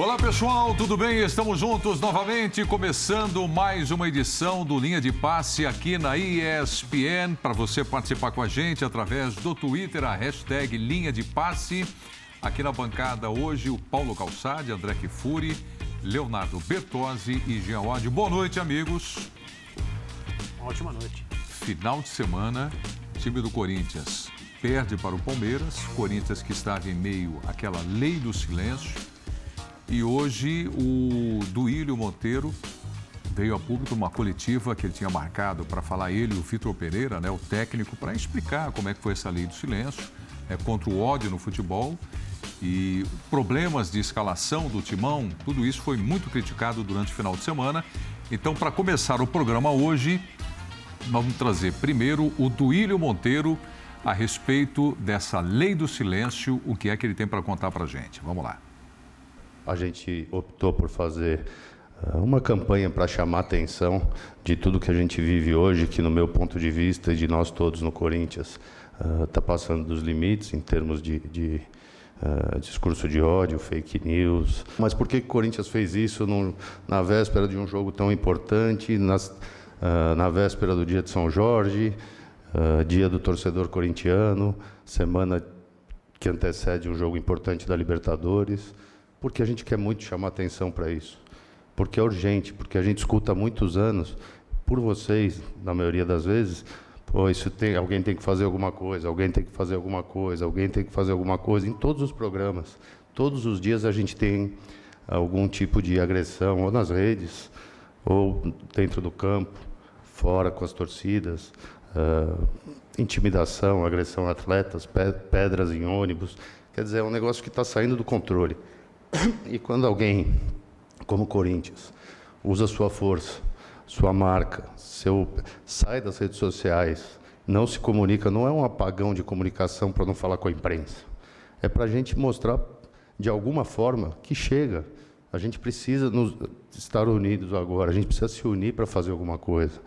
Olá pessoal, tudo bem? Estamos juntos novamente, começando mais uma edição do Linha de Passe aqui na ESPN. Para você participar com a gente através do Twitter, a hashtag Linha de Passe. Aqui na bancada hoje o Paulo Calçade, André Kifuri, Leonardo Bertozzi e Jean Wad. Boa noite, amigos. ótima noite. Final de semana, time do Corinthians perde para o Palmeiras, Corinthians que estava em meio àquela lei do silêncio e hoje o Duílio Monteiro veio a público uma coletiva que ele tinha marcado para falar ele e o Vitor Pereira, né, o técnico, para explicar como é que foi essa lei do silêncio é, contra o ódio no futebol e problemas de escalação do timão, tudo isso foi muito criticado durante o final de semana. Então, para começar o programa hoje, vamos trazer primeiro o Duílio Monteiro a respeito dessa lei do silêncio, o que é que ele tem para contar para gente. Vamos lá a gente optou por fazer uh, uma campanha para chamar atenção de tudo que a gente vive hoje, que no meu ponto de vista e de nós todos no Corinthians está uh, passando dos limites em termos de, de uh, discurso de ódio, fake news. Mas por que o Corinthians fez isso no, na véspera de um jogo tão importante, nas, na véspera do dia de São Jorge, dia do torcedor corintiano, semana que antecede um jogo importante da Libertadores? Porque a gente quer muito chamar atenção para isso. Porque é urgente, porque a gente escuta há muitos anos, por vocês, na maioria das vezes, pô, isso tem, alguém tem que fazer alguma coisa, alguém tem que fazer alguma coisa, alguém tem que fazer alguma coisa, em todos os programas. Todos os dias a gente tem algum tipo de agressão, ou nas redes, ou dentro do campo, fora com as torcidas, uh, intimidação, agressão a atletas, pedras em ônibus. Quer dizer, é um negócio que está saindo do controle. E quando alguém, como o Corinthians, usa sua força, sua marca, seu, sai das redes sociais, não se comunica, não é um apagão de comunicação para não falar com a imprensa. É para a gente mostrar, de alguma forma, que chega. A gente precisa nos, estar unidos agora, a gente precisa se unir para fazer alguma coisa.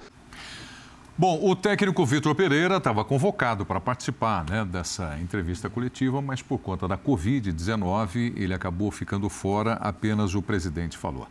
Bom, o técnico Vitor Pereira estava convocado para participar né, dessa entrevista coletiva, mas por conta da Covid-19 ele acabou ficando fora, apenas o presidente falou.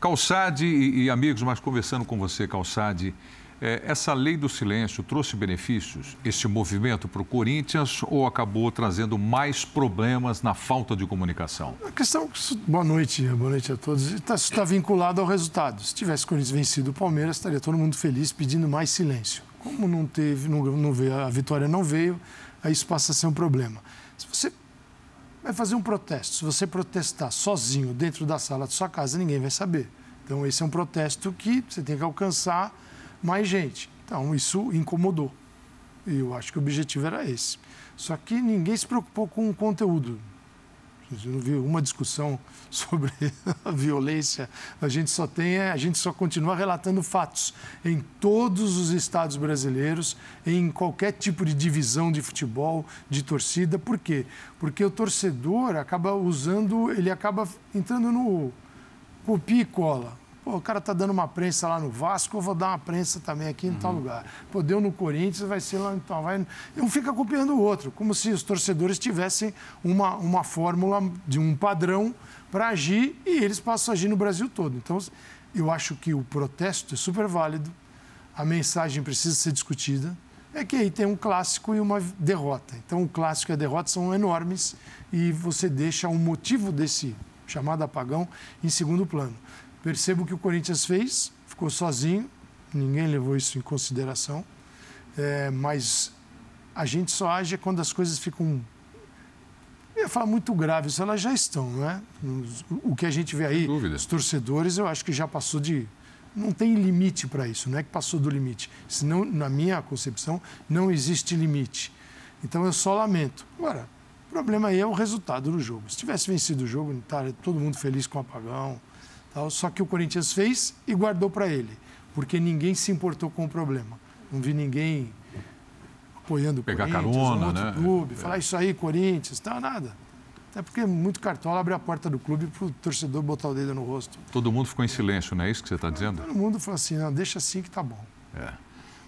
Calçade e, e amigos, mas conversando com você, Calçade, essa lei do silêncio trouxe benefícios, esse movimento para o Corinthians, ou acabou trazendo mais problemas na falta de comunicação? A questão, boa noite, boa noite a todos, está, está vinculado ao resultado. Se tivesse o Corinthians vencido o Palmeiras, estaria todo mundo feliz pedindo mais silêncio. Como não teve, não, não veio, a vitória não veio, aí isso passa a ser um problema. Se você vai fazer um protesto, se você protestar sozinho dentro da sala de sua casa, ninguém vai saber. Então, esse é um protesto que você tem que alcançar mais gente. Então, isso incomodou. E eu acho que o objetivo era esse. Só que ninguém se preocupou com o conteúdo. Eu não vi uma discussão sobre a violência. A gente só tem, a gente só continua relatando fatos em todos os estados brasileiros, em qualquer tipo de divisão de futebol, de torcida. Por quê? Porque o torcedor acaba usando, ele acaba entrando no copia e cola. Pô, o cara tá dando uma prensa lá no Vasco, eu vou dar uma prensa também aqui em uhum. tal lugar. Pô, deu no Corinthians, vai ser lá então. Vai... Um fica copiando o outro, como se os torcedores tivessem uma, uma fórmula de um padrão para agir e eles passam a agir no Brasil todo. Então, eu acho que o protesto é super válido, a mensagem precisa ser discutida. É que aí tem um clássico e uma derrota. Então, o clássico e a derrota são enormes e você deixa o motivo desse chamado apagão em segundo plano. Percebo que o Corinthians fez, ficou sozinho, ninguém levou isso em consideração, é, mas a gente só age quando as coisas ficam. Eu ia falar muito graves, elas já estão, não é? O que a gente vê aí, os torcedores, eu acho que já passou de. Não tem limite para isso, não é que passou do limite. Senão, na minha concepção, não existe limite. Então eu só lamento. Agora, o problema aí é o resultado do jogo. Se tivesse vencido o jogo, estaria todo mundo feliz com o apagão só que o Corinthians fez e guardou para ele, porque ninguém se importou com o problema. Não vi ninguém apoiando o Pegar Corinthians, carona, outro né? clube, é. falar isso aí, Corinthians, tal, nada. Até porque muito cartola abre a porta do clube para o torcedor botar o dedo no rosto. Todo mundo ficou em silêncio, não é isso que você está dizendo? Todo mundo falou assim, não, deixa assim que tá bom. É.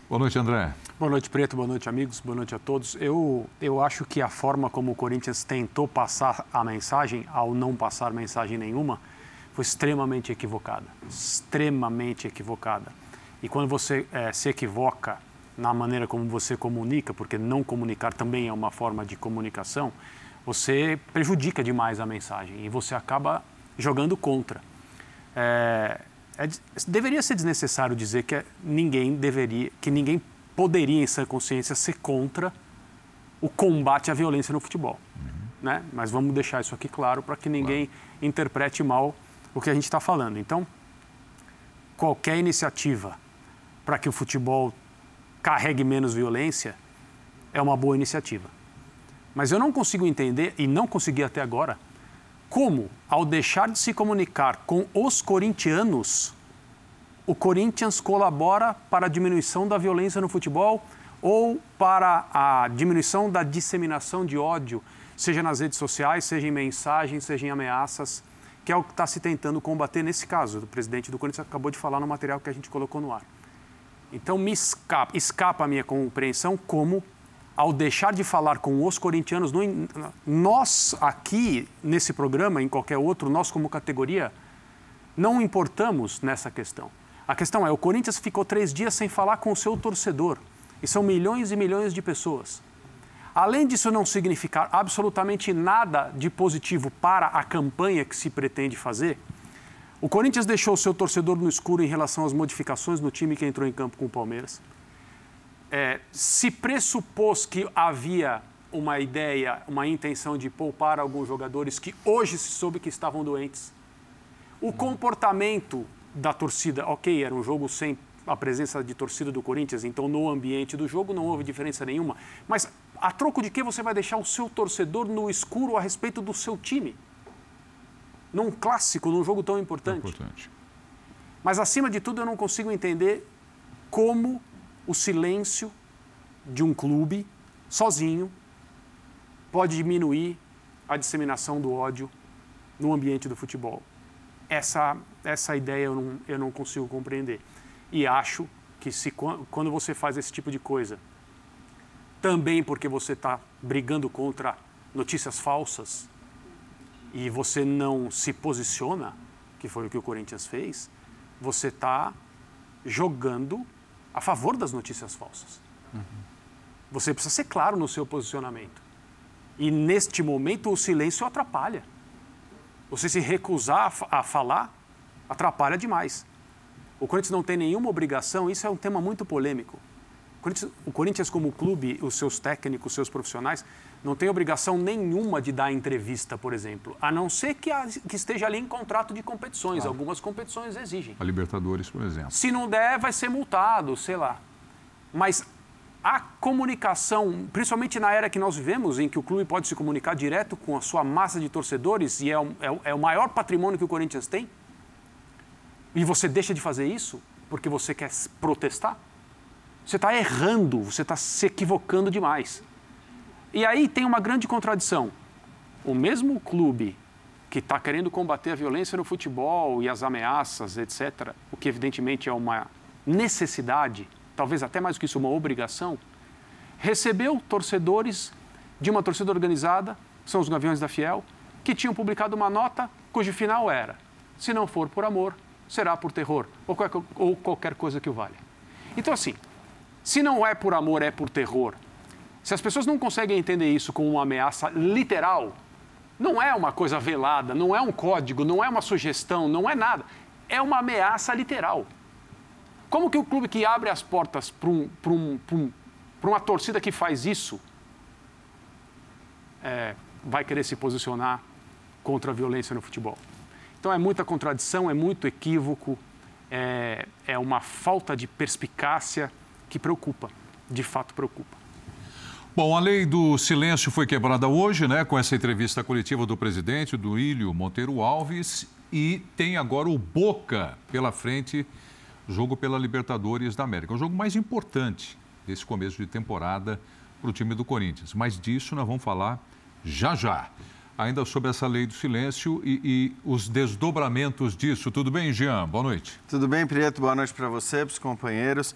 Boa noite, André. Boa noite, Preto. Boa noite, amigos. Boa noite a todos. Eu, eu acho que a forma como o Corinthians tentou passar a mensagem, ao não passar mensagem nenhuma, foi extremamente equivocada. Extremamente equivocada. E quando você é, se equivoca na maneira como você comunica, porque não comunicar também é uma forma de comunicação, você prejudica demais a mensagem e você acaba jogando contra. É, é, deveria ser desnecessário dizer que ninguém deveria, que ninguém poderia, em sua consciência, ser contra o combate à violência no futebol. Uhum. Né? Mas vamos deixar isso aqui claro para que ninguém claro. interprete mal o que a gente está falando. Então, qualquer iniciativa para que o futebol carregue menos violência é uma boa iniciativa. Mas eu não consigo entender, e não consegui até agora, como, ao deixar de se comunicar com os corintianos, o Corinthians colabora para a diminuição da violência no futebol ou para a diminuição da disseminação de ódio, seja nas redes sociais, seja em mensagens, seja em ameaças, que é o que está se tentando combater nesse caso. O presidente do Corinthians acabou de falar no material que a gente colocou no ar. Então, me escapa, escapa a minha compreensão como, ao deixar de falar com os corintianos, nós aqui nesse programa, em qualquer outro, nós como categoria, não importamos nessa questão. A questão é, o Corinthians ficou três dias sem falar com o seu torcedor. E são milhões e milhões de pessoas. Além disso não significar absolutamente nada de positivo para a campanha que se pretende fazer, o Corinthians deixou o seu torcedor no escuro em relação às modificações no time que entrou em campo com o Palmeiras. É, se pressupôs que havia uma ideia, uma intenção de poupar alguns jogadores que hoje se soube que estavam doentes. O comportamento da torcida, ok, era um jogo sem a presença de torcida do Corinthians, então no ambiente do jogo não houve diferença nenhuma. Mas a troco de que você vai deixar o seu torcedor no escuro a respeito do seu time? Num clássico, num jogo tão importante. importante. Mas acima de tudo, eu não consigo entender como o silêncio de um clube sozinho pode diminuir a disseminação do ódio no ambiente do futebol essa, essa ideia eu não, eu não consigo compreender. E acho que se, quando você faz esse tipo de coisa, também porque você está brigando contra notícias falsas e você não se posiciona, que foi o que o Corinthians fez, você está jogando a favor das notícias falsas. Uhum. Você precisa ser claro no seu posicionamento. E neste momento o silêncio atrapalha. Você se recusar a, falar atrapalha demais. O Corinthians não tem nenhuma obrigação, isso é um tema muito polêmico. O Corinthians, o Corinthians, como clube, os seus técnicos, os seus profissionais, não tem obrigação nenhuma de dar entrevista, por exemplo, a não ser que, a, que esteja ali em contrato de competições. Claro. Algumas competições exigem. A Libertadores, por exemplo. Se não der, vai ser multado, sei lá. Mas a comunicação, principalmente na era que nós vivemos, em que o clube pode se comunicar direto com a sua massa de torcedores e é o, é, é o maior patrimônio que o Corinthians tem, e você deixa de fazer isso porque você quer protestar, você está errando, você está se equivocando demais. E aí tem uma grande contradição. O mesmo clube que está querendo combater a violência no futebol e as ameaças, etc., o que evidentemente é uma necessidade talvez até mais do que isso, uma obrigação, recebeu torcedores de uma torcida organizada, são os Gaviões da Fiel, que tinham publicado uma nota cujo final era: se não for por amor, será por terror, ou qualquer, coisa que o valha. Então, assim, se não é por amor, é por terror. Se as pessoas não conseguem entender isso como uma ameaça literal, não é uma coisa velada, não é um código, não é uma sugestão, não é nada. É uma ameaça literal. Como que o clube que abre as portas para um, um, um, uma torcida que faz isso é, vai querer se posicionar contra a violência no futebol? Então é muita contradição, é muito equívoco, é, é uma falta de perspicácia que preocupa, de fato preocupa. Bom, a lei do silêncio foi quebrada hoje, né, com essa entrevista coletiva do presidente, do Ilho Monteiro Alves, e tem agora o Boca pela frente jogo pela Libertadores da América. É o jogo mais importante desse começo de temporada para o time do Corinthians. Mas disso nós vamos falar já já. ainda sobre essa lei do silêncio e, e os desdobramentos disso. Tudo bem, Jean? Boa noite. Tudo bem, Prieto? Boa noite para você, para os companheiros.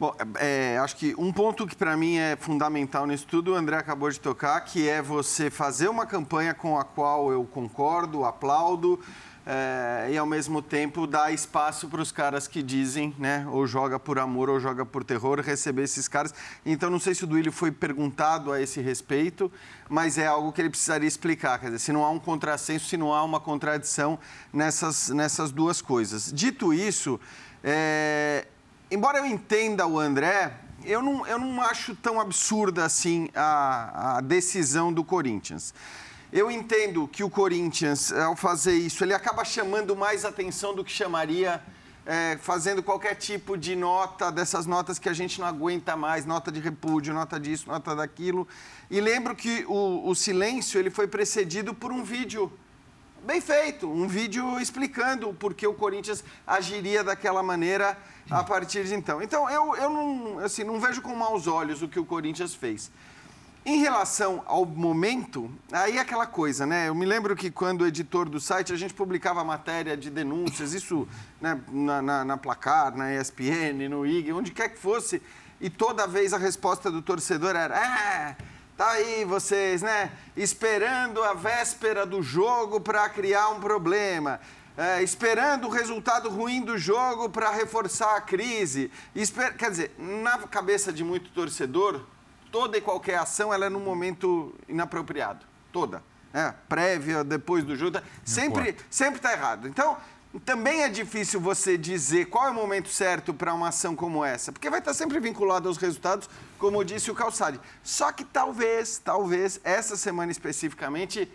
Bom, é, acho que um ponto que para mim é fundamental nisso tudo, o André acabou de tocar, que é você fazer uma campanha com a qual eu concordo, aplaudo, é, e ao mesmo tempo dar espaço para os caras que dizem, né, ou joga por amor ou joga por terror, receber esses caras. Então, não sei se o Duílio foi perguntado a esse respeito, mas é algo que ele precisaria explicar. Quer dizer, se não há um contrassenso, se não há uma contradição nessas, nessas duas coisas. Dito isso, é, embora eu entenda o André, eu não, eu não acho tão absurda assim a, a decisão do Corinthians. Eu entendo que o Corinthians, ao fazer isso, ele acaba chamando mais atenção do que chamaria é, fazendo qualquer tipo de nota, dessas notas que a gente não aguenta mais, nota de repúdio, nota disso, nota daquilo. E lembro que o, o silêncio ele foi precedido por um vídeo bem feito, um vídeo explicando por que o Corinthians agiria daquela maneira a partir de então. Então, eu, eu não, assim, não vejo com maus olhos o que o Corinthians fez. Em relação ao momento, aí é aquela coisa, né? Eu me lembro que quando editor do site, a gente publicava matéria de denúncias, isso né, na, na, na Placar, na ESPN, no IG, onde quer que fosse, e toda vez a resposta do torcedor era: ah, tá aí vocês, né? Esperando a véspera do jogo para criar um problema. É, esperando o resultado ruim do jogo para reforçar a crise. Esper... Quer dizer, na cabeça de muito torcedor, toda e qualquer ação ela é num momento inapropriado. Toda. É, prévia, depois do jogo. Sempre está errado. Então, também é difícil você dizer qual é o momento certo para uma ação como essa, porque vai estar sempre vinculado aos resultados, como disse o Calçade. Só que talvez, talvez, essa semana especificamente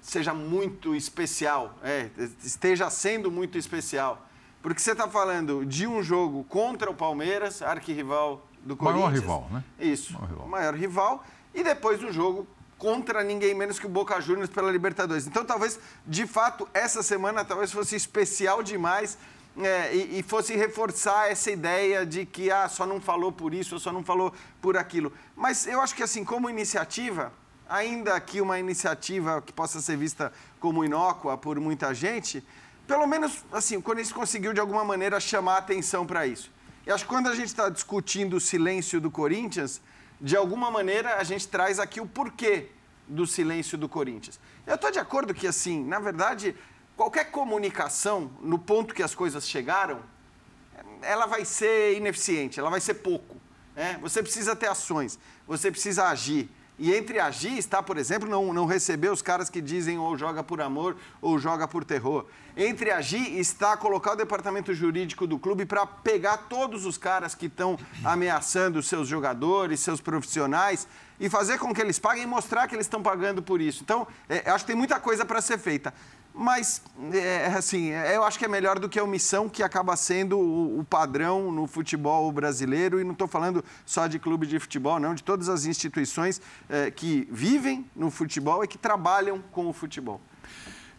seja muito especial, é, esteja sendo muito especial. Porque você está falando de um jogo contra o Palmeiras, arquirrival do Corinthians. Maior rival, né? Isso, maior rival. maior rival. E depois do jogo contra ninguém menos que o Boca Juniors pela Libertadores. Então, talvez, de fato, essa semana talvez fosse especial demais é, e, e, fosse reforçar essa ideia de que ah, só não falou por isso, só não falou por aquilo. Mas eu acho que, assim, como iniciativa, ainda que uma iniciativa que possa ser vista como inócua por muita gente, pelo menos, assim, o Corinthians conseguiu, de alguma maneira, chamar atenção para isso. E acho que quando a gente está discutindo o silêncio do Corinthians, de alguma maneira a gente traz aqui o porquê do silêncio do Corinthians. Eu estou de acordo que, assim, na verdade, qualquer comunicação, no ponto que as coisas chegaram, ela vai ser ineficiente, ela vai ser pouco. Né? Você precisa ter ações, você precisa agir. E entre agir está, por exemplo, não, não receber os caras que dizem ou joga por amor ou joga por terror. Entre agir está colocar o departamento jurídico do clube para pegar todos os caras que estão ameaçando seus jogadores, seus profissionais e fazer com que eles paguem e mostrar que eles estão pagando por isso. Então, é, acho que tem muita coisa para ser feita. Mas, é, assim, eu acho que é melhor do que a omissão que acaba sendo o, o padrão no futebol brasileiro. E não estou falando só de clube de futebol, não, de todas as instituições é, que vivem no futebol e que trabalham com o futebol.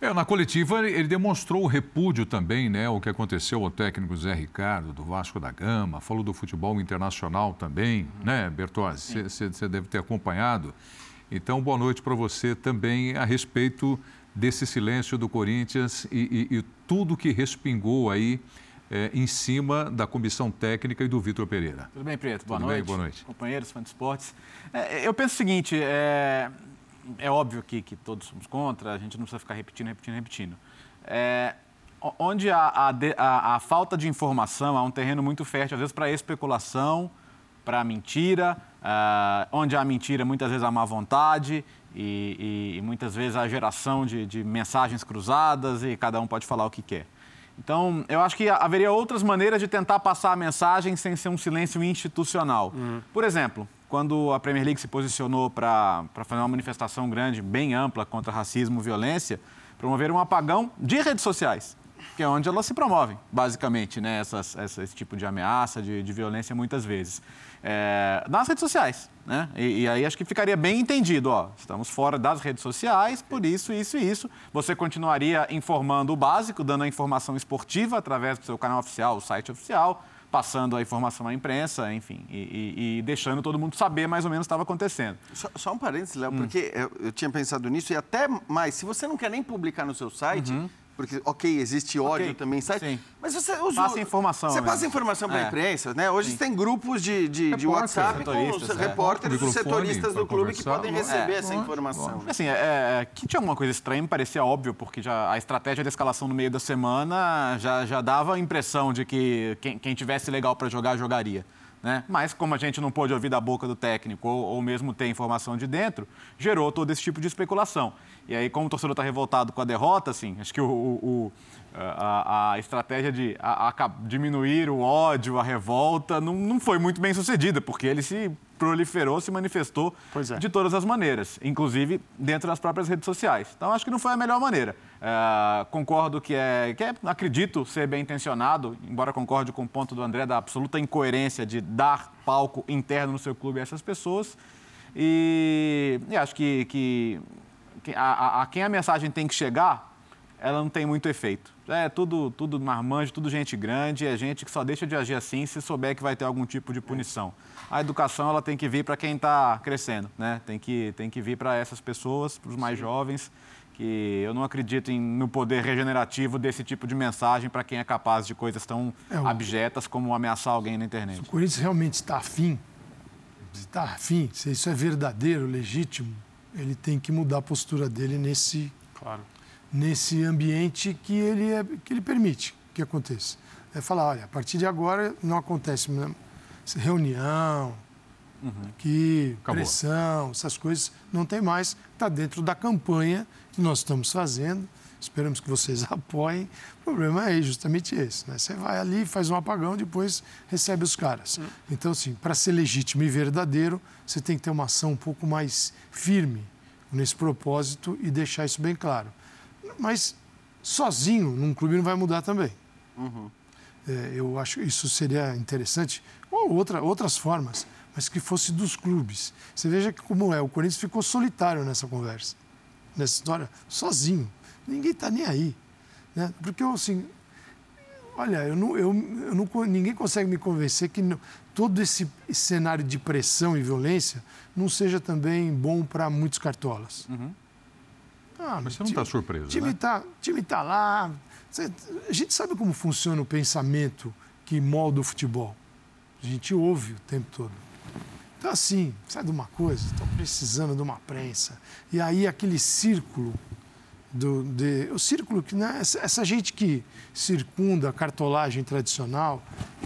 É, na coletiva ele demonstrou o repúdio também, né? O que aconteceu ao técnico Zé Ricardo, do Vasco da Gama, falou do futebol internacional também, né, Bertozzi? Você deve ter acompanhado. Então, boa noite para você também a respeito desse silêncio do Corinthians e, e, e tudo que respingou aí é, em cima da comissão técnica e do Vitor Pereira. Tudo bem, Preto? Boa Tudo noite. Bem? Boa noite. Companheiros, fãs de esportes. É, eu penso o seguinte, é, é óbvio que, que todos somos contra, a gente não precisa ficar repetindo, repetindo, repetindo. É, onde a, a, a, a, falta de informação é um terreno muito fértil, às vezes, para especulação, para mentira, uh, onde há mentira, muitas vezes há má vontade e, e, e muitas vezes a geração de, de, mensagens cruzadas e cada um pode falar o que quer. Então, eu acho que haveria outras maneiras de tentar passar a mensagem sem ser um silêncio institucional. Uhum. Por exemplo, quando a Premier League se posicionou para fazer uma manifestação grande, bem ampla contra racismo e violência, promover um apagão de redes sociais, que é onde elas se promovem, basicamente, né? Essas, essa, esse tipo de ameaça, de, de violência, muitas vezes é, nas redes sociais. Né? E, e, aí acho que ficaria bem entendido, ó, estamos fora das redes sociais, por isso, isso e isso. Você continuaria informando o básico, dando a informação esportiva através do seu canal oficial, o site oficial, passando a informação à imprensa, enfim, e, e, e deixando todo mundo saber mais ou menos o que estava acontecendo. Só, só, um parênteses, Léo, hum. porque eu, eu, tinha pensado nisso e até mais, se você não quer nem publicar no seu site, uhum porque, ok, existe ódio okay. também, sabe? Sim. Mas você usa. Passa informação. Você passa informação para a é. imprensa, né? Hoje Sim. tem grupos de, de, de WhatsApp com os é. repórteres, os setoristas do clube que podem receber é. essa informação. Assim, é, é, que tinha alguma coisa estranha, me parecia óbvio, porque já a estratégia de escalação no meio da semana já, já dava a impressão de que quem, quem tivesse legal para jogar, jogaria. Né? Mas, como a gente não pôde ouvir da boca do técnico ou, ou mesmo ter informação de dentro, gerou todo esse tipo de especulação. E aí, como o torcedor está revoltado com a derrota, assim, acho que o, o a, a, estratégia de a, a diminuir o ódio, a revolta, não, não foi muito bem sucedida, porque ele se proliferou, se manifestou é. de todas as maneiras, inclusive dentro das próprias redes sociais. Então, acho que não foi a melhor maneira. É, concordo que é, que é, acredito ser bem intencionado, embora concorde com o ponto do André da absoluta incoerência de dar palco interno no seu clube a essas pessoas. E, e acho que, que a, a, a, quem a mensagem tem que chegar, ela não tem muito efeito. É tudo, tudo marmanjo, tudo gente grande, é gente que só deixa de agir assim se souber que vai ter algum tipo de punição. A educação ela tem que vir para quem está crescendo, né? Tem que, tem que vir para essas pessoas, para os mais Sim. jovens, que eu não acredito em, no poder regenerativo desse tipo de mensagem para quem é capaz de coisas tão é, o... abjetas como ameaçar alguém na internet. Se o Corinthians realmente está afim, está afim, se isso é verdadeiro, legítimo, ele tem que mudar a postura dele nesse, claro. nesse ambiente que ele, é, que ele permite que aconteça. É falar, olha, a partir de agora não acontece reunião, uhum. que pressão, essas coisas, não tem mais. Está dentro da campanha que nós estamos fazendo. Esperamos que vocês apoiem. O problema é justamente esse. Né? Você vai ali, faz um apagão, depois recebe os caras. Uhum. Então, assim, para ser legítimo e verdadeiro, você tem que ter uma ação um pouco mais firme nesse propósito e deixar isso bem claro. Mas sozinho, num clube, não vai mudar também. Uhum. É, eu acho que isso seria interessante. Ou outra, outras formas, mas que fosse dos clubes. Você veja como é, o Corinthians ficou solitário nessa conversa, nessa história, sozinho. Ninguém está nem aí. Né? Porque, assim, olha, eu não, eu, eu não, ninguém consegue me convencer que todo esse cenário de pressão e violência não seja também bom para muitos cartolas. Uhum. Ah, Mas você não está surpreso, time né? Tá, time está lá. A gente sabe como funciona o pensamento que molda o futebol. A gente ouve o tempo todo. Então, assim, sai de uma coisa, estão precisando de uma prensa. E aí aquele círculo do, de, o círculo que né, essa, essa, gente que circunda a cartolagem tradicional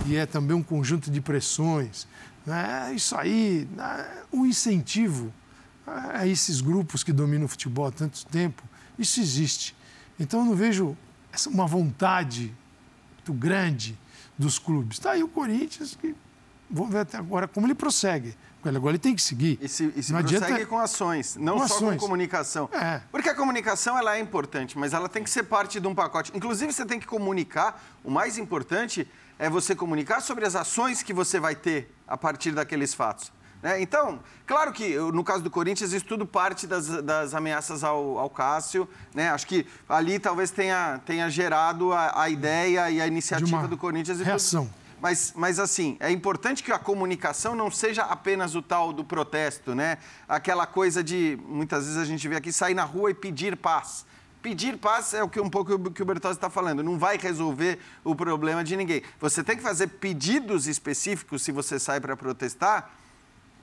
e é também um conjunto de pressões, né, isso aí, né, um incentivo a esses grupos que dominam o futebol há tanto tempo, isso existe. Então eu não vejo essa, uma vontade muito grande dos clubes. Está aí o Corinthians que vamos ver até agora como ele prossegue. Agora ele tem que seguir. E se, e se prossegue adianta... com ações, não com só ações. com comunicação. É. Porque a comunicação ela é importante, mas ela tem que ser parte de um pacote. Inclusive, você tem que comunicar. O mais importante é você comunicar sobre as ações que você vai ter a partir daqueles fatos. Né? Então, claro que no caso do Corinthians, isso tudo parte das, das ameaças ao, ao Cássio. Né? Acho que ali talvez tenha, tenha gerado a, a ideia e a iniciativa do Corinthians. E reação. Tudo. Mas, mas assim, é importante que a comunicação não seja apenas o tal do protesto, né? Aquela coisa de, muitas vezes a gente vê aqui, sair na rua e pedir paz. Pedir paz é o que um pouco que o Bertozzi está falando, não vai resolver o problema de ninguém. Você tem que fazer pedidos específicos se você sai para protestar,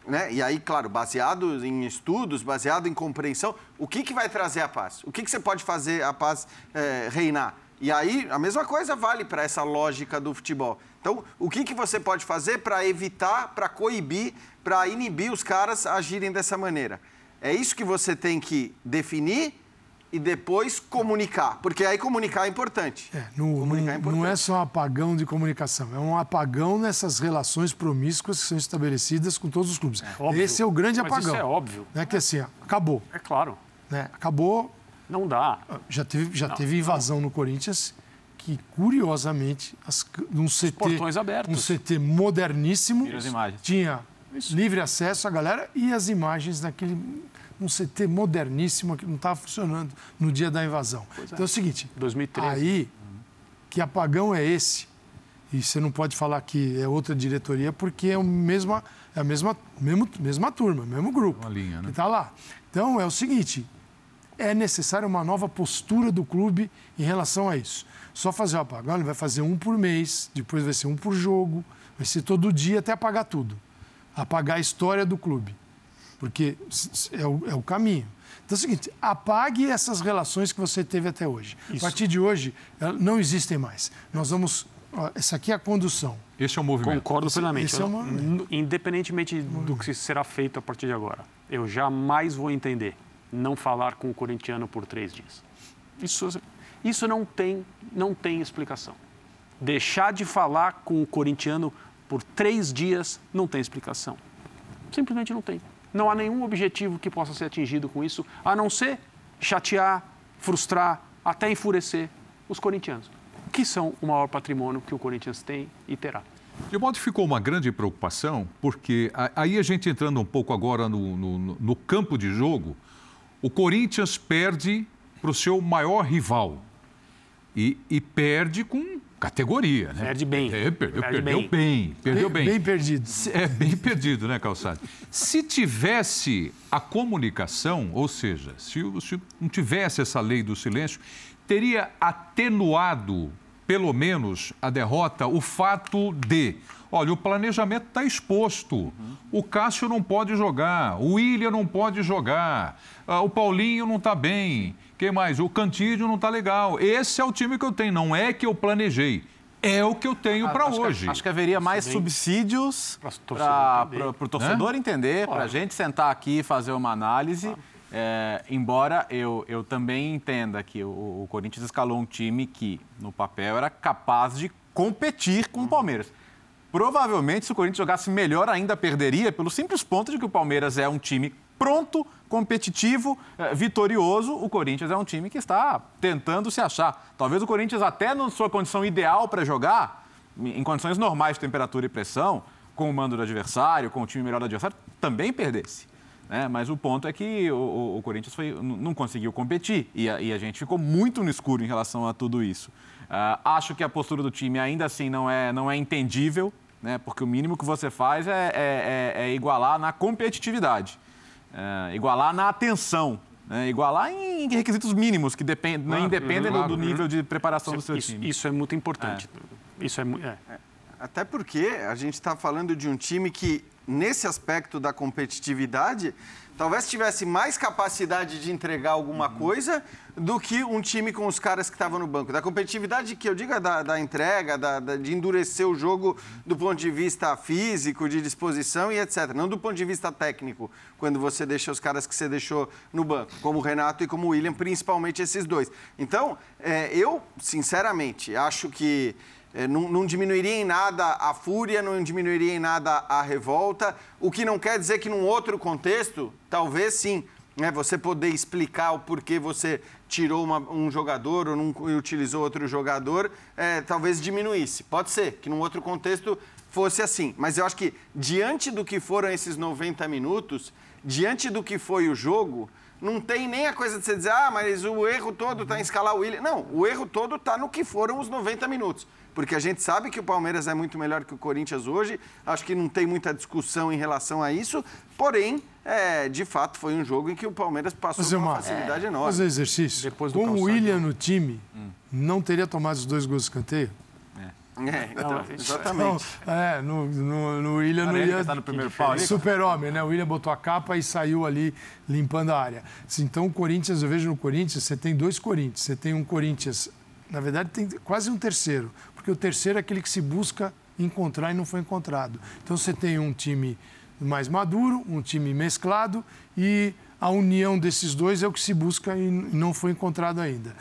né? E aí, claro, baseado em estudos, baseado em compreensão, o que, que vai trazer a paz? O que, que você pode fazer a paz é, reinar? E aí, a mesma coisa vale para essa lógica do futebol. Então, o que, que você pode fazer para evitar, para coibir, para inibir os caras a agirem dessa maneira? É isso que você tem que definir e depois comunicar, porque aí comunicar é importante. É, no, comunicar é importante. Não é só um apagão de comunicação, é um apagão nessas relações promíscuas que são estabelecidas com todos os clubes. É, Esse é o grande Mas apagão. Isso é óbvio. Né, que assim, acabou. É claro. Né, acabou. Não dá. Já teve, já não, teve invasão não. no Corinthians que, curiosamente, as, num CT, portões abertos. um CT moderníssimo, imagens. tinha Isso. livre acesso à galera e as imagens naquele um CT moderníssimo que não estava funcionando no dia da invasão. Pois então é. é o seguinte, 2013. aí, que apagão é esse E você não pode falar que é outra diretoria porque é, o mesma, é a mesma, mesmo, mesma turma, mesmo grupo Uma linha, né? que está lá. Então é o seguinte: é necessária uma nova postura do clube em relação a isso. Só fazer o apago. Olha, vai fazer um por mês, depois vai ser um por jogo, vai ser todo dia até apagar tudo. Apagar a história do clube. Porque é o, é o caminho. Então é o seguinte, apague essas relações que você teve até hoje. Isso. A partir de hoje, eh, não existem mais. Nós vamos. ó, Essa aqui é a condução. Esse é o movimento. Concordo plenamente. esse é Independentemente do que será feito a partir de agora, eu jamais vou entender não falar com o corintiano por três dias. Isso, isso não, tem, não tem explicação. Deixar de falar com o corintiano por três dias não tem explicação. Simplesmente não tem. Não há nenhum objetivo que possa ser atingido com isso, a não ser chatear, frustrar, até enfurecer os corintianos, que são o maior patrimônio que o Corinthians tem e terá. De modo que ficou uma grande preocupação, porque aí a gente entrando um pouco agora no, no- no campo de jogo, o Corinthians perde para o seu maior rival. E, e perde com categoria, né? Perde bem. É, perdeu, Perde perdeu bem. bem. Perdeu bem. Bem perdido. É bem perdido, né, Calçado? Se tivesse a comunicação, ou seja, se, se não tivesse essa lei do silêncio, teria atenuado, pelo menos, a derrota, o fato de. Olha, o planejamento está exposto. O Cássio não pode jogar, o William não pode jogar, ah, o Paulinho não está bem. Quem mais? O Cantídio não está legal. Esse é o time que eu tenho. Não é que eu planejei. É o que eu tenho para Acho que- hoje. acho que haveria mais subsídios torcedor entender. para o torcedor entender, para a gente sentar aqui e fazer uma análise. É, embora eu, eu também entenda que o, o Corinthians escalou um time que, no papel, era capaz de competir com o Palmeiras. Provavelmente, se o Corinthians jogasse melhor, ainda perderia, pelo simples ponto de que o Palmeiras é um time pronto, competitivo, eh, vitorioso. O Corinthians é um time que está tentando se achar. Talvez o Corinthians, até na sua condição ideal para jogar, em condições normais de temperatura e pressão, com o mando do adversário, com o time melhor do adversário, também perdesse. né? Mas o ponto é que o, o- Corinthians foi- não conseguiu competir e a, e a gente ficou muito no escuro em relação a tudo isso. Ah, acho que a postura do time ainda assim não é, não é entendível, né? porque o mínimo que você faz é, é- é- é igualar na competitividade, é, igualar na atenção, né? igualar em requisitos mínimos que depend, não independem do- do nível de preparação do seu Isso, time. isso é muito importante. Isso é, mu- é. Até porque a gente está falando de um time que, nesse aspecto da competitividade, talvez tivesse mais capacidade de entregar alguma coisa do que um time com os caras que estavam no banco. Da competitividade que eu digo é da, da entrega, da- da- de endurecer o jogo do ponto de vista físico, de disposição e etc. Não do ponto de vista técnico, quando você deixa os caras que você deixou no banco, como o Renato e como o William, principalmente esses dois. Então, é, eu, sinceramente, acho que não, não diminuiria em nada a fúria, não diminuiria em nada a revolta, o que não quer dizer que num outro contexto, talvez sim, né, você poder explicar o porquê você tirou uma- um jogador ou não utilizou outro jogador, é, talvez diminuísse. Pode ser que num outro contexto fosse assim, mas eu acho que diante do que foram esses 90 minutos, diante do que foi o jogo, não tem nem a coisa de você dizer, ah, mas o erro todo está em escalar o William. Não, o erro todo está no que foram os 90 minutos. Porque a gente sabe que o Palmeiras é muito melhor que o Corinthians hoje. Acho que não tem muita discussão em relação a isso. Porém, é, de fato, foi um jogo em que o Palmeiras passou Fazer uma uma, facilidade enorme. fazer um exercício. Depois do Com o. William no time, não teria tomado os dois gols de escanteio? É, então, Não, isso- exatamente. Não, é, no, no, no William não ia. tá no primeiro pau ali. Super-homem, né? O William botou a capa e saiu ali limpando a área. Então, o Corinthians, eu vejo no Corinthians, você tem dois Corinthians. Você tem um Corinthians, na verdade, tem quase um terceiro, porque o terceiro é aquele que se busca encontrar e não foi encontrado. Então, você tem um time mais maduro, um time mesclado e a união desses dois é o que se busca e não foi encontrado ainda.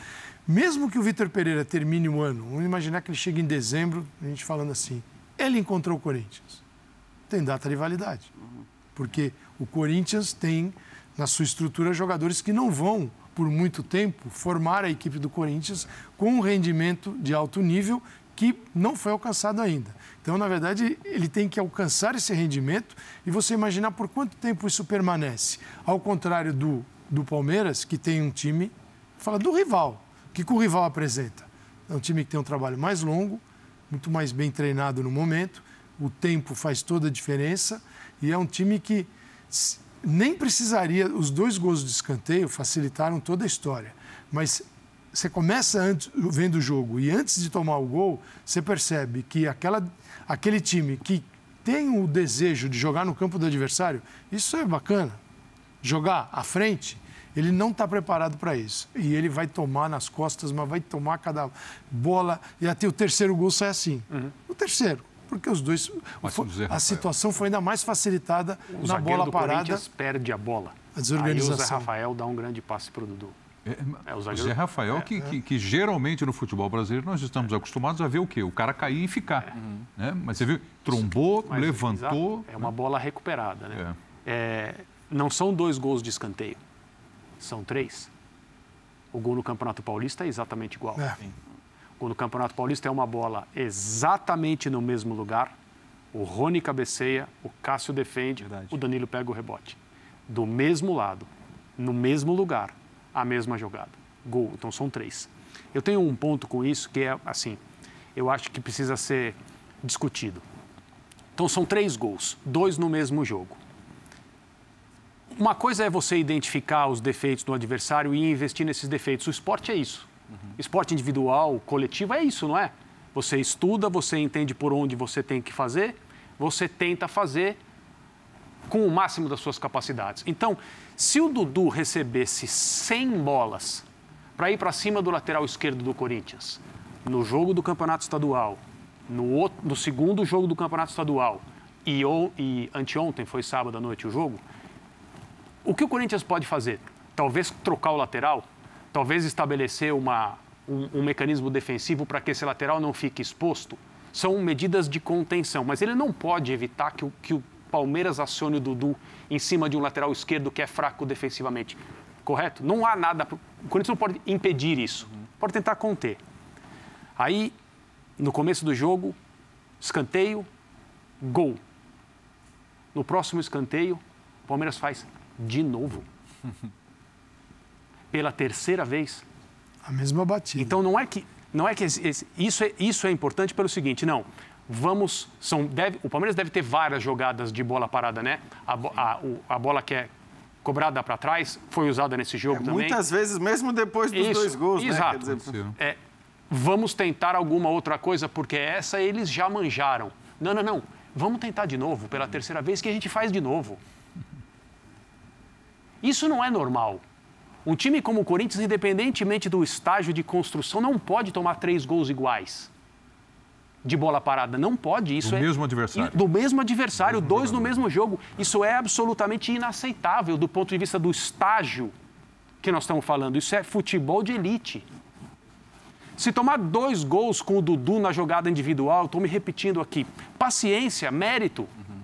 Mesmo que o Vitor Pereira termine o ano, vamos imaginar que ele chegue em dezembro, a gente falando assim, ele encontrou o Corinthians. Tem data de validade. Porque o Corinthians tem na sua estrutura jogadores que não vão, por muito tempo, formar a equipe do Corinthians com um rendimento de alto nível que não foi alcançado ainda. Então, na verdade, ele tem que alcançar esse rendimento e você imaginar por quanto tempo isso permanece. Ao contrário do, do Palmeiras, que tem um time, fala do rival. Que, que o rival apresenta? É um time que tem um trabalho mais longo, muito mais bem treinado no momento. O tempo faz toda a diferença e é um time que nem precisaria. Os dois gols de escanteio facilitaram toda a história, mas você começa antes, vendo o jogo e antes de tomar o gol, você percebe que aquela, aquele time que tem o desejo de jogar no campo do adversário, isso é bacana. Jogar à frente, ele não está preparado para isso. E ele vai tomar nas costas, mas vai tomar cada bola. E até o terceiro gol sai assim. Uhum. O terceiro. Porque os dois. Foi, a situação foi ainda mais facilitada o na bola do parada. perde a bola. A desorganização. Aí o Zé Rafael dá um grande passe para o Dudu. É, é, o, zagueiro... Zé Rafael, é, que, que, que, geralmente no futebol brasileiro nós estamos acostumados a ver o quê? O cara cair e ficar. É. Né? Mas você viu, trombou, Mas, levantou. É uma bola recuperada. Né? É. não são dois gols de escanteio, são três. O gol no Campeonato Paulista é exatamente igual. O gol no Campeonato Paulista é uma bola exatamente no mesmo lugar. O Rony cabeceia, o Cássio defende, Verdade. o Danilo pega o rebote. Do mesmo lado, no mesmo lugar a mesma jogada. Gol. Então são três. Eu tenho um ponto com isso que é assim, eu acho que precisa ser discutido. Então são três gols, dois no mesmo jogo. Uma coisa é você identificar os defeitos do adversário e investir nesses defeitos. O esporte é isso. Uhum. Esporte individual, coletivo é isso, não é? Você estuda, você entende por onde você tem que fazer, você tenta fazer com o máximo das suas capacidades. Então, se o Dudu recebesse 100 bolas para ir para cima do lateral esquerdo do Corinthians, no jogo do Campeonato Estadual, no, outro, no segundo jogo do Campeonato Estadual e, e anteontem foi sábado à noite o jogo, o que o Corinthians pode fazer? Talvez trocar o lateral, talvez estabelecer uma, um, um mecanismo defensivo para que esse lateral não fique exposto. São medidas de contenção, mas ele não pode evitar que o, que o Palmeiras acione o Dudu em cima de um lateral esquerdo que é fraco defensivamente. Correto? Não há nada. O Corinthians não pode impedir isso. Pode tentar conter. Aí, no começo do jogo, escanteio, gol. No próximo escanteio, o Palmeiras faz de novo. Pela terceira vez. A mesma batida. Então não é que não é que isso é, isso é importante pelo seguinte, não vamos. São, deve, o Palmeiras deve ter várias jogadas de bola parada, né? A, a, a bola que é cobrada para trás foi usada nesse jogo é, também. Muitas vezes, mesmo depois dos Isso, dois gols, né? exato. né? Dizer... É, vamos tentar alguma outra coisa, porque essa eles já manjaram. Não, não, não. Vamos tentar de novo, pela terceira vez, que a gente faz de novo. Isso não é normal. Um time como o Corinthians, independentemente do estágio de construção, não pode tomar três gols iguais de bola parada. Não pode. Isso do é, mesmo adversário. Do mesmo adversário, mesmo dois jogador. no mesmo jogo. Isso é absolutamente inaceitável do ponto de vista do estágio que nós estamos falando. Isso é futebol de elite. Se tomar dois gols com o Dudu na jogada individual, estou me repetindo aqui, paciência, mérito. Uhum.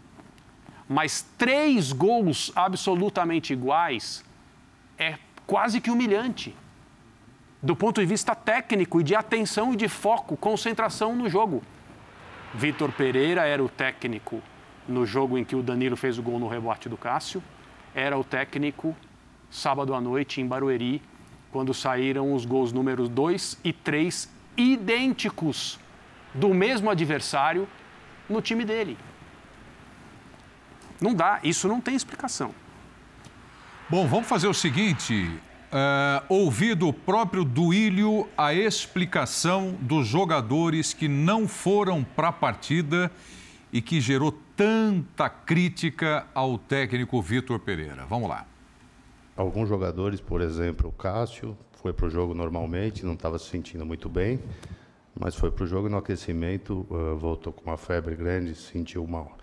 Mas três gols absolutamente iguais é quase que humilhante do ponto de vista técnico e de atenção e de foco, concentração no jogo. Vitor Pereira era o técnico no jogo em que o Danilo fez o gol no rebote do Cássio, era o técnico sábado à noite em Barueri, quando saíram os gols números 2 e 3 idênticos do mesmo adversário no time dele. Não dá, isso não tem explicação. Bom, vamos fazer o seguinte: Uh, ouvir do próprio Duílio a explicação dos jogadores que não foram para a partida e que gerou tanta crítica ao técnico Vitor Pereira. Vamos lá. Alguns jogadores, por exemplo, o Cássio, foi para o jogo normalmente, não estava se sentindo muito bem, mas foi para o jogo no aquecimento, uh, voltou com uma febre grande, sentiu mal.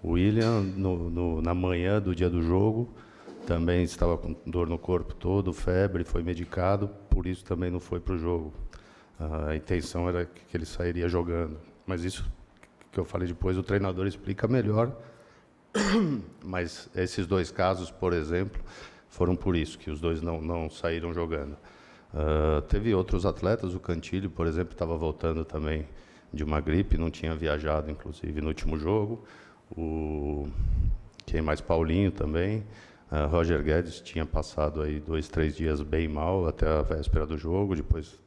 O William, no, no, na manhã do dia do jogo, também estava com dor no corpo todo, febre, foi medicado, por isso também não foi para o jogo. A intenção era que ele sairia jogando, mas isso que eu falei depois, o treinador explica melhor. Mas esses dois casos, por exemplo, foram por isso que os dois não, não saíram jogando. Uh, teve outros atletas, o Cantilho, por exemplo, estava voltando também de uma gripe, não tinha viajado, inclusive, no último jogo. O quem mais? Paulinho também. Uh, Roger Guedes tinha passado aí dois, três dias bem mal até a véspera do jogo, depois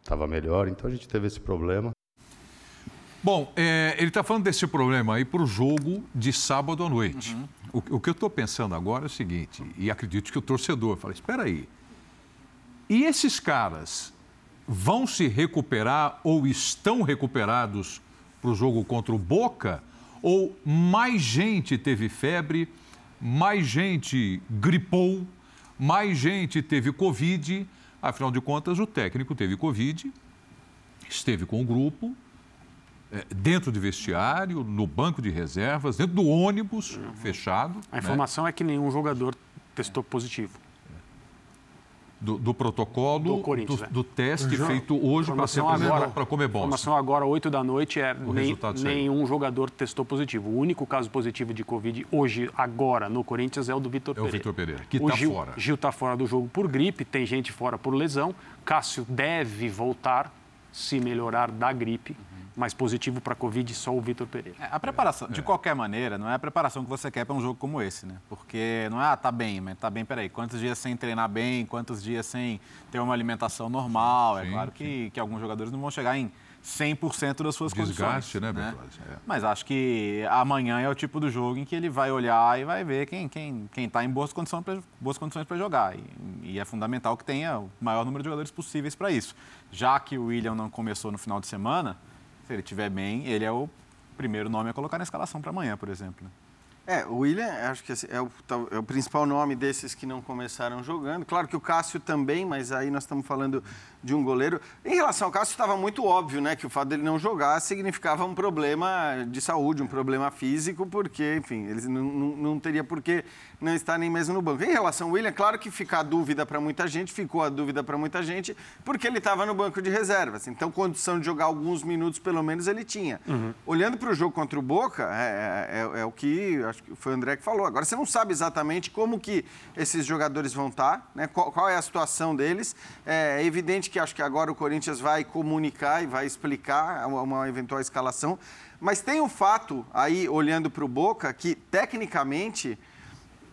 estava melhor, então a gente teve esse problema. Bom, é, ele está falando desse problema aí para o jogo de sábado à noite. Uhum. O, o, que eu estou pensando agora é o seguinte, e acredito que o torcedor fala, espera aí, e esses caras vão se recuperar ou estão recuperados para o jogo contra o Boca? Ou mais gente teve febre, mais gente gripou, mais gente teve Covid? Afinal de contas, o técnico teve Covid, esteve com o grupo, é, dentro de vestiário, no banco de reservas, dentro do ônibus uhum. fechado. A informação né? é que nenhum jogador testou positivo. Do, do protocolo do, do, é. do teste feito hoje para ser agora para. A informação agora, 8 da noite, é nem, nenhum jogador testou positivo. O único caso positivo de Covid hoje, agora, no Corinthians, é o do Vitor Pereira. É o Vitor Pereira, que está fora. Gil está fora do jogo por gripe, tem gente fora por lesão. Cássio deve voltar se melhorar da gripe mais positivo para a Covid só o Vitor Pereira. É, a preparação, de qualquer maneira, não é a preparação que você quer para um jogo como esse, né? Porque não é, ah, tá bem, mas tá bem, peraí, quantos dias sem treinar bem, quantos dias sem ter uma alimentação normal? É sim, é claro que, que alguns jogadores não vão chegar em 100% das suas Desgaste, condições. né, né? É. Mas acho que amanhã é o tipo do jogo em que ele vai olhar e vai ver quem quem quem está em boas condições para boas condições para jogar e, e, é fundamental que tenha o maior número de jogadores possíveis para isso. Já que o William não começou no final de semana, se ele estiver bem, ele é o primeiro nome a colocar na escalação para amanhã, por exemplo. Né? É, o William, acho que é o, é o, principal nome desses que não começaram jogando. Claro que o Cássio também, mas aí nós estamos falando de um goleiro. Em relação ao Cássio, estava muito óbvio, né, que o fato dele não jogar significava um problema de saúde, um problema físico, porque, enfim, ele não, não, não teria por que não estar nem mesmo no banco. Em relação ao William, claro que fica a dúvida para muita gente, ficou a dúvida para muita gente, porque ele estava no banco de reservas. Então, condição de jogar alguns minutos, pelo menos, ele tinha. Uhum. Olhando para o jogo contra o Boca, é, é, é, é, o que acho que foi o André que falou. Agora, você não sabe exatamente como que esses jogadores vão estar, tá, né? qual, qual é a situação deles. É evidente que acho que agora o Corinthians vai comunicar e vai explicar uma eventual escalação. Mas tem um fato aí, olhando para o Boca, que tecnicamente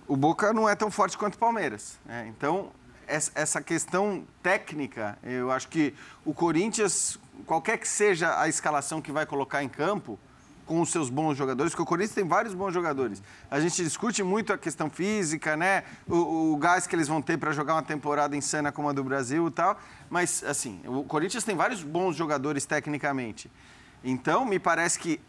o Boca não é tão forte quanto o Palmeiras. Né? Então, essa questão técnica, eu acho que o Corinthians, qualquer que seja a escalação que vai colocar em campo, com os seus bons jogadores, porque o Corinthians tem vários bons jogadores. A gente discute muito a questão física, né? O, o gás que eles vão ter para jogar uma temporada insana como a do Brasil e tal. Mas, assim, o Corinthians tem vários bons jogadores tecnicamente. Então, me parece que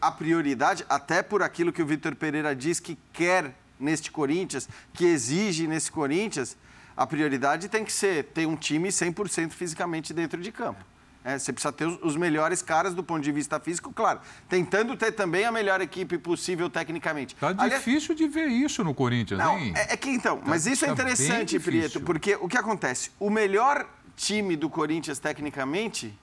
a prioridade, até por aquilo que o Vitor Pereira diz que quer neste Corinthians, que exige nesse Corinthians, a prioridade tem que ser ter um time 100% fisicamente dentro de campo. É, você precisa ter os melhores caras do ponto de vista físico, claro. Tentando ter também a melhor equipe possível tecnicamente. Tá difícil de ver isso no Corinthians, não, hein? É, é que então, tá, mas isso é tá é interessante, Prieto, porque o que acontece? O melhor time do Corinthians tecnicamente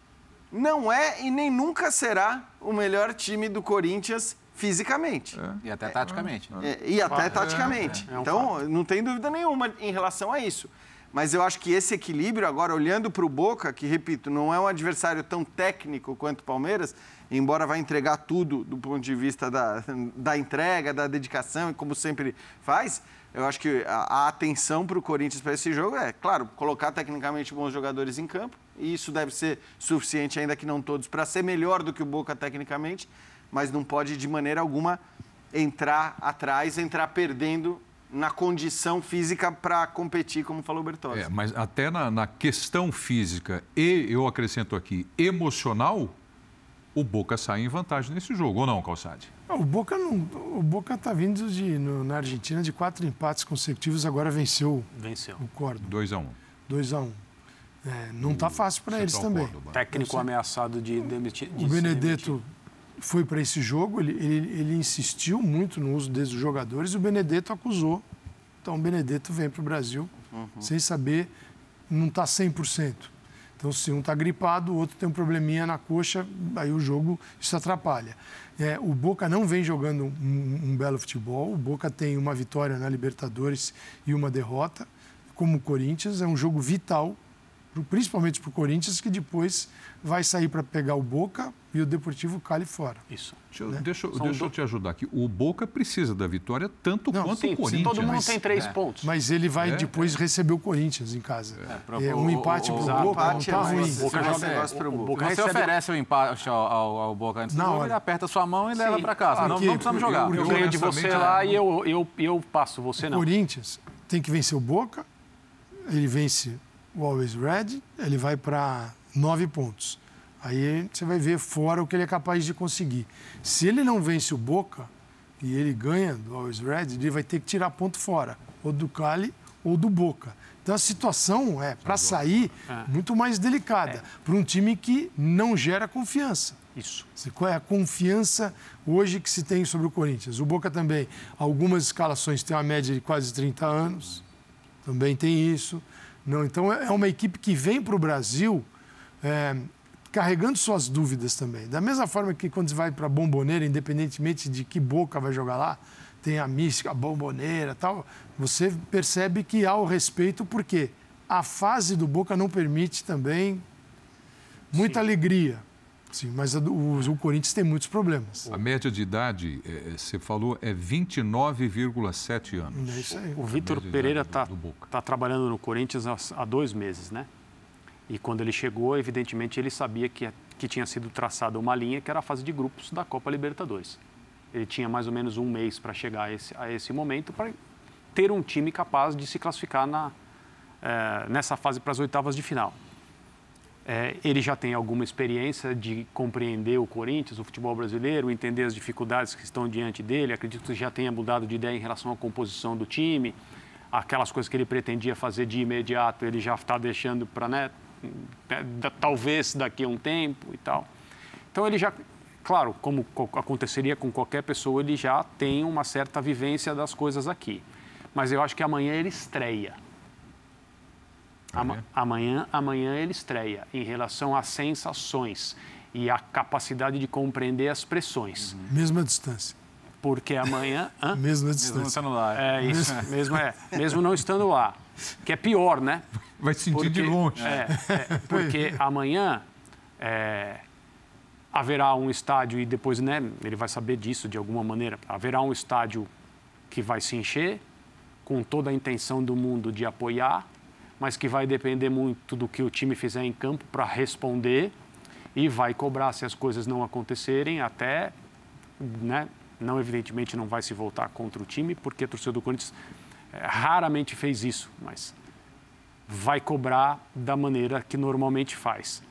não é e nem nunca será o melhor time do Corinthians fisicamente. É. E até taticamente. É, e até taticamente. É, é então, não tem dúvida nenhuma em relação a isso. Mas eu acho que esse equilíbrio, agora olhando para o Boca, que, repito, não é um adversário tão técnico quanto o Palmeiras, embora vá entregar tudo do ponto de vista da, da entrega, da dedicação, e como sempre faz, eu acho que a, a atenção para o Corinthians para esse jogo é, claro, colocar tecnicamente bons jogadores em campo, e isso deve ser suficiente, ainda que não todos, para ser melhor do que o Boca tecnicamente, mas não pode de maneira alguma entrar atrás, entrar perdendo na condição física para competir, como falou o Bertozzi. É, mas até na, na, questão física e, eu acrescento aqui, emocional, o Boca sai em vantagem nesse jogo, ou não, Calçade? O Boca não, o Boca está vindo de, no, na Argentina de quatro empates consecutivos, agora venceu, venceu. o Córdoba. 2 a 1 um. 2 a 1 um. É, não está fácil para eles também. Córdoba. Técnico ameaçado de demitir. De o Benedetto foi para esse jogo, ele, ele, ele, insistiu muito no uso desses jogadores e o Benedetto acusou. Então o Benedetto vem para o Brasil uhum. sem saber, não está 100%. Então, se um está gripado, o outro tem um probleminha na coxa, aí o jogo isso atrapalha. É, o Boca não vem jogando um, um, belo futebol. O Boca tem uma vitória na Libertadores e uma derrota. Como o Corinthians, é um jogo vital principalmente para o Corinthians, que depois vai sair para pegar o Boca e o Deportivo Cali fora. Isso. Deixa, eu, né? deixa, deixa eu te ajudar aqui. O Boca precisa da vitória tanto Não, quanto sim, o Corinthians. Todo mundo tem três é. pontos. Mas ele vai é, depois é. receber o Corinthians em casa. É, é um empate para o Boca não está ruim. O Boca joga negócio para o Boca. Você oferece o empate ao, ao, ao Boca antes do jogo, ele aperta sua mão e sim. leva para casa. Não, não precisamos jogar. Eu ganho de você lá e eu, eu, eu passo, você não. O Corinthians tem que vencer o Boca, ele vence o Always Red, ele vai para nove pontos. Aí você vai ver fora o que ele é capaz de conseguir. Se ele não vence o Boca e ele ganha do Always Red, ele vai ter que tirar ponto fora, ou do Cali ou do Boca. Então a situação é, para sair, é. muito mais delicada, é. para um time que não gera confiança. Isso. Qual é a confiança hoje que se tem sobre o Corinthians? O Boca também, algumas escalações têm uma média de quase 30 anos, também tem isso. Não, então é uma equipe que vem para o Brasil é, carregando suas dúvidas também. Da mesma forma que quando você vai para a bomboneira, independentemente de que boca vai jogar lá, tem a mística, a bomboneira tal, você percebe que há o respeito porque a fase do Boca não permite também muita Sim. alegria. Sim, mas o, o, Corinthians tem muitos problemas. A média de idade, é, é você falou, é 29,7 anos. É isso aí. O, o Vitor Pereira está tá trabalhando no Corinthians há, há, dois meses, né? E quando ele chegou, evidentemente, ele sabia que, que tinha sido traçada uma linha que era a fase de grupos da Copa Libertadores. Ele tinha mais ou menos um mês para chegar a esse, a esse momento para ter um time capaz de se classificar na, é, nessa fase para as oitavas de final. É, ele já tem alguma experiência de compreender o Corinthians, o futebol brasileiro, entender as dificuldades que estão diante dele. Acredito que já tenha mudado de ideia em relação à composição do time. Aquelas coisas que ele pretendia fazer de imediato, ele já está deixando para, né, talvez daqui a um tempo e tal. Então ele já, claro, como aconteceria com qualquer pessoa, ele já tem uma certa vivência das coisas aqui. Mas eu acho que amanhã ele estreia. Ama amanhã, amanhã ele estreia em relação às sensações e à capacidade de compreender as pressões. Uhum. Mesma distância. Porque amanhã. Hã? Mesma distância. Mesmo estando lá. É isso, mesmo, é, mesmo não estando lá. Que é pior, né? Vai sentir porque, de longe. É, é, porque amanhã é, haverá um estádio, e depois né, ele vai saber disso de alguma maneira, haverá um estádio que vai se encher, com toda a intenção do mundo de apoiar, mas que vai depender muito do que o time fizer em campo para responder e vai cobrar se as coisas não acontecerem até, né, não evidentemente não vai se voltar contra o time, porque a torcida do Corinthians é, raramente fez isso, mas vai cobrar da maneira que normalmente faz.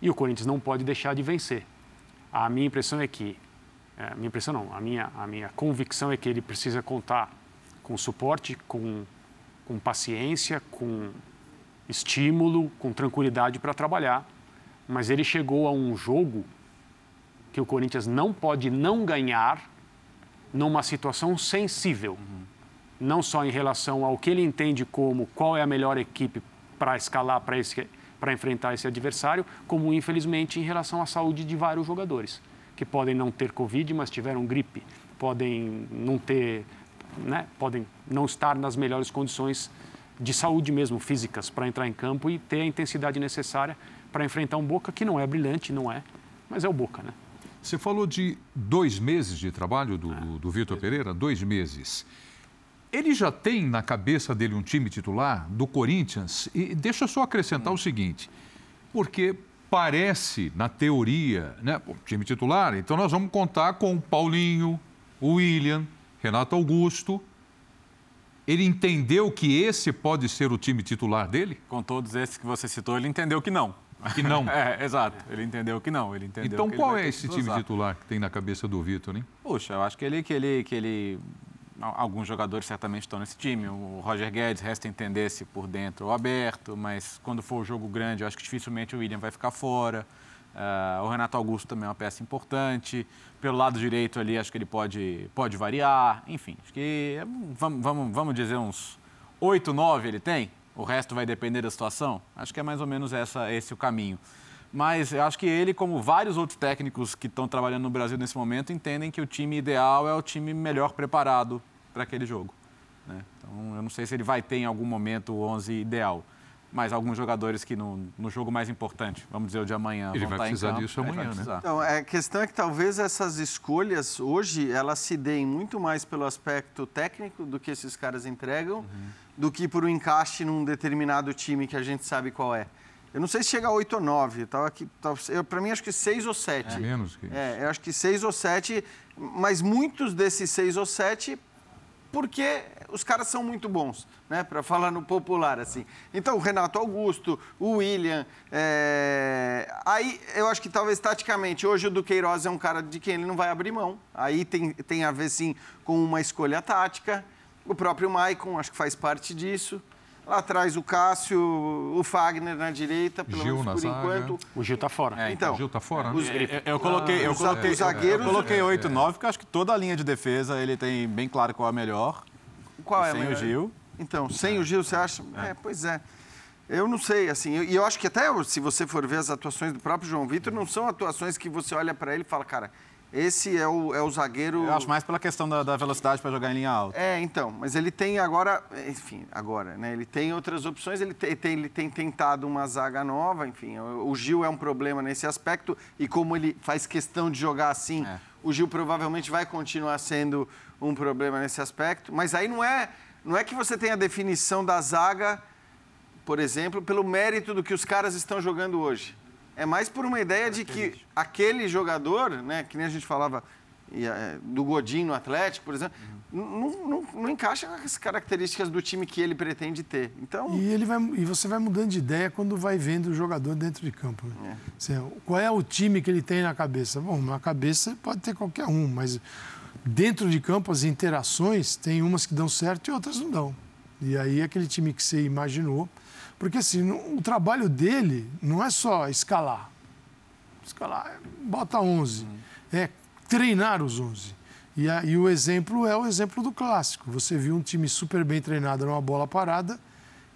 E o Corinthians não pode deixar de vencer. A minha impressão é que, é, minha impressão não, a minha, a minha convicção é que ele precisa contar com suporte, com com paciência, com estímulo, com tranquilidade para trabalhar. Mas ele chegou a um jogo que o Corinthians não pode não ganhar numa situação sensível. Uhum. Não só em relação ao que ele entende como qual é a melhor equipe para escalar para esse para enfrentar esse adversário, como infelizmente em relação à saúde de vários jogadores que podem não ter covid, mas tiveram gripe, podem não ter né, podem não estar nas melhores condições de saúde mesmo, físicas, para entrar em campo e ter a intensidade necessária para enfrentar um Boca que não é brilhante, não é, mas é o Boca, né? Você falou de dois meses de trabalho do, é. do Vitor Pereira, dois meses. Ele já tem na cabeça dele um time titular do Corinthians? E deixa eu só acrescentar hum. o seguinte, porque parece, na teoria, né, o time titular, então nós vamos contar com o Paulinho, o William, Renato Augusto, ele entendeu que esse pode ser o time titular dele? Com todos esses que você citou, ele entendeu que não. Que não? é, exato. Ele entendeu que não. Ele entendeu então, qual é esse time titular que tem na cabeça do Vitor, hein? Puxa, eu acho que ele, que ele, que ele. Alguns jogadores certamente estão nesse time. O Roger Guedes resta entender se por dentro ou aberto, mas quando for o jogo grande, eu acho que dificilmente o William vai ficar fora. Uh, o Renato Augusto também é uma peça importante. Pelo lado direito ali, acho que ele pode, pode variar. Enfim, acho que vamos, vamos, vamos dizer uns 8, 9 ele tem. O resto vai depender da situação. Acho que é mais ou menos essa, esse o caminho. Mas eu acho que ele, como vários outros técnicos que estão trabalhando no Brasil nesse momento, entendem que o time ideal é o time melhor preparado para aquele jogo. Né? Então, eu não sei se ele vai ter em algum momento o 11 ideal. Mas alguns jogadores que no, no jogo mais importante, vamos dizer o de amanhã, Ele vão vai estar precisar em campo, disso amanhã, né? Então, a questão é que talvez essas escolhas hoje elas se deem muito mais pelo aspecto técnico do que esses caras entregam, do que por um encaixe num determinado time que a gente sabe qual é. Eu não sei se chega a 8 ou 9, tava aqui, para mim acho que 6 ou 7. É menos que isso. É, eu acho que 6 ou 7, mas muitos desses 6 ou 7 porque os caras são muito bons, né? Para falar no popular assim. Então o Renato Augusto, o William, é... aí eu acho que talvez taticamente hoje o Duqueiroz é um cara de quem ele não vai abrir mão. Aí tem, tem a ver sim com uma escolha tática. O próprio Maicon acho que faz parte disso. Lá atrás o Cássio, o Fagner na direita, pelo Gil menos por zaga. enquanto. O Gil tá fora. É, Então, O Gil tá fora, né? os- Eu, eu coloquei, eu Os coloquei, os zagueiros- eu coloquei 8 9 porque eu acho que toda a linha de defesa ele tem bem claro qual é a melhor. Qual é a sem melhor? o Gil. Então, sem o Gil, você acha? É, pois é. Eu não sei, assim, e eu, acho que até se você for ver as atuações do próprio João Vitor, não são atuações que você olha para ele e fala, cara, esse é o, é o zagueiro. Eu acho mais pela questão da, da velocidade para jogar em linha alta. É, então, mas ele tem agora, enfim, agora, né? Ele tem outras opções, ele tem, ele tem tentado uma zaga nova, enfim. O, o Gil é um problema nesse aspecto e como ele faz questão de jogar assim, É. o Gil provavelmente vai continuar sendo um problema nesse aspecto. Mas aí não é, não é que você tem a definição da zaga, por exemplo, pelo mérito do que os caras estão jogando hoje. É mais por uma ideia de que aquele jogador, né, que nem a gente falava eh, do Godinho no Atlético, por exemplo, não, não, não encaixa com as características do time que ele pretende ter. Então, E, ele vai, e você vai mudando de ideia quando vai vendo o jogador dentro de campo. né? Assim, qual é o time que ele tem na cabeça? Bom, na cabeça pode ter qualquer um, mas dentro de campo as interações tem umas que dão certo e outras não dão. E aí aquele time que você imaginou. Porque assim, no- o trabalho dele não é só escalar. Escalar, é bota 11. É treinar os 11. E, a- e o exemplo é o exemplo do clássico. Você viu um time super bem treinado numa bola parada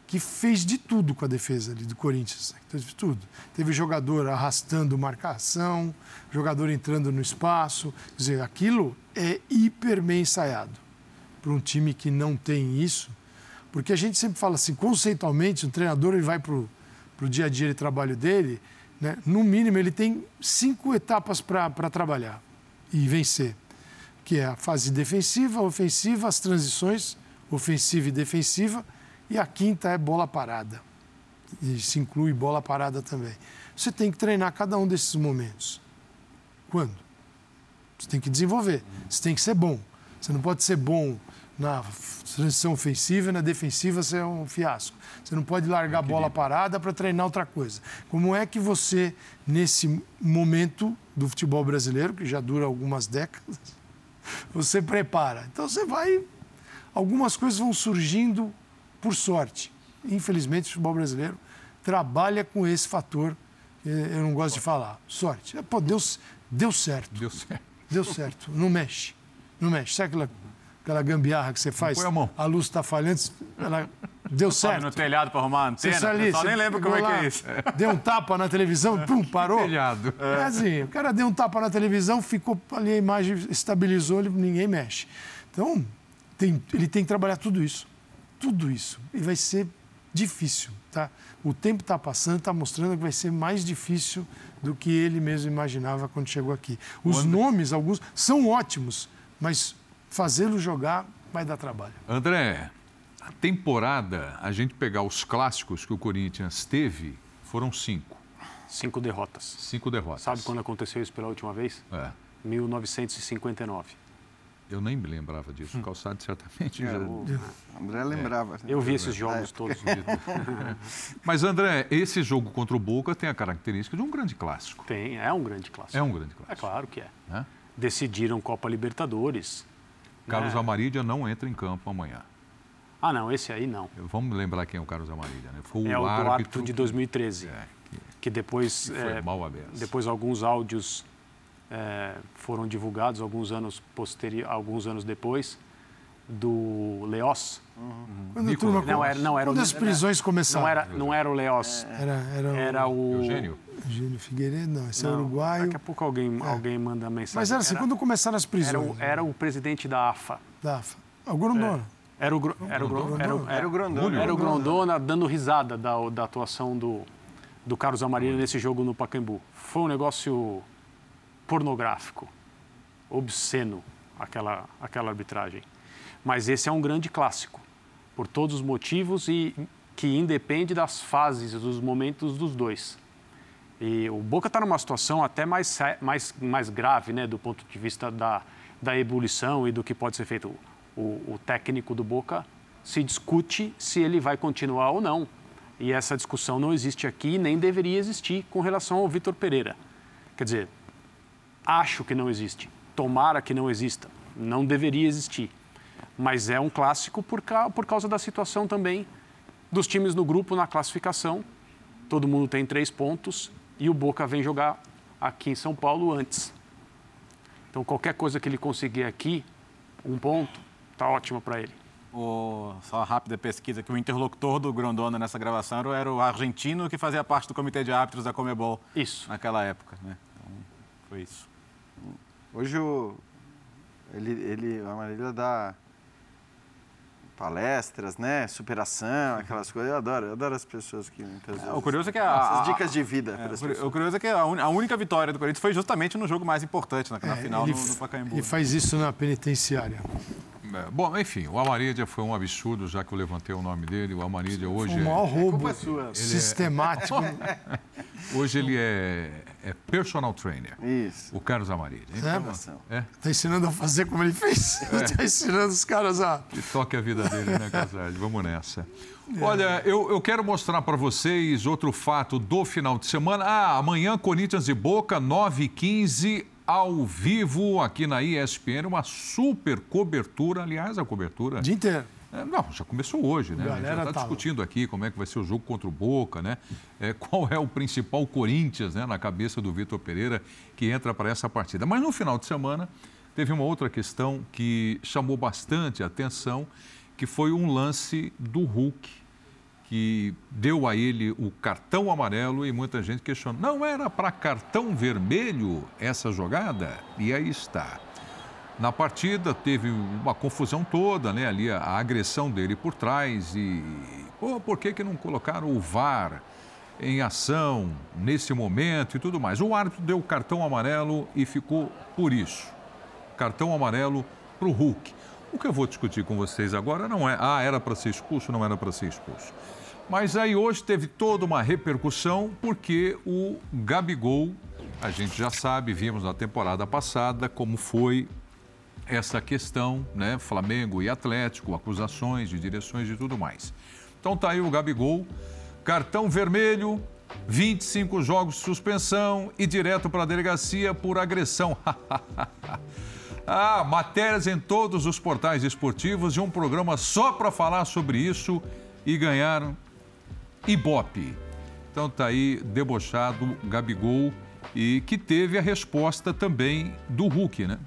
que fez de tudo com a defesa ali do Corinthians. né? Fez de tudo. Teve jogador arrastando marcação, jogador entrando no espaço. Quer dizer, aquilo é hiper bem ensaiado. Para um time que não tem isso, porque a gente sempre fala assim, conceitualmente, o treinador ele vai para o dia a dia de trabalho dele, né? no mínimo ele tem cinco etapas para trabalhar e vencer, que é a fase defensiva, ofensiva, as transições, ofensiva e defensiva, e a quinta é bola parada. E se inclui bola parada também. Você tem que treinar cada um desses momentos. Quando? Você tem que desenvolver. Você tem que ser bom. Você não pode ser bom na transição ofensiva e na defensiva você é um fiasco. Você não pode largar a bola parada para treinar outra coisa. Como é que você, nesse momento do futebol brasileiro, que já dura algumas décadas, você prepara? Então você vai. Algumas coisas vão surgindo por sorte. Infelizmente, o futebol brasileiro trabalha com esse fator que eu não gosto de falar. Sorte. Pô, deu, deu certo. Deu certo. Deu certo. Não mexe. Não mexe. Sabe aquela, aquela gambiarra que você faz? põe a mão. luz está falhando, ela deu no certo. telhado para arrumar a Você antena. o ali, você nem lembra como é que é isso. Deu um tapa na televisão, pum, parou. Telhado. É assim, o cara deu um tapa na televisão, ficou ali, a imagem estabilizou, ele- ninguém mexe. Então, tem- ele tem que trabalhar tudo isso. Tudo isso. E vai ser difícil, tá? O tempo está passando, está mostrando que vai ser mais difícil do que ele mesmo imaginava quando chegou aqui. Os nomes, alguns, são ótimos, mas fazê-lo jogar vai dar trabalho. André, a temporada, a gente pegar os clássicos que o Corinthians teve, foram cinco. Cinco derrotas. Cinco derrotas. Sabe quando aconteceu isso pela última vez? É. 1959. Eu nem me lembrava disso. O Calçado certamente é, já... o André lembrava. Eu vi esses jogos todos. Mas, André, esse jogo contra o Boca tem a característica de um grande clássico. Tem, é um grande clássico. É um grande clássico. É claro que é. né? Decidiram Copa Libertadores. Carlos É. Amarília não entra em campo amanhã. Ah, não, esse aí não. Vamos lembrar quem é o Carlos Amarília, né? Foi É o árbitro árbitro de 2013. É, que Que depois, que foi é, mal aberto. depois alguns áudios é, foram divulgados alguns anos posteri alguns anos depois do Leós. Quando a turma Não era, não era quando o as prisões começaram. não era, não era o Leós. Era, era, o Era o Eugênio? Eugênio Figueiredo, não, esse é Não, uruguaio. Daqui a pouco alguém, alguém manda mensagem. Mas era assim, quando começaram as era, prisões. o, era o presidente da AFA. Da AFA. O Grondona. Era o, era o, Gro- era, o- Era o Grondona. Era o Grondona dando risada da, da atuação do, do Carlos Amarillo nesse jogo no Pacaembu. Foi um negócio pornográfico, obsceno, aquela, aquela arbitragem. Mas esse é um grande clássico, por todos os motivos e que independe das fases, dos momentos dos dois. E o Boca está numa situação até mais, mais, mais grave, né, do ponto de vista da, da ebulição e do que pode ser feito. O, o técnico do Boca se discute se ele vai continuar ou não. E essa discussão não existe aqui nem deveria existir com relação ao Vitor Pereira. Quer dizer, acho que não existe. Tomara que não exista. Não deveria existir. Mas é um clássico por, ca- por causa da situação também dos times no grupo na classificação. Todo mundo tem três pontos e o Boca vem jogar aqui em São Paulo antes. Então, qualquer coisa que ele conseguir aqui, um ponto, tá ótimo para ele. O, só uma rápida pesquisa que o interlocutor do Grondona nessa gravação era o- era o argentino que fazia parte do comitê de árbitros da Comebol Isso. naquela época, né? Então, foi isso. Hoje o, ele, ele, a Marília dá palestras, né? Superação, aquelas coisas. Eu adoro, eu adoro as pessoas que muitas vezes... O curioso é que a, Essas a- dicas de vida é, para as pessoas. o curioso é que a, un- a única vitória do Corinthians foi justamente no jogo mais importante, na, na É, final ele, no, Pacaembu. ele faz isso na penitenciária. É, Bom, enfim, o Amarídia foi um absurdo, já que eu levantei o nome dele. O Amarídia hoje Foi o maior é, roubo culpa sua. sistemático. hoje ele é, é personal trainer. Isso. O Carlos Amarídia. É, é, Tá ensinando a fazer como ele fez. Tá ensinando os caras a. que toque a vida dele, né, Casardi? Vamos nessa. Olha, eu, eu quero mostrar para vocês outro fato do final de semana. Ah, amanhã, Corinthians e Boca, 9h15, ao vivo, aqui na ESPN, uma super cobertura. Aliás, a cobertura. O dia inteiro. É, não, já começou hoje, né? A gente já está discutindo aqui como é que vai ser o jogo contra o Boca, né? É, qual é o principal Corinthians, né, na cabeça do Vitor Pereira, que entra para essa partida. Mas no final de semana, teve uma outra questão que chamou bastante a atenção, que foi um lance do Hulk, que deu a ele o cartão amarelo e muita gente questionou. Não era para cartão vermelho essa jogada? E aí está. Na partida teve uma confusão toda, né? Ali a, a agressão dele por trás e pô, por que que não colocaram o VAR em ação nesse momento e tudo mais? O árbitro deu o cartão amarelo e ficou por isso. Cartão amarelo para o Hulk. O que eu vou discutir com vocês agora não é, ah, era para ser expulso, não era para ser expulso. Mas aí hoje teve toda uma repercussão porque o Gabigol, a gente já sabe, vimos na temporada passada como foi essa questão, né? Flamengo e Atlético, acusações de direções e tudo mais. Então tá aí o Gabigol, cartão vermelho, 25 jogos de suspensão e direto para a delegacia por agressão. ah, matérias em todos os portais esportivos e um programa só para falar sobre isso e ganharam Ibope. Então tá aí debochado Gabigol e que teve a resposta também do Hulk, né?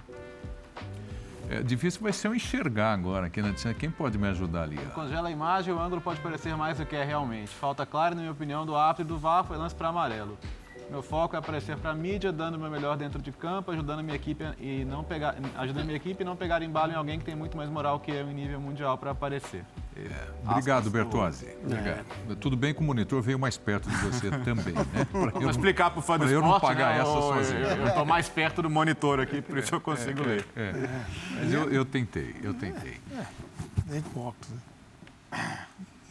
É difícil vai ser eu enxergar agora aqui na cena. Quem pode me ajudar ali? Congela a imagem, o ângulo pode parecer mais do que é realmente. Falta clara, na minha opinião, do árbitro do VAR foi lance para amarelo. Meu foco é aparecer para a mídia, dando o meu melhor dentro de campo, ajudando a minha equipe e não pegar, ajudando minha equipe e não pegar embalo em alguém que tem muito mais moral que eu em nível mundial para aparecer. Obrigado, Aspas do- Bertozzi. Obrigado. Tudo bem que o monitor veio mais perto de você também, né? Pra Vou explicar para o fã do pra eu esporte, não pagar né? essa eu, sozinho. Eu, tô mais perto do monitor aqui, por isso eu consigo ler. É, mas eu, eu tentei, eu tentei. Nem com óculos. Né?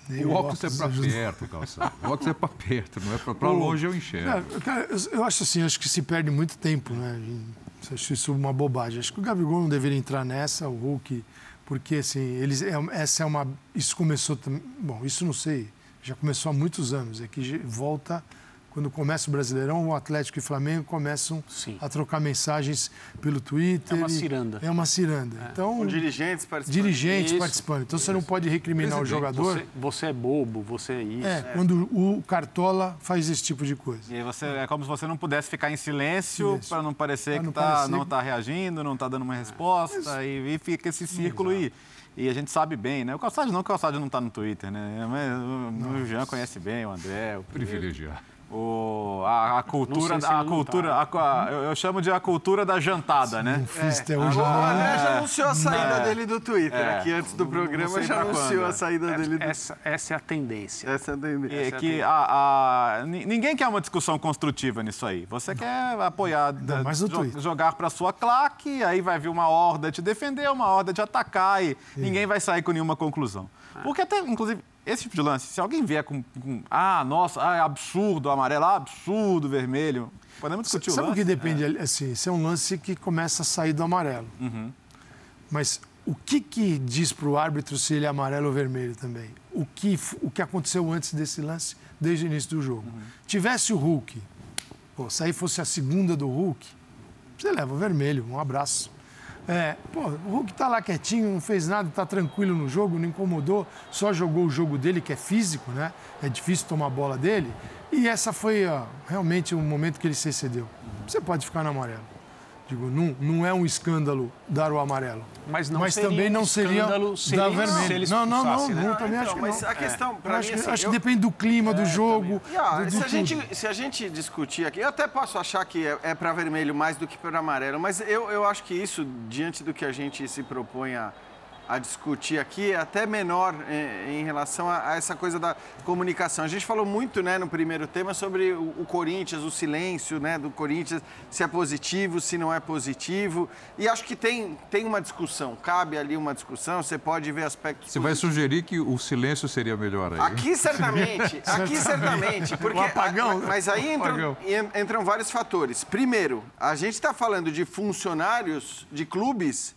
Nem O óculos é para perto, calçado. O óculos é para perto, não é para longe eu enxergo. Cara, cara, eu- eu acho assim, acho que se perde muito tempo, né? em- Acho isso uma bobagem. Acho que o Gabigol não deveria entrar nessa, o Hulk, porque assim, eles, é, essa é uma. Isso começou. Bom, isso não sei, já começou há muitos anos. É que volta. Quando começa o Brasileirão, o Atlético e o Flamengo começam Sim. a trocar mensagens pelo Twitter. É uma ciranda. É uma ciranda. Então, Com dirigentes participando. dirigentes Isso, participando. Então você não pode recriminar o jogador. Você, você é bobo, você é isso. É, quando o Cartola faz esse tipo de coisa. E aí você, é como se você não pudesse ficar em silêncio para não parecer Pra que não tá, parecer não que- está reagindo, não está dando uma resposta, e, e fica esse círculo e, e a gente sabe bem, né? O Calçado não, que o Calçado não está no Twitter, né? Mas o, o Jean conhece bem, o André, o Privilegiado. O, a, a cultura, se a cultura, a, a, eu, eu chamo de a cultura da jantada, né? Não fiz até hoje. O não. André já anunciou a saída dele do Twitter É. aqui antes do Não programa, já anunciou quando. a saída dele do Essa, essa é a tendência. Essa é a tendência. É que a, a- ni- ninguém quer uma discussão construtiva nisso aí. Você quer apoiar, da- mais no jo- jogar para sua claque, aí vai vir uma horda te defender, uma horda te atacar e ninguém vai sair com nenhuma conclusão. Porque até, inclusive, esse tipo de lance, se alguém vier com, com, ah, nossa, ah, é absurdo, amarelo, ah, absurdo, vermelho, podemos discutir Sabe o o que lance? depende? Assim, esse é um lance que começa a sair do amarelo. Uhum. Mas o que, que diz para o árbitro se ele é amarelo ou vermelho também? O que, o que aconteceu antes desse lance, desde o início do jogo? Uhum. Tivesse o Hulk, pô, se aí fosse a segunda do Hulk, você leva o vermelho, um abraço. É, pô, o Hulk tá lá quietinho, não fez nada, tá tranquilo no jogo, não incomodou, só jogou o jogo dele, que é físico, né? É difícil tomar a bola dele. E essa foi ó, realmente o momento que ele se excedeu. Você pode ficar no amarelo. Digo, não, não é um escândalo dar o amarelo. Mas não Mas também não seria se dar se vermelho. ele não, não, não, né? não, também Então, acho que mas não. a questão, para mim, que- assim, acho eu- que depende do clima do jogo. Ah, do- se, do a gente, se a gente discutir aqui, eu até posso achar que é, é para vermelho mais do que para amarelo, mas eu, eu acho que isso, diante do que a gente se propõe a, a discutir aqui, é até menor eh, em relação a, a essa coisa da comunicação. A gente falou muito né, no primeiro tema sobre o, o Corinthians, o silêncio né, do Corinthians, se é positivo, se não é positivo. E acho que tem, tem uma discussão, cabe ali uma discussão, você pode ver aspectos Você vai sugerir que o silêncio seria melhor aí? Aqui certamente, aqui certamente, porque O apagão, a- mas aí entram, entram vários fatores. Primeiro, a gente está falando de funcionários de clubes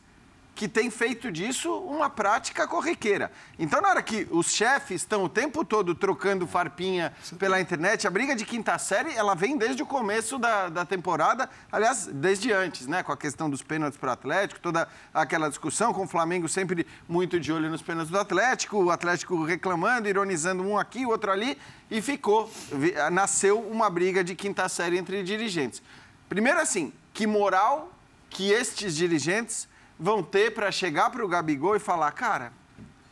que têm feito disso uma prática corriqueira. Então, na hora que os chefes estão o tempo todo trocando farpinha pela internet, a briga de quinta série, ela vem desde o começo da, da temporada, aliás, desde antes, né? Com a questão dos pênaltis para o Atlético, toda aquela discussão, com o Flamengo sempre muito de olho nos pênaltis do Atlético, o Atlético reclamando, ironizando um aqui, o outro ali, e ficou, nasceu uma briga de quinta série entre dirigentes. Primeiro, assim, que moral que estes dirigentes vão ter para chegar para o Gabigol e falar, cara,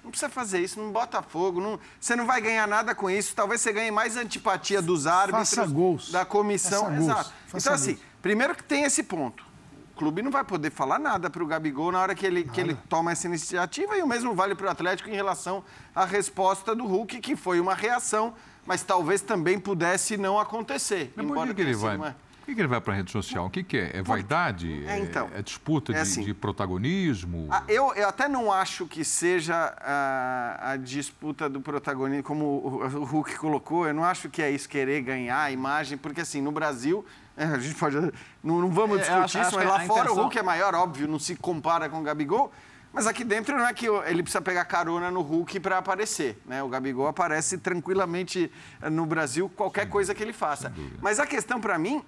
não precisa fazer isso, não bota fogo, não, você não vai ganhar nada com isso, talvez você ganhe mais antipatia dos árbitros, Faça gols. da comissão. Faça. Exato. Então, assim, primeiro que tem esse ponto. O clube não vai poder falar nada para o Gabigol na hora que ele, que ele toma essa iniciativa, e o mesmo vale para o Atlético em relação à resposta do Hulk, que foi uma reação, mas talvez também pudesse não acontecer. Mas por que, que ele vai? uma- que, que ele vai para a rede social? O que, que é? É vaidade? É, então. É, disputa É de, assim. de protagonismo? Ah, eu, eu até não acho que seja a, a disputa do protagonismo, como o, o Hulk colocou, eu não acho que é isso, querer ganhar a imagem, porque assim, no Brasil, é, a gente pode. Não, não vamos É, discutir acho- isso, mas lá fora intenção- o Hulk é maior, óbvio, não se compara com o Gabigol. Mas aqui dentro não é que ele precisa pegar carona no Hulk para aparecer. Né? O Gabigol aparece tranquilamente eh, no Brasil, qualquer coisa que ele faça. Mas a questão para mim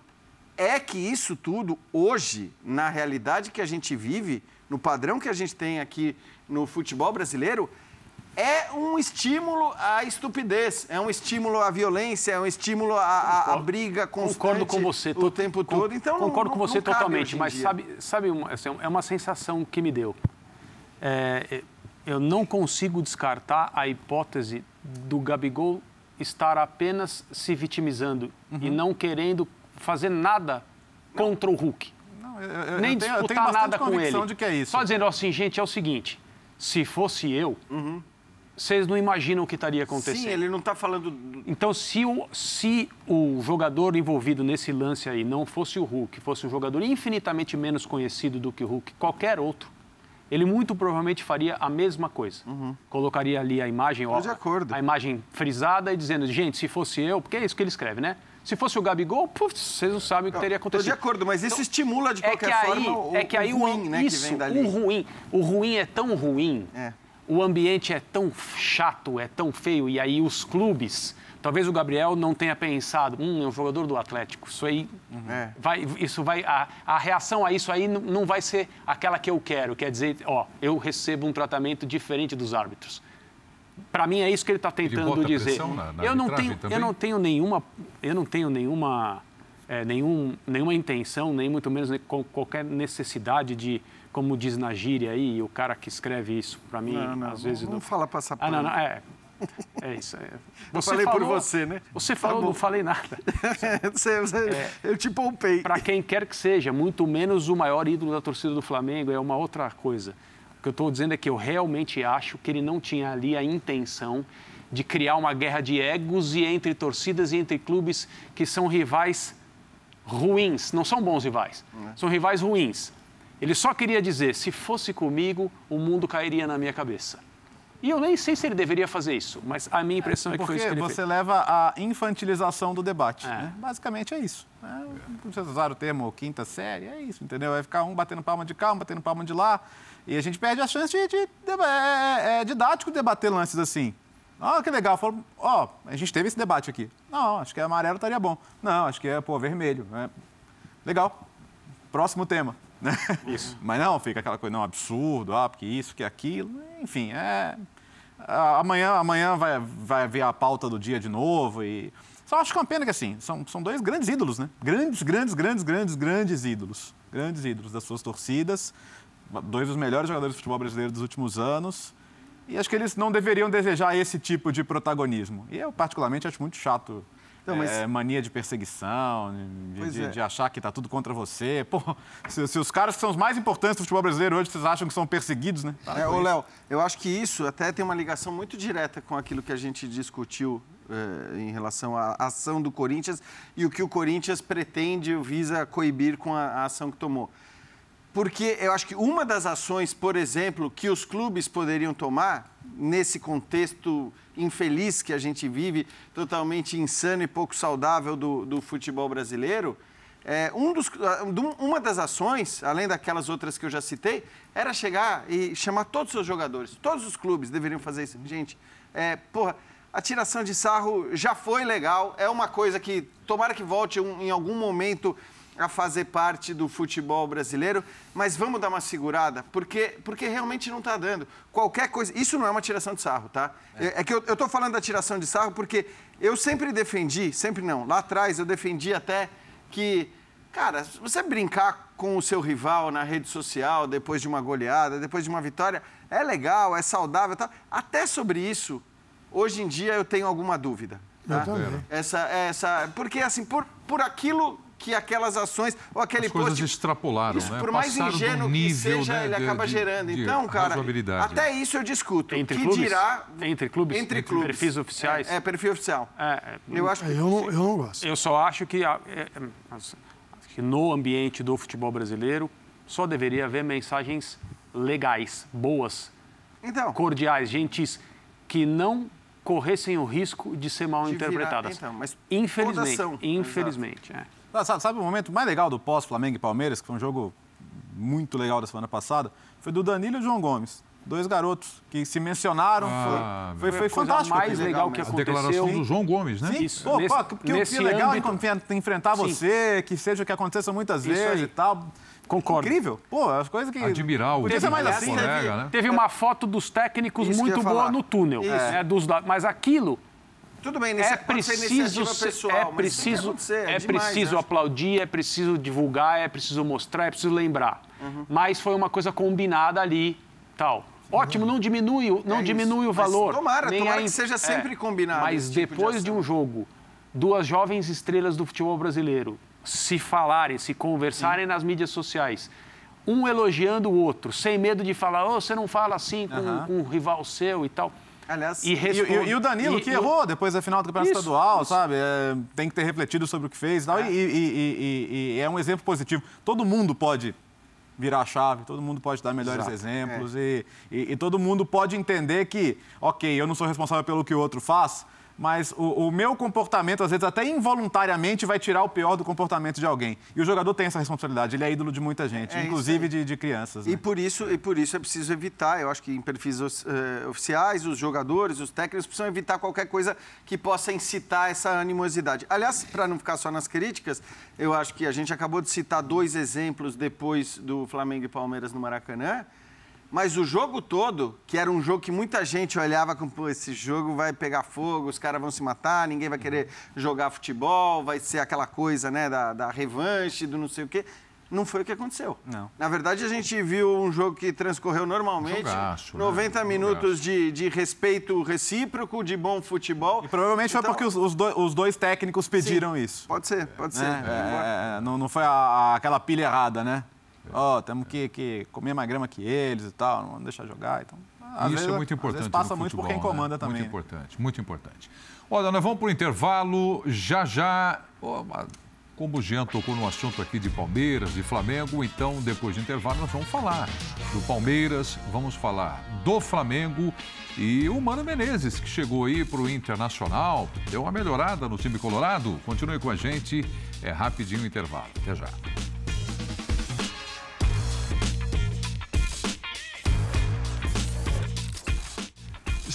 é que isso tudo, hoje, na realidade que a gente vive, no padrão que a gente tem aqui no futebol brasileiro, é um estímulo à estupidez, é um estímulo à violência, é um estímulo à, à- à briga constante Concordo com você o tempo todo. Então, não- concordo com não- você não cabe totalmente, mas dia. sabe, sabe uma, assim, é uma sensação que me deu. É, eu não consigo descartar a hipótese do Gabigol estar apenas se vitimizando e Uhum. não querendo fazer nada contra o Hulk. Não, eu- eu- Nem eu tenho, eu tenho disputar nada com ele. de que é isso. Só dizendo assim, gente, é o seguinte: se fosse eu, Uhum. vocês não imaginam o que estaria acontecendo. Sim, ele não está falando. do- Então, se o, se o jogador envolvido nesse lance aí não fosse o Hulk, fosse um jogador infinitamente menos conhecido do que o Hulk, qualquer outro, ele muito provavelmente faria a mesma coisa. Colocaria ali a imagem, ó, Uhum. de acordo. a imagem frisada e dizendo, gente, se fosse eu, porque é isso que ele escreve, né? Se fosse o Gabigol, putz, vocês não sabem o que teria Estou acontecido. de acordo, mas isso estimula de É qualquer que aí, forma o, é que aí o ruim, né, isso, que vem dali. o ruim, o ruim é tão ruim, É. o ambiente é tão chato, é tão feio, e aí os clubes, talvez o Gabriel não tenha pensado, hum, é um jogador do Atlético, isso aí É. vai, isso vai, a, a reação a isso aí não vai ser aquela que eu quero, quer dizer, ó, eu recebo um tratamento diferente dos árbitros. Para mim é isso que ele está tentando bota dizer. na- na eu não tenho, também? eu não tenho nenhuma, eu não tenho nenhuma, é, nenhum, nenhuma intenção, nem muito menos qualquer necessidade de, como diz na gíria aí, o cara que escreve isso para mim, Não, não, às vezes vamos não. falar passar Ah, não, não, é. É isso. É. Você eu falei falou, por você, né? Você falou, tá não falei nada. você, você, é, eu te poupei. Para quem quer que seja, muito menos o maior ídolo da torcida do Flamengo, é uma outra coisa. O que eu estou dizendo é que eu realmente acho que ele não tinha ali a intenção de criar uma guerra de egos e entre torcidas e entre clubes que são rivais ruins, não são bons rivais, é. são rivais ruins. Ele só queria dizer: se fosse comigo, o mundo cairia na minha cabeça. E eu nem sei se ele deveria fazer isso, mas a minha impressão é, é que foi isso que ele você fez. leva a infantilização do debate. É. Né? Basicamente é isso. É, não precisa usar o termo quinta série, é isso, entendeu? Vai ficar um batendo palma de cá, um batendo palma de lá, e a gente perde a chance de, de, de é, é, é didático debater lances assim. Ah, que legal. Falou, ó, oh, a gente teve esse debate aqui. Não, acho que amarelo estaria bom. Não, acho que é, pô, vermelho. É. Legal. Próximo tema. Né? Isso. Mas não, fica aquela coisa, não, absurdo, ah, porque isso, que aquilo. Enfim, é. Amanhã, amanhã vai, vai ver a pauta do dia de novo e. Só acho que é uma pena que assim, são, são dois grandes ídolos, né? Grandes, grandes, grandes, grandes, grandes ídolos. Grandes ídolos das suas torcidas. Dois dos melhores jogadores de futebol brasileiro dos últimos anos. E acho que eles não deveriam desejar esse tipo de protagonismo. E eu, particularmente, acho muito chato não, mas... é, mania de perseguição, de, de, é. de achar que está tudo contra você. Pô, se, se, os caras que são os mais importantes do futebol brasileiro hoje, vocês acham que são perseguidos, né? É, ô, Léo, eu acho que isso até tem uma ligação muito direta com aquilo que a gente discutiu é, em relação à ação do Corinthians e o que o Corinthians pretende ou visa coibir com a, a ação que tomou. Porque eu acho que uma das ações, por exemplo, que os clubes poderiam tomar nesse contexto infeliz que a gente vive, totalmente insano e pouco saudável do, do futebol brasileiro, é, um dos, uma das ações, além daquelas outras que eu já citei, era chegar e chamar todos os seus jogadores. Todos os clubes deveriam fazer isso. Gente, é, porra, a tiração de sarro já foi legal, é uma coisa que tomara que volte um, em algum momento a fazer parte do futebol brasileiro, mas vamos dar uma segurada, porque, porque realmente não está dando. Qualquer coisa. Isso não é uma tiração de sarro, tá? É, é que eu estou falando da tiração de sarro porque eu sempre defendi, sempre não, lá atrás eu defendi até que, cara, se você brincar com o seu rival na rede social depois de uma goleada, depois de uma vitória, é legal, é saudável, tá? até sobre isso, hoje em dia eu tenho alguma dúvida. Tá? Essa, essa, porque assim, por, por aquilo que aquelas ações ou aquele As coisas post, extrapolaram, isso, né? Por mais Passaram ingênuo que seja, né, ele de, acaba gerando. De, então, cara, até isso eu discuto. Entre que clubes? dirá entre clubes, entre, entre clubes, perfis oficiais. É, é perfil oficial. É, é, eu acho que, eu, não, eu não gosto. Eu só acho que, é, é, que no ambiente do futebol brasileiro só deveria haver mensagens legais, boas, então, cordiais, gentis, que não corressem o risco de ser mal de interpretadas. Virar, então, mas infelizmente, infelizmente, é. Sabe, sabe o momento mais legal do pós-Flamengo e Palmeiras, que foi um jogo muito legal da semana passada? Foi do Danilo e o João Gomes. Dois garotos que se mencionaram. Ah, foi, foi, foi fantástico. mais legal que aconteceu. A declaração do João Gomes, né? Sim, Isso. Pô, nesse, pô, que, nesse que legal âmbito... enfrentar Sim. você, que seja o que aconteça muitas Isso vezes aí. e tal. Concordo. Incrível. Pô, as coisas que. Admirar o Podia mais assim, colega, né? Teve uma foto dos técnicos Isso muito boa no túnel. Né, dos, mas aquilo tudo bem, nesse, é preciso pessoal, é preciso, é, é preciso aplaudir, é preciso divulgar, é preciso mostrar, é preciso lembrar. Uhum. Mas foi uma coisa combinada ali, tal. Ótimo, não diminui, não é diminui o valor. Mas tomara, tomara a... que seja sempre é, combinado. Mas tipo depois de, de um jogo, duas jovens estrelas do futebol brasileiro se falarem, se conversarem nas mídias sociais, um elogiando o outro, sem medo de falar, oh, você não fala assim com, uhum. com um rival seu e tal. Aliás, e, responde... e, e, e, o Danilo, que errou depois da final do Campeonato isso, Estadual, isso. sabe? É, tem que ter refletido sobre o que fez e tal. É. E, é um exemplo positivo. Todo mundo pode virar a chave, todo mundo pode dar melhores Exato. exemplos é. e, todo mundo pode entender que, ok, eu não sou responsável pelo que o outro faz, mas o, o, meu comportamento, às vezes, até involuntariamente, vai tirar o pior do comportamento de alguém. E o jogador tem essa responsabilidade, ele é ídolo de muita gente, é inclusive de, de, crianças. Né? E, por isso, e por isso é preciso evitar, eu acho que em perfis uh, oficiais, os jogadores, os técnicos precisam evitar qualquer coisa que possa incitar essa animosidade. Aliás, para não ficar só nas críticas, eu acho que a gente acabou de citar dois exemplos depois do Flamengo e Palmeiras no Maracanã. Mas o jogo todo, que era um jogo que muita gente olhava como, pô, esse jogo vai pegar fogo, os caras vão se matar, ninguém vai querer jogar futebol, vai ser aquela coisa, né, da, da revanche, do não sei o quê. Não foi o que aconteceu. Não. Na verdade, a gente viu um jogo que transcorreu normalmente. Jogaço, né? 90 minutos Jogaço. de, de respeito recíproco, de bom futebol. E provavelmente Então- foi porque os, os dois, os dois técnicos pediram isso. Pode ser, pode ser. né? É, é, não, não foi a- aquela pilha errada, né? Ó, temos que, que comer mais grama que eles e tal, não deixar jogar. Então, às Isso vezes, é muito importante. passa muito por futebol, quem comanda né? também. Muito importante, muito importante. Olha, nós vamos para o intervalo. Já já. a- como o Jean tocou no assunto aqui de Palmeiras, de Flamengo, então depois do intervalo nós vamos falar do Palmeiras, vamos falar do Flamengo e o Mano Menezes, que chegou aí para o Internacional, deu uma melhorada no time colorado. Continue com a gente, é rapidinho o intervalo. Até já.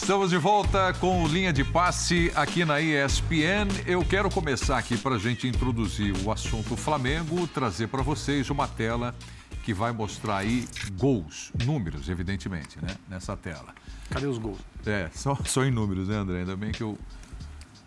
Estamos de volta com linha de passe aqui na ESPN. Eu quero começar aqui para a gente introduzir o assunto Flamengo, trazer para vocês uma tela que vai mostrar aí gols, números, evidentemente, né? Nessa tela. Cadê os gols? É, só, só em números, né, André? Ainda bem que eu,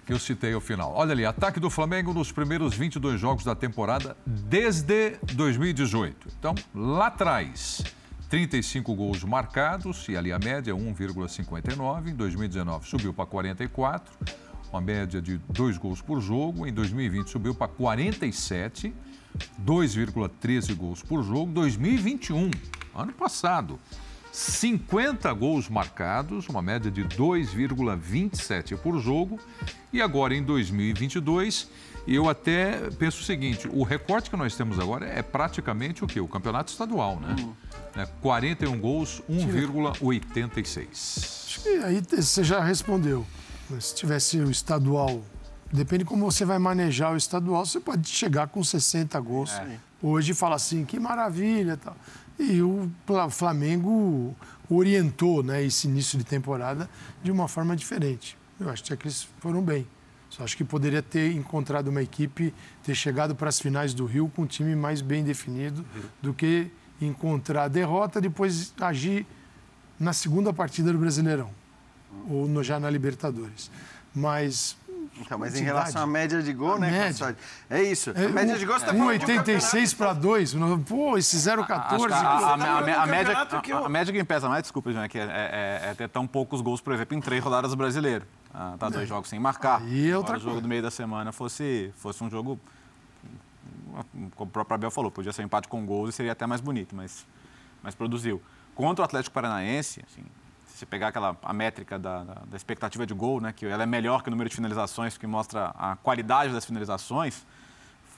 que eu citei ao final. Olha ali, ataque do Flamengo nos primeiros 22 jogos da temporada desde 2018. Então, lá atrás, 35 gols marcados, e ali a média 1,59. Em 2019 subiu para 44, uma média de 2 gols por jogo. Em 2020 subiu para 47, 2,13 gols por jogo. 2021, ano passado, 50 gols marcados, uma média de 2,27 por jogo. E agora em 2022, eu até penso o seguinte: o recorte que nós temos agora é praticamente o quê? O campeonato estadual, né? É 41 gols, 1,86. Acho que aí você já respondeu. Se tivesse o estadual, depende como você vai manejar o estadual, você pode chegar com 60 gols. Hoje fala assim, que maravilha tal. E o Flamengo orientou né, esse início de temporada de uma forma diferente. Eu acho que eles foram bem. Só acho que poderia ter encontrado uma equipe, ter chegado para as finais do Rio com um time mais bem definido do que encontrar a derrota, depois agir na segunda partida do Brasileirão ou no, já na Libertadores. Mas. Então, mas em relação à média de gol, A né, média. É isso. É, a média de gol tá de um 1,86 para 2. Pô, esse 0,14. Acho que a, a- tá a- média, que a, eu- a média que pesa mais, desculpa, Jean, é, que é, é- é ter tão poucos gols, por exemplo, em três rodadas do brasileiro. Ah, tá dois jogos sem marcar. É outra o jogo coisa. do meio da semana fosse, fosse um jogo. Como o próprio Abel falou, podia ser um empate com gols e seria até mais bonito, mas, mas produziu. Contra o Atlético Paranaense, assim, se você pegar aquela a métrica da, da, da expectativa de gol, né, que ela é melhor que o número de finalizações, que mostra a qualidade das finalizações,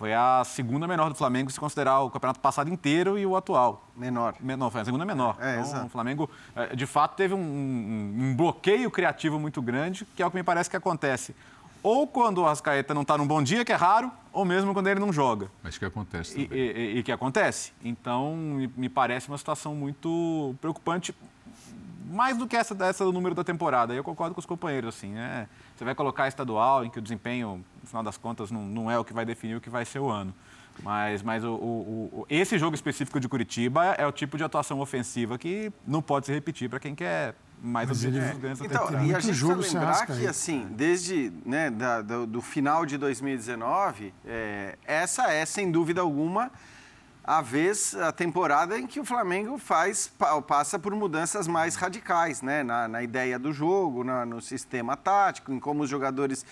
foi a segunda menor do Flamengo se considerar o campeonato passado inteiro e o atual. Menor. Menor, foi a segunda menor. É, então, exato. o Flamengo, eh, de fato, teve um, um- bloqueio criativo muito grande, que é o que me parece que acontece. Ou quando o Arrascaeta não está num bom dia, que é raro, ou mesmo quando ele não joga. Mas que acontece E, também. e- e que acontece. Então, me parece uma situação muito preocupante, mais do que essa, essa do número da temporada. Eu concordo com os companheiros, assim, né? Você vai colocar estadual, em que o desempenho, no final das contas, não, não é o que vai definir o que vai ser o ano. Mas, mas o, o- o- esse jogo específico de Curitiba é o tipo de atuação ofensiva que não pode se repetir para quem quer mais Mas objetivos ele- ganhos da Então, tem e a gente jogo precisa lembrar que, assim, desde né, da- do, do final de 2019, é, essa é, sem dúvida alguma, a vez, a temporada em que o Flamengo faz, pa- passa por mudanças mais radicais, né? Na, na ideia do jogo, na- no sistema tático, em como os jogadores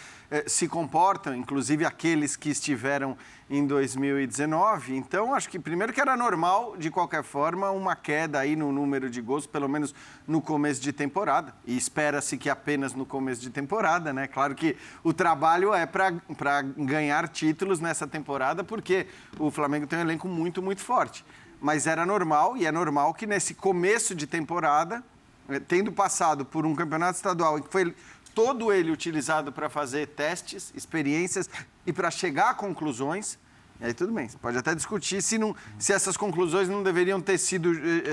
se comportam, inclusive aqueles que estiveram em 2019. Então, acho que primeiro que era normal, de qualquer forma, uma queda aí no número de gols, pelo menos no começo de temporada. E espera-se que apenas no começo de temporada, né? Claro que o trabalho é para ganhar títulos nessa temporada, porque o Flamengo tem um elenco muito, muito forte. Mas era normal, e é normal que nesse começo de temporada, eh, tendo passado por um campeonato estadual que foi todo ele utilizado para fazer testes, experiências e para chegar a conclusões. E aí tudo bem, você pode até discutir se, não, se essas conclusões não deveriam ter sido eh,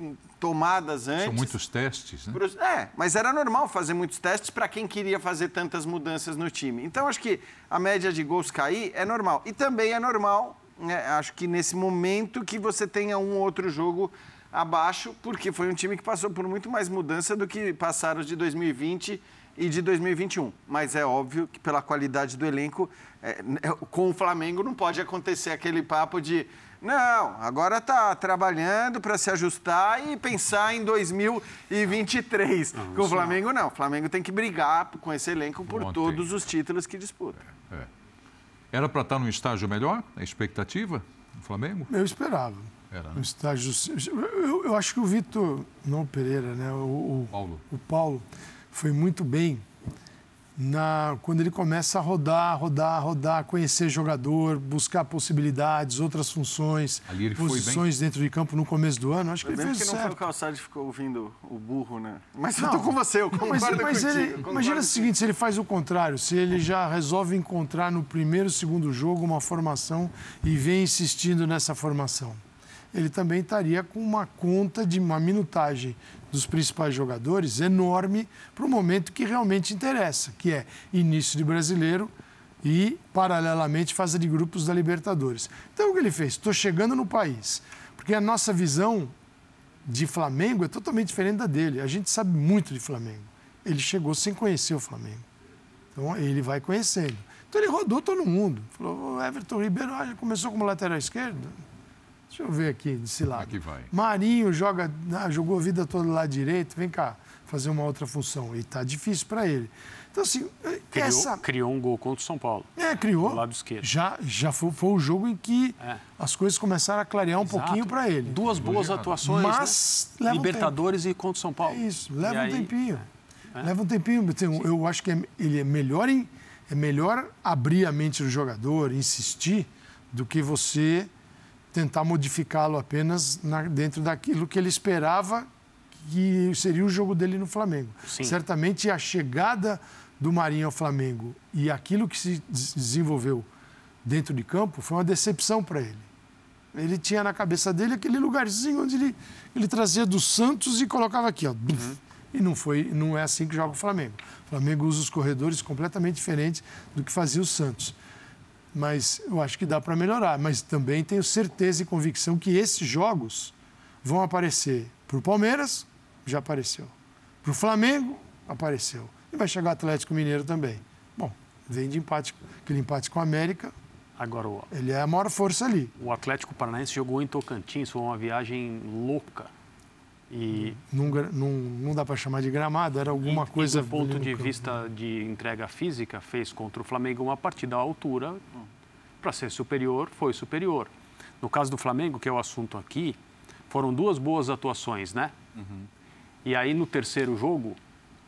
eh, tomadas antes. São muitos testes, né? É, mas era normal fazer muitos testes para quem queria fazer tantas mudanças no time. Então, acho que a média de gols cair é normal. E também é normal, né, acho que nesse momento que você tenha um ou outro jogo abaixo, porque foi um time que passou por muito mais mudança do que passaram os de 2020 e de 2021. Mas é óbvio que pela qualidade do elenco, é, né, com o Flamengo não pode acontecer aquele papo de Não, agora está trabalhando para se ajustar e pensar em 2023. Não, com o Flamengo não. O Flamengo tem que brigar com esse elenco por Ontem. todos os títulos que disputa. É. Era para estar num estágio melhor, a expectativa do Flamengo? Eu esperava. Era, né? Um estágio. Eu, eu, acho que o Vitor, não o Pereira, né? O, o, Paulo. o Paulo foi muito bem na, quando ele começa a rodar, rodar, rodar, conhecer jogador, buscar possibilidades, outras funções, posições dentro de campo no começo do ano. Acho que ele fez que não certo. foi o Calçado que ficou ouvindo o burro, né? Mas não, eu tô com você, eu concordo mas, mas contigo, ele, Imagina o seguinte, se ele faz o contrário, se ele já resolve encontrar no primeiro, segundo jogo uma formação e vem insistindo nessa formação ele também estaria com uma conta de uma minutagem dos principais jogadores enorme para o momento que realmente interessa, que é início de brasileiro e, paralelamente, fase de grupos da Libertadores. Então, o que ele fez? Estou chegando no país, porque a nossa visão de Flamengo é totalmente diferente da dele. A gente sabe muito de Flamengo. Ele chegou sem conhecer o Flamengo. Então, ele vai conhecendo. Então, ele rodou todo mundo. Falou, o Everton Ribeiro começou como lateral esquerdo Deixa eu ver aqui desse lado. Aqui vai. Marinho joga, ah, jogou a vida toda lá direito, vem cá, fazer uma outra função. E tá difícil para ele. Então, assim, criou, essa... criou um gol contra o São Paulo. É, criou. Do lado esquerdo. Já, já foi, foi o jogo em que é. as coisas começaram a clarear um Exato. pouquinho para ele. Duas boas atuações, Mas né? Libertadores um e contra o São Paulo. É isso, leva e um aí... tempinho. É. Leva um tempinho. Eu acho que é, ele é melhor, em, é melhor abrir a mente do jogador, insistir, do que você tentar modificá-lo apenas na, dentro daquilo que ele esperava que seria o jogo dele no Flamengo. Sim. Certamente a chegada do Marinho ao Flamengo e aquilo que se desenvolveu dentro de campo foi uma decepção para ele. Ele tinha na cabeça dele aquele lugarzinho onde ele, ele trazia do Santos e colocava aqui, ó. Uhum. E não foi, não é assim que joga o Flamengo. O Flamengo usa os corredores completamente diferentes do que fazia o Santos mas eu acho que dá para melhorar. Mas também tenho certeza e convicção que esses jogos vão aparecer para o Palmeiras, já apareceu. Para o Flamengo, apareceu. E vai chegar o Atlético Mineiro também. Bom, vem de empate, aquele empate com o América. Agora, o... ele é a maior força ali. O Atlético Paranaense jogou em Tocantins, foi uma viagem louca. E não, não, não dá para chamar de gramado, era alguma e, coisa. E do ponto de campo. vista de entrega física, fez contra o Flamengo uma partida à altura. Para ser superior, foi superior. No caso do Flamengo, que é o assunto aqui, foram duas boas atuações, né? Uhum. E aí no terceiro jogo,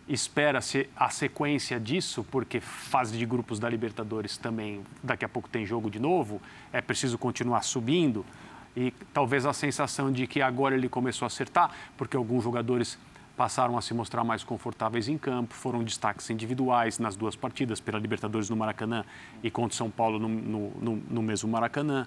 espera-se a sequência disso, porque fase de grupos da Libertadores também, daqui a pouco tem jogo de novo, é preciso continuar subindo e talvez a sensação de que agora ele começou a acertar, porque alguns jogadores passaram a se mostrar mais confortáveis em campo, foram destaques individuais nas duas partidas, pela Libertadores no Maracanã e contra o São Paulo no, no, no mesmo Maracanã.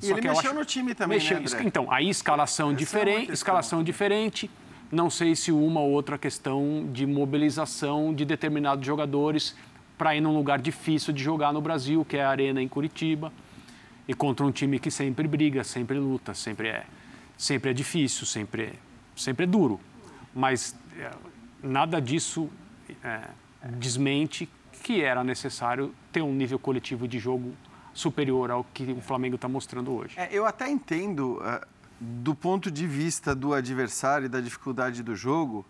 E Só ele mexeu acho... no time também, mexeu... né, Então, aí escalação Essa diferente, é escalação diferente. Não sei se uma ou outra questão de mobilização de determinados jogadores para ir num lugar difícil de jogar no Brasil, que é a Arena em Curitiba e contra um time que sempre briga, sempre luta, sempre é, sempre é difícil, sempre é, sempre é duro. Mas é, nada disso é, desmente que era necessário ter um nível coletivo de jogo superior ao que o Flamengo está mostrando hoje. É, eu até entendo, uh, do ponto de vista do adversário e da dificuldade do jogo,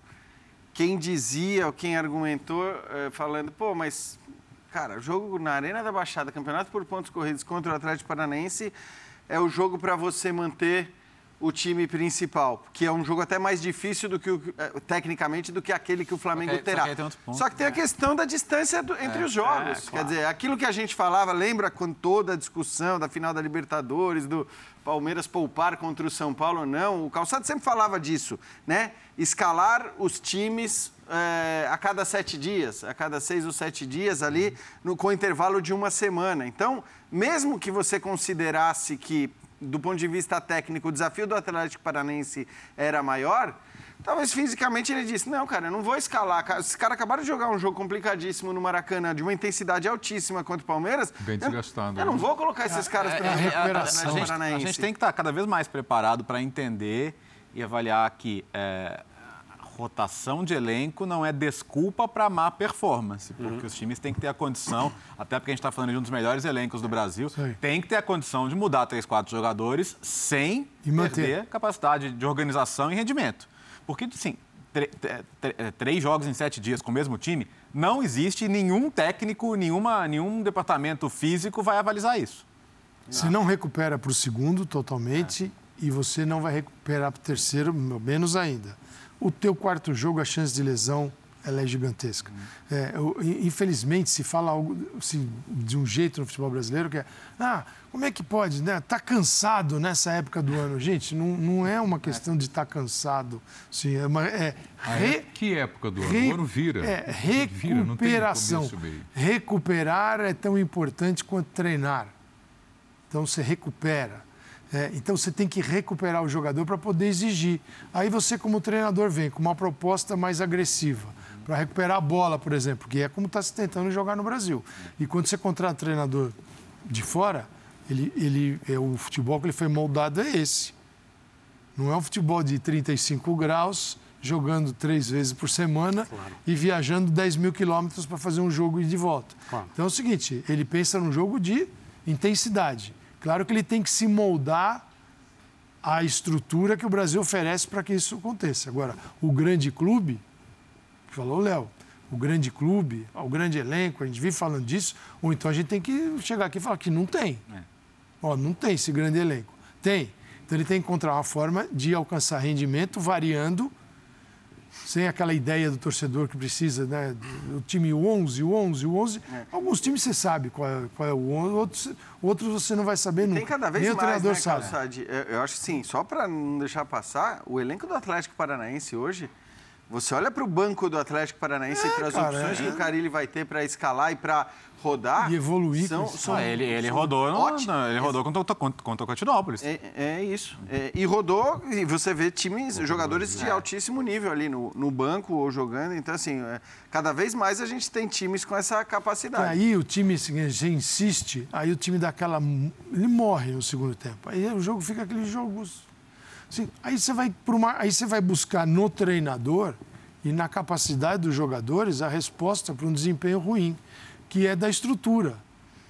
quem dizia ou quem argumentou uh, falando, pô, mas Cara, jogo na Arena da Baixada, campeonato por pontos corridos contra o Atlético Paranaense, é o jogo para você manter o time principal, que é um jogo até mais difícil do que o, eh, tecnicamente do que aquele que o Flamengo terá. Só que, ponto, só que tem a né? questão da distância do, entre é, os jogos. É, claro. Quer dizer, aquilo que a gente falava, lembra com toda a discussão da final da Libertadores, do Palmeiras poupar contra o São Paulo ou não, o Calçado sempre falava disso, né? Escalar os times é, a cada sete dias, a cada seis ou sete dias ali, no, com intervalo de uma semana. Então, mesmo que você considerasse que, do ponto de vista técnico, o desafio do Atlético Paranense era maior, talvez fisicamente ele disse: Não, cara, eu não vou escalar. Esses caras acabaram de jogar um jogo complicadíssimo no Maracanã, de uma intensidade altíssima contra o Palmeiras. Bem desgastado. Eu, eu não né? vou colocar esses caras é, para é, recuperação. A, a, a, a, gente tem que estar cada vez mais preparado para entender e avaliar que. É, rotação de elenco não é desculpa para má performance, porque uhum. os times têm que ter a condição, até porque a gente está falando de um dos melhores elencos do Brasil, tem que ter a condição de mudar três, quatro jogadores sem e perder capacidade de organização e rendimento. Porque, sim, três jogos em sete dias com o mesmo time, não existe nenhum técnico, nenhuma, nenhum departamento físico vai avalizar isso. Você não recupera para o segundo totalmente é. e você não vai recuperar para o terceiro, menos ainda. O teu quarto jogo, a chance de lesão ela é gigantesca. É, infelizmente, se fala algo assim, de um jeito no futebol brasileiro que é ah, como é que pode, né? Tá cansado nessa época do ano. Gente, não, não é uma questão de estar tá cansado. Sim, é, uma, é ah, é? re, Que época do ano? Re, o ano vira. É, recuperação. Vira, Recuperar é tão importante quanto treinar. Então, você recupera. É, então você tem que recuperar o jogador para poder exigir. Aí você, como treinador, vem com uma proposta mais agressiva para recuperar a bola, por exemplo, que é como está se tentando jogar no Brasil. E quando você contrata um treinador de fora, ele, ele, é, o futebol que ele foi moldado é esse. Não é um futebol de 35 graus, jogando três vezes por semana claro. e viajando 10 mil quilômetros para fazer um jogo e de volta. Claro. Então é o seguinte, ele pensa num jogo de intensidade. Claro que ele tem que se moldar à estrutura que o Brasil oferece para que isso aconteça. Agora, o grande clube, falou Léo, o grande clube, o grande elenco, a gente vive falando disso, ou então a gente tem que chegar aqui e falar que não tem. É. Ó, não tem esse grande elenco. Tem. Então ele tem que encontrar uma forma de alcançar rendimento variando, sem aquela ideia do torcedor que precisa, né? O time 11, o 11, o 11. É. Alguns times você sabe qual é, qual é o 11, outros, outros você não vai saber nunca. Tem cada vez Nem mais, o treinador né, sabe. Calçade? Eu, eu acho que sim, só para não deixar passar, o elenco do Atlético Paranaense hoje você olha para o banco do Atlético Paranaense é, e para as cara, opções é. que o Carilli vai ter para escalar e para rodar. E evoluir. São, são, ah, ele, ele são rodou, no, ele rodou contra, contra, contra o Continópolis. É, é isso. É, e rodou, e você vê times, jogadores de é. altíssimo nível ali no, no banco ou jogando. Então, assim, é, cada vez mais a gente tem times com essa capacidade. E aí o time assim, já insiste, aí o time dá aquela. Ele morre no segundo tempo. Aí o jogo fica aqueles jogos Aí você vai uma, aí você vai buscar no treinador e na capacidade dos jogadores a resposta para um desempenho ruim, que é da estrutura.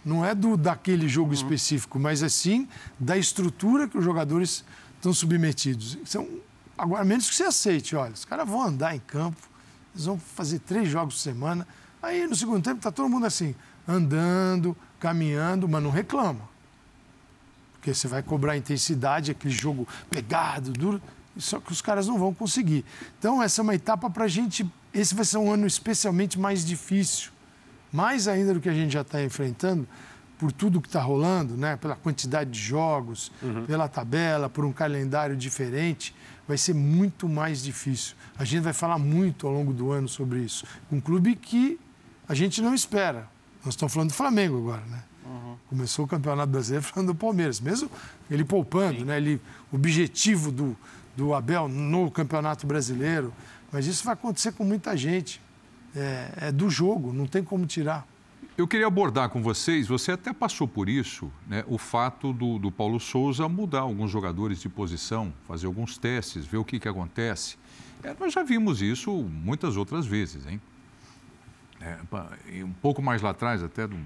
Não é do daquele jogo uhum. específico, mas é sim da estrutura que os jogadores estão submetidos. São, agora, menos que você aceite, olha, os caras vão andar em campo, eles vão fazer três jogos por semana. Aí no segundo tempo está todo mundo assim, andando, caminhando, mas não reclama porque você vai cobrar intensidade, aquele jogo pegado, duro, só que os caras não vão conseguir. Então, essa é uma etapa para a gente. Esse vai ser um ano especialmente mais difícil, mais ainda do que a gente já está enfrentando, por tudo que está rolando, né? pela quantidade de jogos, uhum. pela tabela, por um calendário diferente, vai ser muito mais difícil. A gente vai falar muito ao longo do ano sobre isso. Um clube que a gente não espera. Nós estamos falando do Flamengo agora, né? Uhum. Começou o Campeonato Brasileiro falando do Palmeiras, mesmo ele poupando, Sim. né? Ele, o objetivo do, do Abel no Campeonato Brasileiro. Mas isso vai acontecer com muita gente. É, é do jogo, não tem como tirar. Eu queria abordar com vocês, você até passou por isso, né, o fato do, do, Paulo Souza mudar alguns jogadores de posição, fazer alguns testes, ver o que, que acontece. É, nós já vimos isso muitas outras vezes, hein? É, um pouco mais lá atrás, até do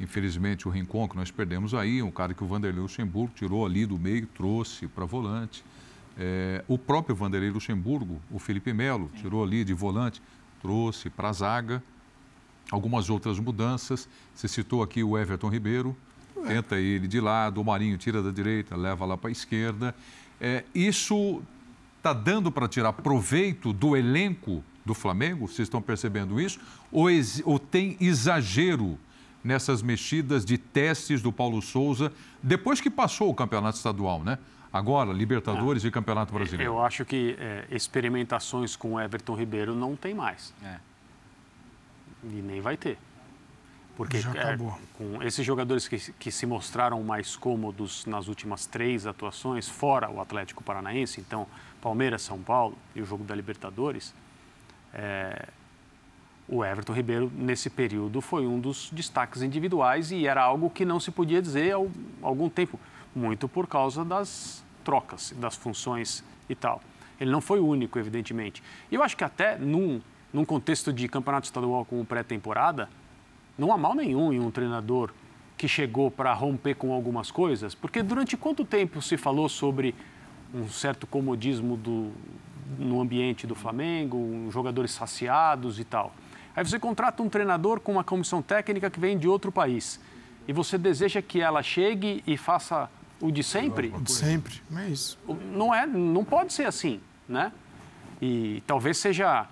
Infelizmente, o Rincon que nós perdemos aí, um cara que o Vanderlei Luxemburgo tirou ali do meio, trouxe para volante. É, o próprio Vanderlei Luxemburgo, o Felipe Melo, tirou ali de volante, trouxe para a zaga. Algumas outras mudanças. Você citou aqui o Everton Ribeiro, tenta ele de lado, o Marinho tira da direita, leva lá para a esquerda. É, isso está dando para tirar proveito do elenco do Flamengo? Vocês estão percebendo isso? Ou, ou tem exagero nessas mexidas de testes do Paulo Souza, depois que passou o campeonato estadual, né? Agora, Libertadores é. e Campeonato Brasileiro. Eu acho que é, experimentações com o Everton Ribeiro não tem mais. É. E nem vai ter. Porque é, com esses jogadores que, que se mostraram mais cômodos nas últimas três atuações, fora o Atlético Paranaense, então Palmeiras, São Paulo e o jogo da Libertadores, é, o Everton Ribeiro, nesse período, foi um dos destaques individuais e era algo que não se podia dizer há algum tempo, muito por causa das trocas, das funções e tal. Ele não foi o único, evidentemente. E eu acho que até num, num contexto de campeonato estadual como pré-temporada, não há mal nenhum em um treinador que chegou para romper com algumas coisas, porque durante quanto tempo se falou sobre um certo comodismo do, no ambiente do Flamengo, jogadores saciados e tal. Aí você contrata um treinador com uma comissão técnica que vem de outro país e você deseja que ela chegue e faça o de sempre? O de sempre, é isso. Não é, não pode ser assim, né? E talvez seja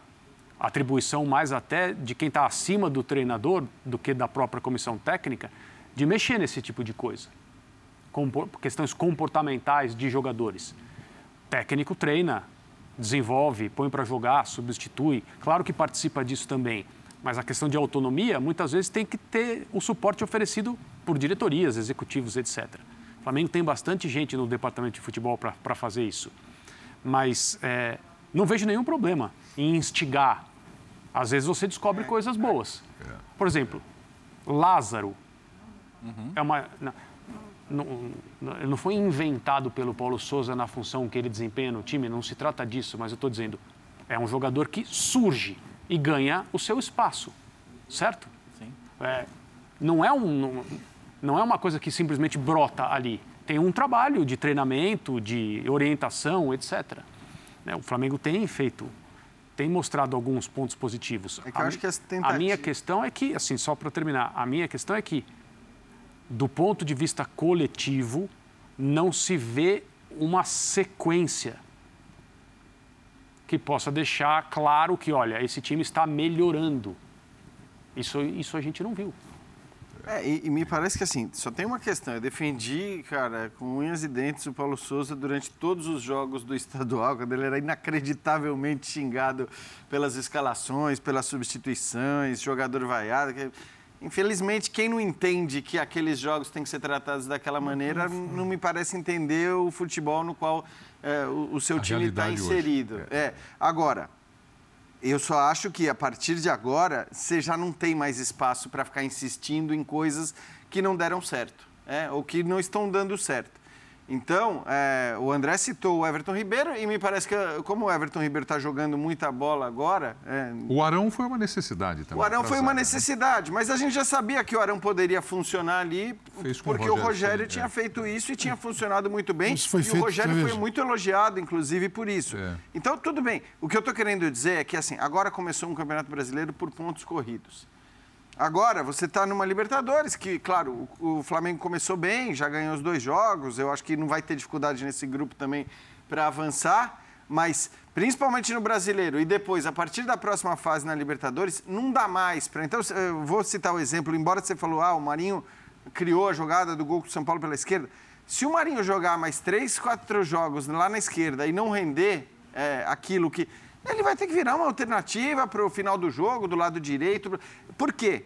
atribuição mais até de quem está acima do treinador do que da própria comissão técnica de mexer nesse tipo de coisa, questões comportamentais de jogadores. O técnico treina, desenvolve, põe para jogar, substitui, claro que participa disso também, mas a questão de autonomia muitas vezes tem que ter o suporte oferecido por diretorias, executivos, etc. O Flamengo tem bastante gente no departamento de futebol para fazer isso. Mas é, não vejo nenhum problema em instigar. Às vezes você descobre coisas boas. Por exemplo, Lázaro uhum. é uma. Não, não, não foi inventado pelo Paulo Souza na função que ele desempenha no time, não se trata disso, mas eu estou dizendo, é um jogador que surge e ganha o seu espaço, certo? Sim. É, não, é um, não, não é uma coisa que simplesmente brota ali. Tem um trabalho de treinamento, de orientação, etc. Né, o Flamengo tem feito, tem mostrado alguns pontos positivos. É que eu a, acho que a minha questão é que, assim, só para terminar, a minha questão é que, do ponto de vista coletivo, não se vê uma sequência que possa deixar claro que, olha, esse time está melhorando. Isso, isso a gente não viu. É, e, e, me parece que assim, só tem uma questão. Eu defendi, cara, com unhas e dentes o Paulo Souza durante todos os jogos do estadual, quando ele era inacreditavelmente xingado pelas escalações, pelas substituições, jogador vaiado. Que... Infelizmente, quem não entende que aqueles jogos têm que ser tratados daquela maneira, não me parece entender o futebol no qual é, o, o, seu a time está inserido. É. é. Agora, eu só acho que a partir de agora você já não tem mais espaço para ficar insistindo em coisas que não deram certo, é, ou que não estão dando certo. Então, é, o André citou o Everton Ribeiro e me parece que, como o Everton Ribeiro está jogando muita bola agora. É... O Arão foi uma necessidade também. O Arão foi uma né? necessidade, mas a gente já sabia que o Arão poderia funcionar ali, porque o Rogério, o Rogério tinha é. feito isso e tinha funcionado muito bem. Isso foi e feito, o Rogério foi muito elogiado, inclusive, por isso. É. Então, tudo bem. O que eu estou querendo dizer é que, assim, agora começou um Campeonato Brasileiro por pontos corridos. Agora, você está numa Libertadores, que, claro, o, o, Flamengo começou bem, já ganhou os dois jogos. Eu acho que não vai ter dificuldade nesse grupo também para avançar. Mas, principalmente no brasileiro, e depois, a partir da próxima fase na Libertadores, não dá mais para. Então, eu vou citar o exemplo, embora você falou, ah, o Marinho criou a jogada do gol com o São Paulo pela esquerda. Se o Marinho jogar mais três, quatro jogos lá na esquerda e não render é, aquilo que ele vai ter que virar uma alternativa para o final do jogo, do lado direito. Por quê?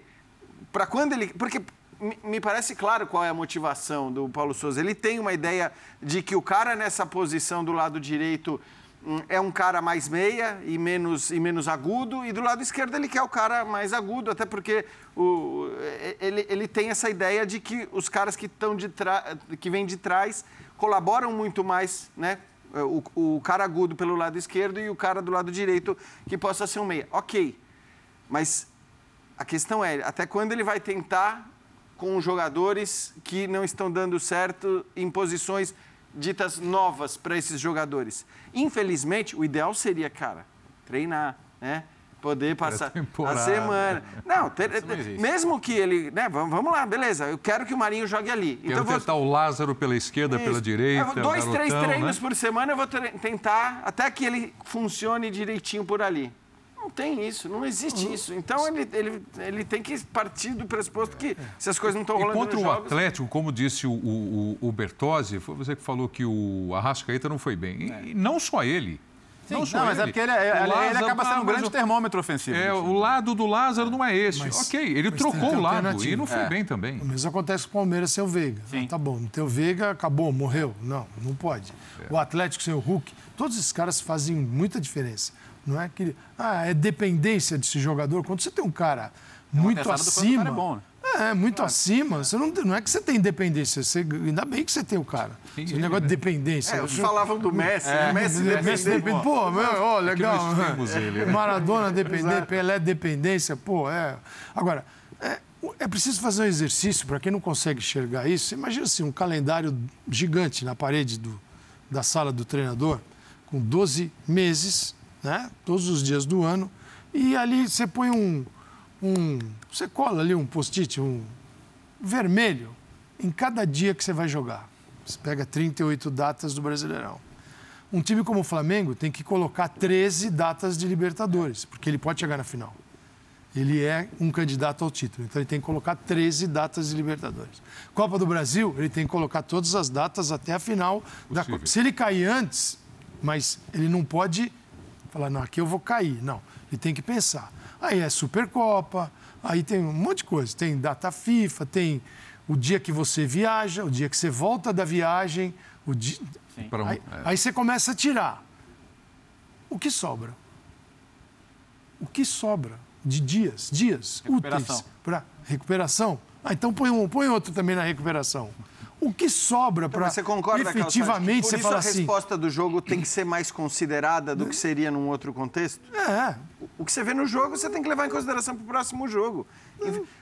Para quando ele. Porque me parece claro qual é a motivação do Paulo Souza. Ele tem uma ideia de que o cara nessa posição do lado direito hum, é um cara mais meia e menos, e menos agudo, e do lado esquerdo ele quer o cara mais agudo, até porque o, ele, ele tem essa ideia de que os caras que, estão de que vêm de trás colaboram muito mais né, o, o cara agudo pelo lado esquerdo e o cara do lado direito que possa ser um meia. Ok, mas a questão é até quando ele vai tentar com jogadores que não estão dando certo em posições ditas novas para esses jogadores. Infelizmente, o ideal seria, cara, treinar, né? Poder passar a semana. Não, ter, não mesmo que ele. Né, vamos, lá, beleza. Eu quero que o Marinho jogue ali. Quero então, tentar vou... o Lázaro pela esquerda, Isso. pela direita. É, dois, três treinos né? por semana eu vou tentar até que ele funcione direitinho por ali. Não tem isso, não existe uhum. isso. Então ele, ele, ele tem que partir do pressuposto que se as coisas não estão rolando. E contra o jogos... Atlético, como disse o, o, o Bertozzi, foi você que falou que o Arrascaeta não foi bem. E, é. não só ele. Sim, não, não mas é porque ele, é, ele, ele acaba sendo um grande o, termômetro ofensivo. É, o lado do Lázaro não é esse. Mas, ok, ele trocou o lado e não foi é. bem também. O mesmo acontece com o Palmeiras sem o Veiga. Sim. Ah, tá bom, não tem o Veiga, acabou, morreu. Não, não pode. É. O Atlético sem o Hulk, todos esses caras fazem muita diferença. Não é que ah, é dependência desse jogador. Quando você tem um cara muito acima. É bom, né? É, muito acima. Você não, não é que você tem independência, você, ainda bem que você tem o cara. Esse negócio de dependência. É, falavam do Messi, né? Messi Messi depende- Pô, meu, ó, legal. ele, né? Maradona dependente, Pelé dependência, pô, é. Agora, é, é preciso fazer um exercício para quem não consegue enxergar isso. Imagina assim, um calendário gigante na parede do, da sala do treinador, com 12 meses, né? Todos os dias do ano, e ali você põe um. um você cola ali um post-it, um vermelho, em cada dia que você vai jogar. Você pega 38 datas do Brasileirão. Um time como o Flamengo tem que colocar 13 datas de Libertadores, porque ele pode chegar na final. Ele é um candidato ao título, então ele tem que colocar 13 datas de Libertadores. Copa do Brasil, ele tem que colocar todas as datas até a final da Possível. Copa. Se ele cair antes, mas ele não pode falar, não, aqui eu vou cair. Não, ele tem que pensar. Aí é Supercopa, aí tem um monte de coisa. Tem data FIFA, tem o dia que você viaja, o dia que você volta da viagem, o dia... Um- Aí, é. aí você começa a tirar. O que sobra? O que sobra de dias, dias Recuperação. úteis para recuperação? Ah, então põe, um, põe outro também na recuperação. O que sobra Então, para mas você concorda, efetivamente por você isso fala a assim? resposta do jogo tem que ser mais considerada do que seria num outro contexto? É, O que você vê no jogo, você tem que levar em consideração para o próximo jogo.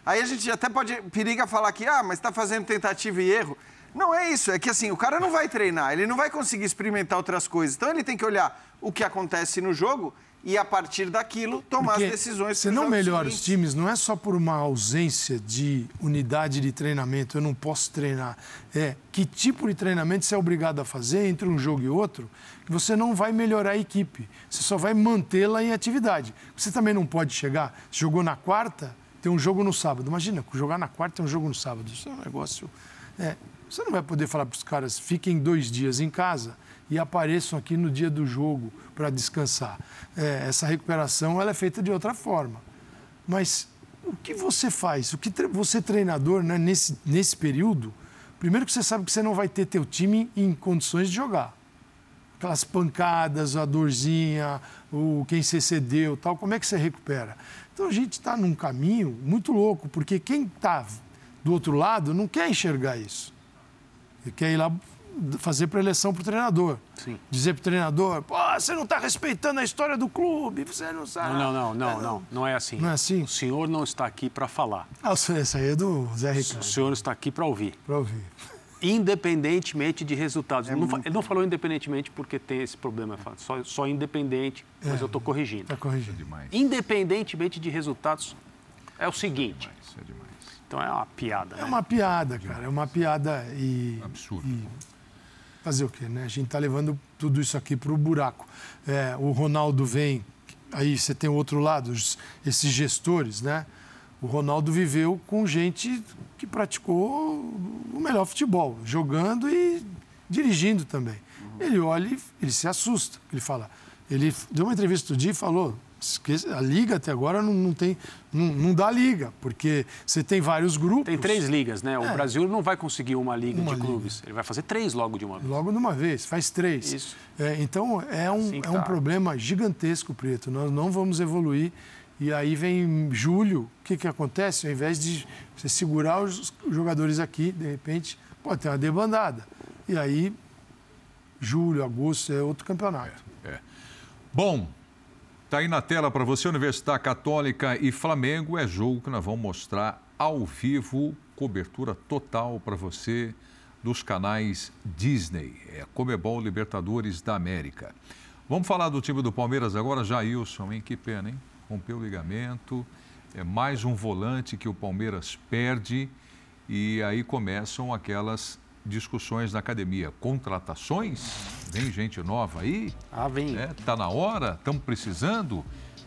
Aí a gente até pode periga falar que, ah, mas está fazendo tentativa e erro. Não é isso, é que assim, o cara não vai treinar, ele não vai conseguir experimentar outras coisas. Então ele tem que olhar o que acontece no jogo e, a partir daquilo, tomar Porque as decisões. Você não melhora os seguintes. times, não é só por uma ausência de unidade de treinamento, eu não posso treinar. É que tipo de treinamento você é obrigado a fazer entre um jogo e outro, que você não vai melhorar a equipe, você só vai mantê-la em atividade. Você também não pode chegar, jogou na quarta, tem um jogo no sábado. Imagina, jogar na quarta tem um jogo no sábado. Isso é um negócio. É, você não vai poder falar para os caras, fiquem dois dias em casa e apareçam aqui no dia do jogo para descansar. É, essa recuperação ela é feita de outra forma. Mas o que você faz? O que tre- você treinador, né, nesse, nesse período, primeiro que você sabe que você não vai ter teu time em condições de jogar. Aquelas pancadas, a dorzinha, o quem se cedeu, tal, como é que você recupera? Então a gente está num caminho muito louco, porque quem está do outro lado não quer enxergar isso. Ele quer ir lá fazer preleção para o treinador. Sim. Dizer para o treinador, Pô, você não está respeitando a história do clube, você não sabe. Não, não, não, não, não. Não é assim. Não é assim? O senhor não está aqui para falar. Ah, essa aí é do Zé O Ricardo, senhor está aqui para ouvir. para ouvir. Independentemente de resultados. Ele não fa- ele não falou independentemente porque tem esse problema. fala Só, só independente, mas eu estou corrigindo. Está corrigindo. Demais. Independentemente de resultados, é o seguinte. Isso é demais. Então é uma piada, É né? uma piada, cara. É uma piada e. Absurdo. e fazer o quê, né? A gente está levando tudo isso aqui para o buraco. É, o Ronaldo vem, aí você tem o outro lado, esses gestores, né? O Ronaldo viveu com gente que praticou o melhor futebol, jogando e dirigindo também. Ele olha ele se assusta. Ele fala. Ele deu uma entrevista outro dia e falou: "Esqueça, a liga até agora não, não tem, não, não dá liga, porque você tem vários grupos. Tem três ligas, né? O É. Brasil não vai conseguir uma liga Uma de liga. clubes. Ele vai fazer três logo de uma vez. Logo de uma vez, faz três. Isso. É, então é um, Assim é um tá. problema gigantesco, Preto. Nós não vamos evoluir. E aí vem julho, o que, que acontece? Ao invés de você segurar os jogadores aqui, de repente, pode ter uma debandada. E aí, julho, agosto é outro campeonato. Bom, tá aí na tela para você, Universidade Católica e Flamengo. É jogo que nós vamos mostrar ao vivo, cobertura total para você dos canais Disney. É Comebol Libertadores da América. Vamos falar do time do Palmeiras agora, Jailson, hein? Que pena, hein? Rompeu o ligamento. É mais um volante que o Palmeiras perde e aí começam aquelas discussões na academia. Contratações? Vem gente nova aí? Ah, vem. É, tá na hora? Estamos precisando?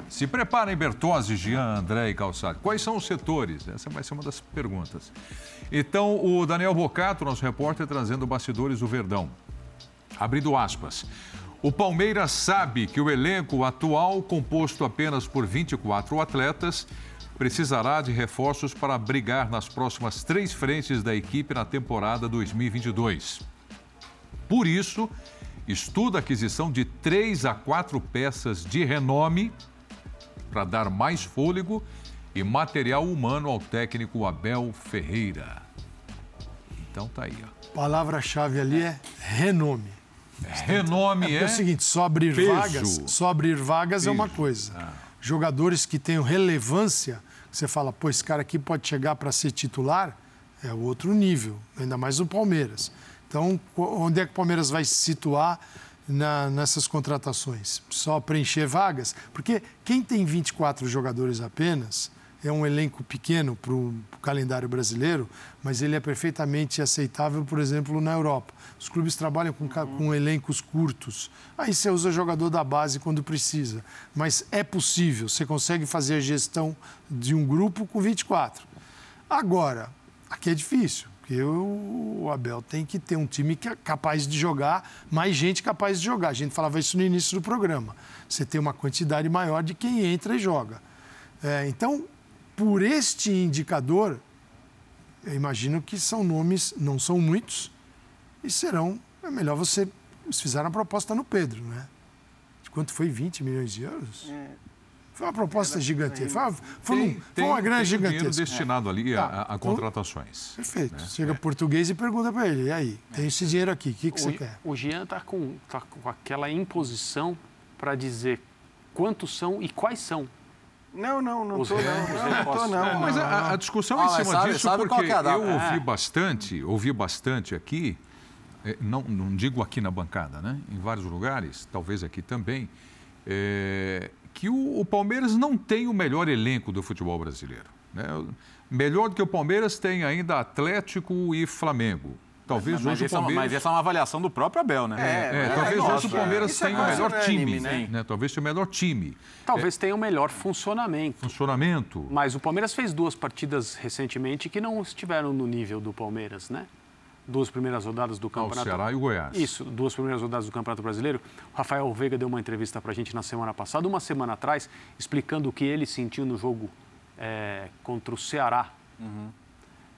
Se preparem, Bertozzi, Jean, André e Calçado. Quais são os setores? Essa vai ser uma das perguntas. Então, o Daniel Bocato, nosso repórter, trazendo bastidores do Verdão. Abrindo aspas. O Palmeiras sabe que o elenco atual, composto apenas por 24 atletas, precisará de reforços para brigar nas próximas três frentes da equipe na temporada 2022. Por isso, estuda a aquisição de três a quatro peças de renome para dar mais fôlego e material humano ao técnico Abel Ferreira. Então tá aí, ó. Palavra-chave ali é renome. Renome É, é. o seguinte, só abrir peso. vagas, só abrir vagas é uma Peso. coisa. Ah. Jogadores que tenham relevância, você fala, pô, esse cara aqui pode chegar para ser titular, é outro nível, ainda mais o Palmeiras. Então, onde é que o Palmeiras vai se situar na- nessas contratações? Só preencher vagas? Porque quem tem 24 jogadores apenas é um elenco pequeno para o calendário brasileiro, mas ele é perfeitamente aceitável, por exemplo, na Europa. Os clubes trabalham com, ca- com elencos curtos. Aí você usa jogador da base quando precisa. Mas é possível, você consegue fazer a gestão de um grupo com 24. Agora, aqui é difícil, porque o Abel tem que ter um time que é capaz de jogar, mais gente capaz de jogar. A gente falava isso no início do programa. Você tem uma quantidade maior de quem entra e joga. É, então, por este indicador, eu imagino que são nomes, não são muitos, e serão. É melhor você. Eles fizeram a proposta no Pedro, né? De quanto foi? 20 milhões de euros? Foi uma proposta gigantesca. Foi uma, foi um- foi uma grana tem um dinheiro gigantesca. destinado ali a, Tá. a- a contratações. Perfeito. Chega português e pergunta para ele: e aí, tem esse dinheiro aqui, o que, que você O, quer? o Jean está com, tá com aquela imposição para dizer quantos são e quais são. Não, não, não tô não. Não, não tô impostos. não. É, mas a, a discussão Ah, em cima sabe- disso, sabe qual porque que é eu ouvi É. bastante, ouvi bastante aqui, eh, não, não digo aqui na bancada, né? Em vários lugares, talvez aqui também, eh, que o, o Palmeiras não tem o melhor elenco do futebol brasileiro. Né? Melhor do que o Palmeiras tem ainda Atlético e Flamengo. Talvez Mas, hoje o essa é uma- Palmeiras. mas essa é uma avaliação do próprio Abel, né? É, É, talvez nossa, hoje o Palmeiras é tenha o quase melhor time. né? né? Talvez tenha o melhor time. Talvez tenha o melhor funcionamento. Funcionamento. Mas o Palmeiras fez duas partidas recentemente que não estiveram no nível do Palmeiras, né? Duas primeiras rodadas do campeonato. Ceará e o Goiás. Isso, duas primeiras rodadas do Campeonato Brasileiro. O Rafael Veiga deu uma entrevista para a gente na semana passada, uma semana atrás, explicando o que ele sentiu no jogo é, contra o Ceará.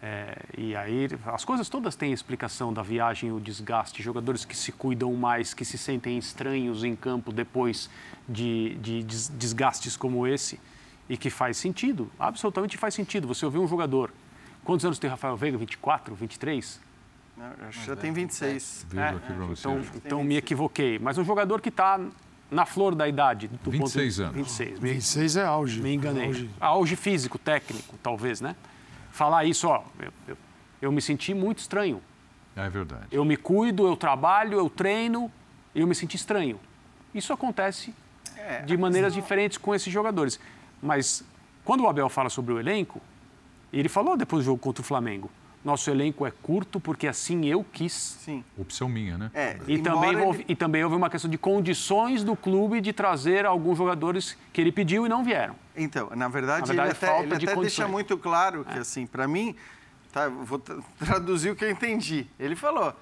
É, e aí, as coisas todas têm explicação da viagem, o desgaste, jogadores que se cuidam mais, que se sentem estranhos em campo depois de, de des- desgastes como esse, e que faz sentido, absolutamente faz sentido. Você ouvir um jogador. Quantos anos tem Rafael Veiga? 24, 23? Não, acho que já tem 26. Vejo É. Então, então me equivoquei. Mas um jogador que está na flor da idade. Do 26 ponto, anos. 26. Me, 26 é auge. me enganei. Auge. Auge físico, técnico, talvez, né? Falar isso, ó, eu, eu, eu me senti muito estranho. É verdade. Eu me cuido, eu trabalho, eu treino e eu me senti estranho. Isso acontece de maneiras diferentes com esses jogadores. Mas quando o Abel fala sobre o elenco, ele falou depois do jogo contra o Flamengo, nosso elenco é curto porque assim eu quis. Sim. Opção minha, né? É, E também, ele- houve, e também houve uma questão de condições do clube de trazer alguns jogadores que ele pediu e não vieram. Então, na verdade, Na verdade, ele até, falta ele de até deixa muito claro que, assim, para mim, tá, eu vou tra- traduzir o que eu entendi. Ele falou: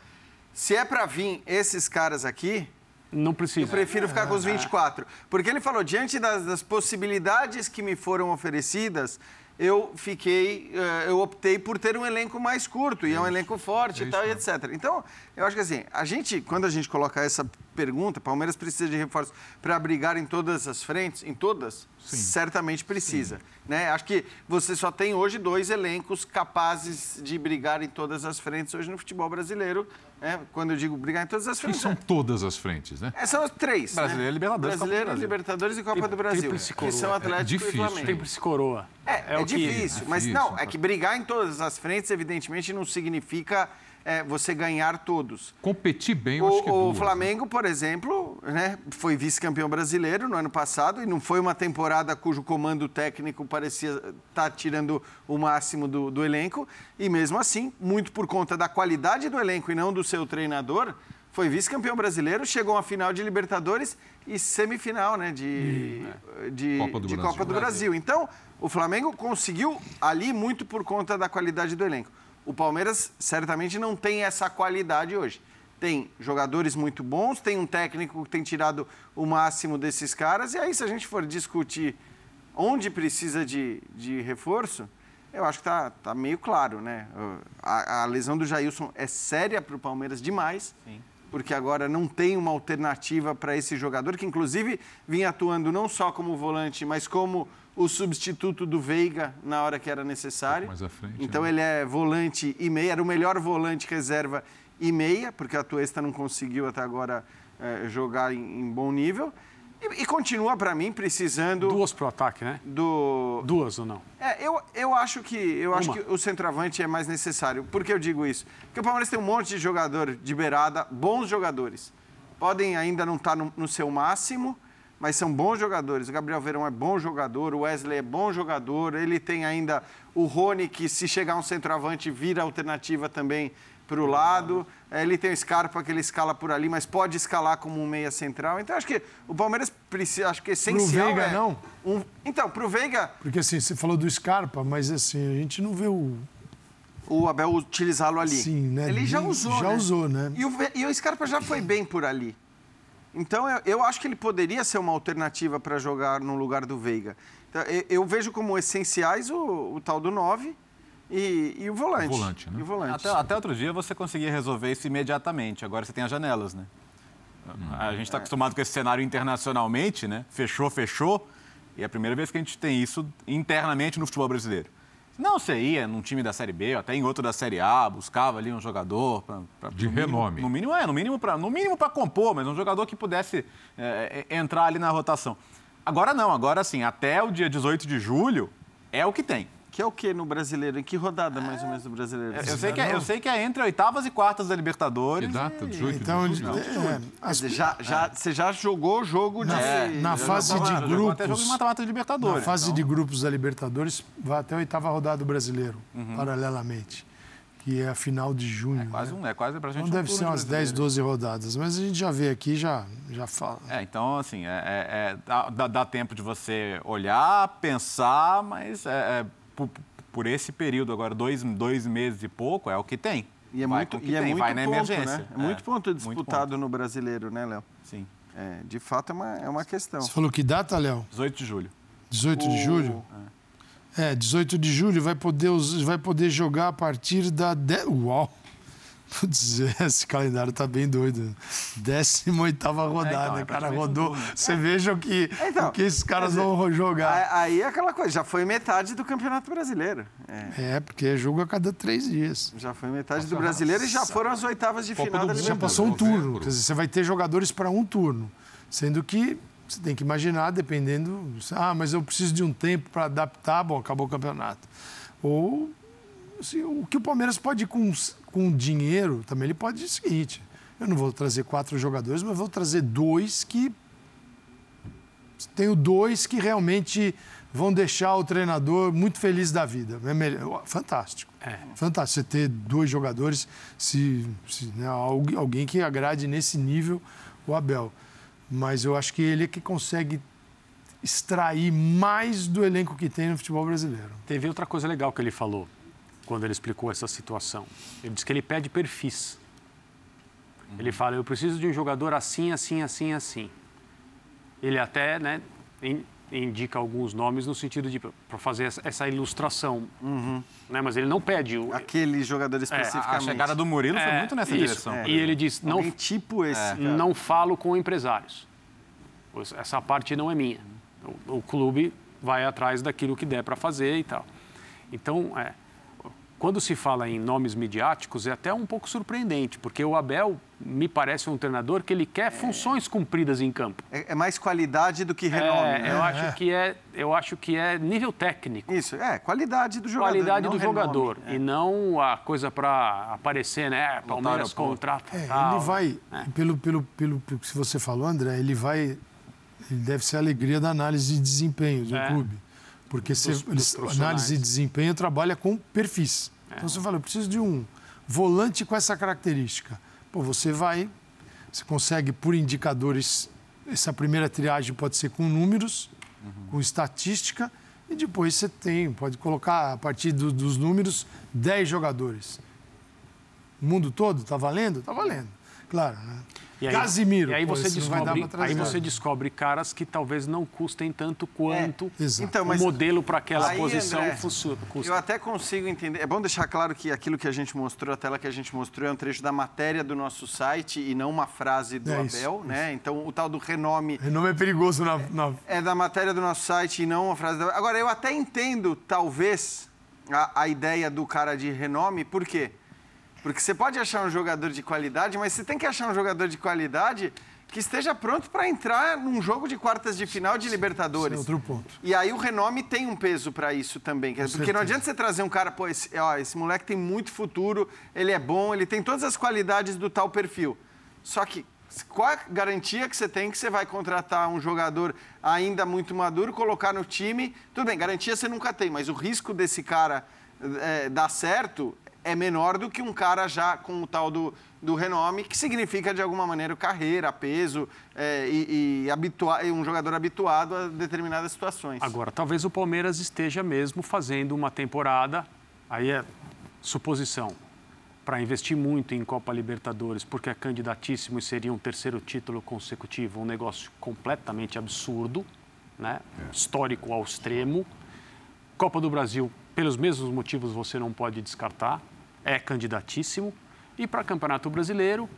se é para vir esses caras aqui, Não eu precisa. prefiro ficar É. com os 24. Porque ele falou: diante das, das possibilidades que me foram oferecidas, eu fiquei, eh, eu optei por ter um elenco mais curto e é um elenco forte É e tal, e isso etc. Então, eu acho que assim, a gente, quando a gente coloca essa pergunta, Palmeiras precisa de reforços para brigar em todas as frentes, em todas, certamente precisa. Né? Acho que você só tem hoje dois elencos capazes de brigar em todas as frentes hoje no futebol brasileiro. Né? Quando eu digo brigar em todas as Que frentes. são todas as frentes, né? É, são as três. Brasileiro, né? Libertadores, Copa do Brasileiro, Brasil. Libertadores e Copa do Brasil. Que são Atlético difícil, e Flamengo. Tríplice coroa. É, é, o que- difícil, mas Difícil, não, é que brigar em todas as frentes, evidentemente, não significa é, você ganhar todos. Competir bem, eu acho que O, o duas, né? Flamengo, por exemplo, né, foi vice-campeão brasileiro no ano passado e não foi uma temporada cujo comando técnico parecia estar tirando o máximo do, do elenco. E mesmo assim, muito por conta da qualidade do elenco e não do seu treinador, foi vice-campeão brasileiro, chegou à final de Libertadores e semifinal né, de, de, Copa do de Brasil. Copa do Brasil. Então, o Flamengo conseguiu ali muito por conta da qualidade do elenco. O Palmeiras certamente não tem essa qualidade hoje. Tem jogadores muito bons, tem um técnico que tem tirado o máximo desses caras, e aí, se a gente for discutir onde precisa de, de reforço, eu acho que está tá meio claro, né? A, a lesão do Jailson é séria para o Palmeiras demais. porque agora não tem uma alternativa para esse jogador, que inclusive vinha atuando não só como volante, mas como o substituto do Veiga na hora que era necessário. mais à frente, então né? ele é volante e meia, era o melhor volante reserva e meia, porque a Tuesta não conseguiu até agora eh, jogar em, em bom nível. E, e continua, para mim, precisando Duas pro ataque, né? do, Duas ou não? é, eu, eu acho que eu acho Uma. que o centroavante é mais necessário. Por que eu digo isso? Porque o Palmeiras tem um monte de jogador de beirada, bons jogadores. Podem ainda não estar no, no seu máximo, mas são bons jogadores. O Gabriel Verão é bom jogador, o Wesley é bom jogador. Ele tem ainda o Rony, que se chegar um centroavante, vira alternativa também para o lado. É, Ele tem o Scarpa, que ele escala por ali, mas pode escalar como um meia central. Então, acho que o Palmeiras precisa, acho que é essencial. Veiga, é não? um- então, para o Veiga, Porque assim, você falou do Scarpa, mas assim, a gente não vê o. o Abel utilizá-lo ali. Sim, né? Ele já usou, Já né? usou, né? E o, e o Scarpa já foi bem por ali. Então, eu, eu acho que ele poderia ser uma alternativa para jogar no lugar do Veiga. Então, eu, eu vejo como essenciais o, o tal do 9 e, e o volante. O volante, né? E o volante. Até, até outro dia você conseguia resolver isso imediatamente. Agora você tem as janelas, né? A gente está acostumado com esse cenário internacionalmente, né? Fechou, fechou. E é a primeira vez que a gente tem isso internamente no futebol brasileiro. Não, você ia num time da Série B, até em outro da Série A, buscava ali um jogador pra, pra- De no mínimo- renome. no mínimo, é, no mínimo para no mínimo para compor, mas um jogador que pudesse é, é, entrar ali na rotação. Agora não, agora sim, até o dia 18 de julho é o que tem. Que é o que no brasileiro? Em que rodada mais ou menos do brasileiro? Eu sei, que é, eu sei que é entre oitavas e quartas da Que Libertadores. data? e- 18 Então, de é, as- dizer, já, já, Você já jogou o jogo de. Na- na já fase de Até jogo grupos, de mata-mata de Libertadores. na fase então- de grupos da Libertadores, vai até a oitava rodada do brasileiro, Uhum. paralelamente, que é a final de junho. Quase né? um, é quase pra gente um deve ser de umas 10, brasileiro. 12 rodadas, mas a gente já vê aqui, já, já fala. É, então, assim, é, é- é- dá, dá- dá tempo de você olhar, pensar, mas é, é, por, por esse período agora, dois, dois meses e pouco, é o que tem. E é Vai muito, com o que e é tem, muito vai na ponto, emergência. né? É muito ponto muito disputado no brasileiro, né, Léo? Sim, É, de fato, é uma, é uma questão. Você falou que data, Léo? 18 de julho. 18 de O- julho? É, 18 de julho vai poder, vai poder jogar a partir da. De... Uau! Putz, esse calendário tá bem doido. 18 rodada, é cara. Rodou. Você veja o que, Então, o que esses caras dizer, vão jogar. Aí é aquela coisa, já foi metade do Campeonato Brasileiro. É, É, porque é jogo a cada três dias. já foi metade do Brasileiro e já foram as oitavas de Copa final do da. Já passou um turno. Quer dizer, você vai ter jogadores para um turno. Sendo que você tem que imaginar, dependendo. Ah, mas eu preciso de um tempo para adaptar. Bom, acabou o campeonato. Ou assim, o que o Palmeiras pode ir com, com dinheiro também, ele pode dizer o seguinte: eu não vou trazer quatro jogadores, mas vou trazer dois que. Tenho dois que realmente vão deixar o treinador muito feliz da vida. É melhor, fantástico. É. Fantástico você ter dois jogadores, se, se, né, algu- alguém que agrade nesse nível o Abel. Mas eu acho que ele é que consegue extrair mais do elenco que tem no futebol brasileiro. Teve outra coisa legal que ele falou quando ele explicou essa situação. Ele disse que ele pede perfis. Ele fala: eu preciso de um jogador assim, assim, assim, assim. Ele até né, in- indica alguns nomes no sentido de para fazer essa, essa ilustração. Né? Mas ele não pede o. Aquele jogador A, especificamente. a chegada do Murilo foi É, muito nessa isso. direção. É. E ele diz: não, Alguém tipo esse, cara. não falo com empresários. Essa parte não é minha. O, o clube vai atrás daquilo que der para fazer e tal. Então, é, quando se fala em nomes midiáticos, é até um pouco surpreendente, porque o Abel me parece um treinador que ele quer funções cumpridas em campo. É, é mais qualidade do que renome. É, né? eu, acho que é, eu acho que é nível técnico. Isso, é, qualidade do jogador. Qualidade do renome. jogador É. e não a coisa para aparecer, né? Palmeiras contrata. É, tal. ele vai, pelo, pelo, pelo, pelo que você falou, André, ele vai. Ele deve ser a alegria da análise de desempenho do É. clube. Porque você, Dos- dos eles- análise de desempenho trabalha com perfis. Então você fala, eu preciso de um volante com essa característica. Pô, você vai, você consegue por indicadores, essa primeira triagem pode ser com números, com estatística, e depois você tem, pode colocar a partir do- dos números 10 jogadores. O mundo todo está valendo? Está valendo. Claro, né? E aí, Casimiro, E aí você descobre, aí você descobre caras que talvez não custem tanto quanto Exato. Então, o modelo para aquela aí, posição André, funciona. Eu até consigo entender. É bom deixar claro que aquilo que a gente mostrou, a tela que a gente mostrou, é um trecho da matéria do nosso site e não uma frase do É isso, Abel, né? Então, o tal do renome Renome é perigoso na, na- é da matéria do nosso site e não uma frase da... Agora, eu até entendo, talvez, a, a ideia do cara de renome, por quê? Porque você pode achar um jogador de qualidade, mas você tem que achar um jogador de qualidade que esteja pronto para entrar num jogo de quartas de final de Libertadores. Esse é outro ponto. E aí o renome tem um peso para isso também. Porque não certeza. adianta você trazer um cara, pô, esse, ó, esse moleque tem muito futuro, ele é bom, ele tem todas as qualidades do tal perfil. Só que qual a garantia que você tem que você vai contratar um jogador ainda muito maduro, colocar no time? Tudo bem, garantia você nunca tem, mas o risco desse cara é, dar certo é menor do que um cara já com o tal do, do renome, que significa, de alguma maneira, carreira, peso é, e, e habitua- um jogador habituado a determinadas situações. Agora, talvez o Palmeiras esteja mesmo fazendo uma temporada, aí é suposição, para investir muito em Copa Libertadores, porque é candidatíssimo e seria um terceiro título consecutivo, um negócio completamente absurdo, né? histórico ao extremo. Copa do Brasil, pelos mesmos motivos, você não pode descartar, é candidatíssimo. E para Campeonato Brasileiro,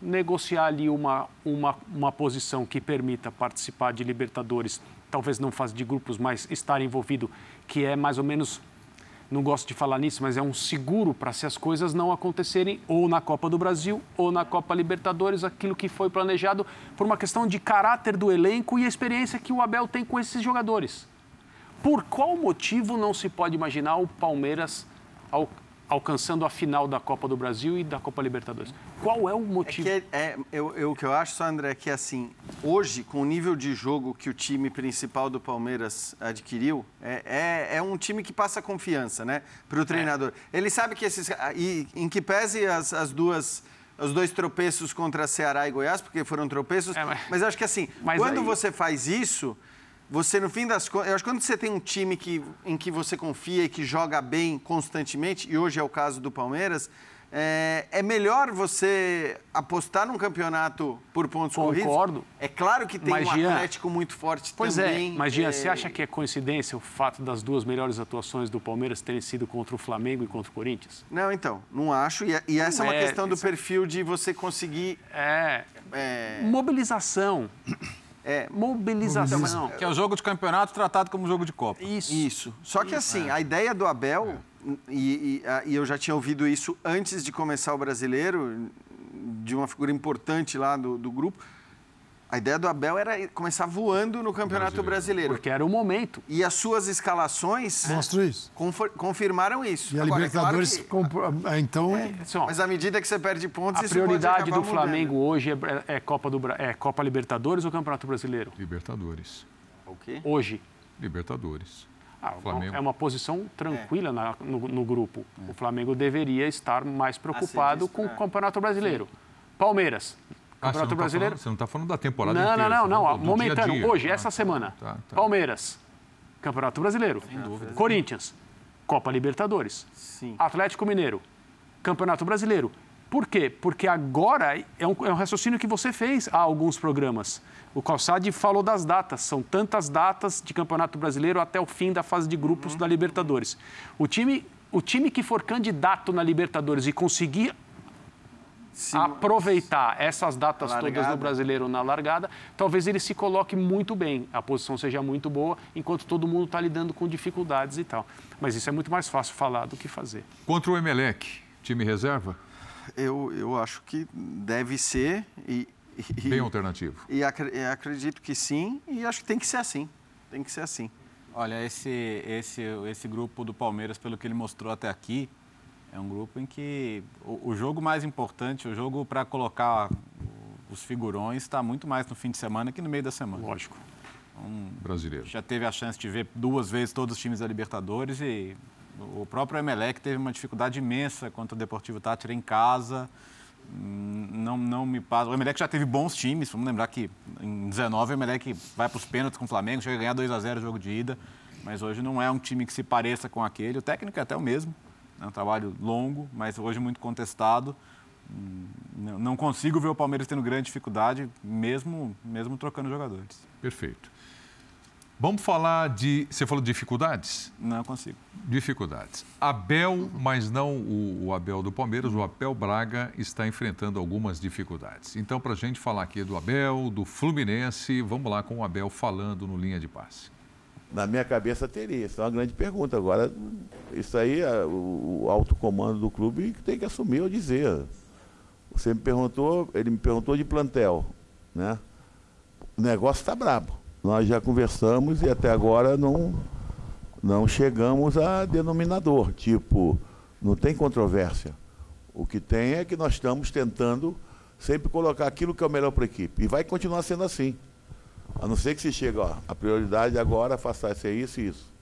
negociar ali uma, uma, uma posição que permita participar de Libertadores, talvez não fase de grupos, mas estar envolvido, que é mais ou menos, não gosto de falar nisso, mas é um seguro para se as coisas não acontecerem ou na Copa do Brasil ou na Copa Libertadores, aquilo que foi planejado por uma questão de caráter do elenco e a experiência que o Abel tem com esses jogadores. Por qual motivo não se pode imaginar o Palmeiras al- alcançando a final da Copa do Brasil e da Copa Libertadores? Qual é o É motivo? que é, é- eu, eu- o que eu acho, só, André, é que assim, hoje, com o nível de jogo que o time principal do Palmeiras adquiriu, é, é, é um time que passa confiança, né? Para É. o treinador. Ele sabe que esses. E em que pese as, as duas. Os dois tropeços contra Ceará e Goiás, porque foram tropeços. É, mas- mas... acho que assim, Mas quando aí- você faz isso, você, no fim das contas. Eu acho que quando você tem um time que, em que você confia e que joga bem constantemente, e hoje é o caso do Palmeiras, é, é melhor você apostar num campeonato por pontos corridos. Concordo. É claro que tem um Atlético muito forte Pois também. é, mas Jean, é, você acha que é coincidência o fato das duas melhores atuações do Palmeiras terem sido contra o Flamengo e contra o Corinthians? Não, então, não acho. E, e essa é uma é, questão do é- perfil de você conseguir. É. é, Mobilização. é, Mobilização. Que é o jogo de campeonato tratado como jogo de Copa. Isso. Isso. Só que assim, a ideia do Abel, e, e- a- e eu já tinha ouvido isso antes de começar o brasileiro, de uma figura importante lá do, do grupo. A ideia do Abel era começar voando no Campeonato Brasileiro. Porque era o momento. E as suas escalações Mostra isso. confirmaram isso. E a Agora, é claro Libertadores, que- ah, então, Assim, ó, Mas à medida que você perde pontos, a isso pode prioridade do mudando. Flamengo hoje é, é Copa do, Bra- é Copa Libertadores ou Campeonato Brasileiro? Libertadores. O quê? Hoje. Libertadores. Ah, Flamengo. É uma posição tranquila na- no, no grupo. O Flamengo deveria estar mais preocupado com o é. Campeonato Brasileiro. Palmeiras. Ah, você Campeonato não tá Brasileiro. falando- você não está falando da temporada Não, inteira. não, não, não. tá do a Momentâneo. dia. Hoje, Ah, essa semana. tá, tá. Palmeiras. Campeonato Brasileiro. Corinthians. Copa Libertadores. Sim. Atlético Mineiro. Campeonato Brasileiro. Por quê? Porque agora é um, é um raciocínio que você fez há alguns programas. O Calçade falou das datas. São tantas datas de Campeonato Brasileiro até o fim da fase de grupos da Libertadores. O time, o time que for candidato na Libertadores e conseguir Sim. aproveitar essas datas todas do brasileiro na largada, talvez ele se coloque muito bem, a posição seja muito boa, enquanto todo mundo está lidando com dificuldades e tal. Mas isso é muito mais fácil falar do que fazer. Contra o Emelec, time reserva? Eu, eu acho que deve ser e, e, Bem alternativo. e e acredito que sim e acho que tem que ser assim. Tem que ser assim. Olha, esse, esse, esse grupo do Palmeiras, pelo que ele mostrou até aqui, é um grupo em que o, o jogo mais importante, o jogo para colocar os figurões, está muito mais no fim de semana que no meio da semana. Lógico. Brasileiro. Já teve a chance de ver duas vezes todos os times da Libertadores e o próprio Emelec teve uma dificuldade imensa contra o Deportivo Tátira em casa. Hum, Não, não me passa. O Emelec já teve bons times. Vamos lembrar que em 19 o Emelec vai para os pênaltis com o Flamengo, chega a ganhar 2 a 0 o jogo de ida. Mas hoje não é um time que se pareça com aquele. O técnico é até o mesmo. É um trabalho longo, mas hoje muito contestado. Não consigo ver o Palmeiras tendo grande dificuldade, mesmo, mesmo trocando jogadores. Perfeito. Vamos falar de. Você falou de dificuldades? Não consigo. Dificuldades. Abel, mas não o, o, Abel do Palmeiras, o Abel Braga está enfrentando algumas dificuldades. Então, para a gente falar aqui do Abel, do Fluminense, vamos lá com o Abel falando no linha de passe. Na minha cabeça teria, isso é uma grande pergunta. Agora, isso aí, é o, alto comando do clube tem que assumir ou dizer. Você me perguntou, ele me perguntou de plantel, né? O negócio está brabo. Nós já conversamos e até agora não, não chegamos a denominador. Tipo, não tem controvérsia. O que tem é que nós estamos tentando sempre colocar aquilo que é o melhor para a equipe. E vai continuar sendo assim. A não ser que se chegue, ó, a prioridade agora faça ser isso e isso.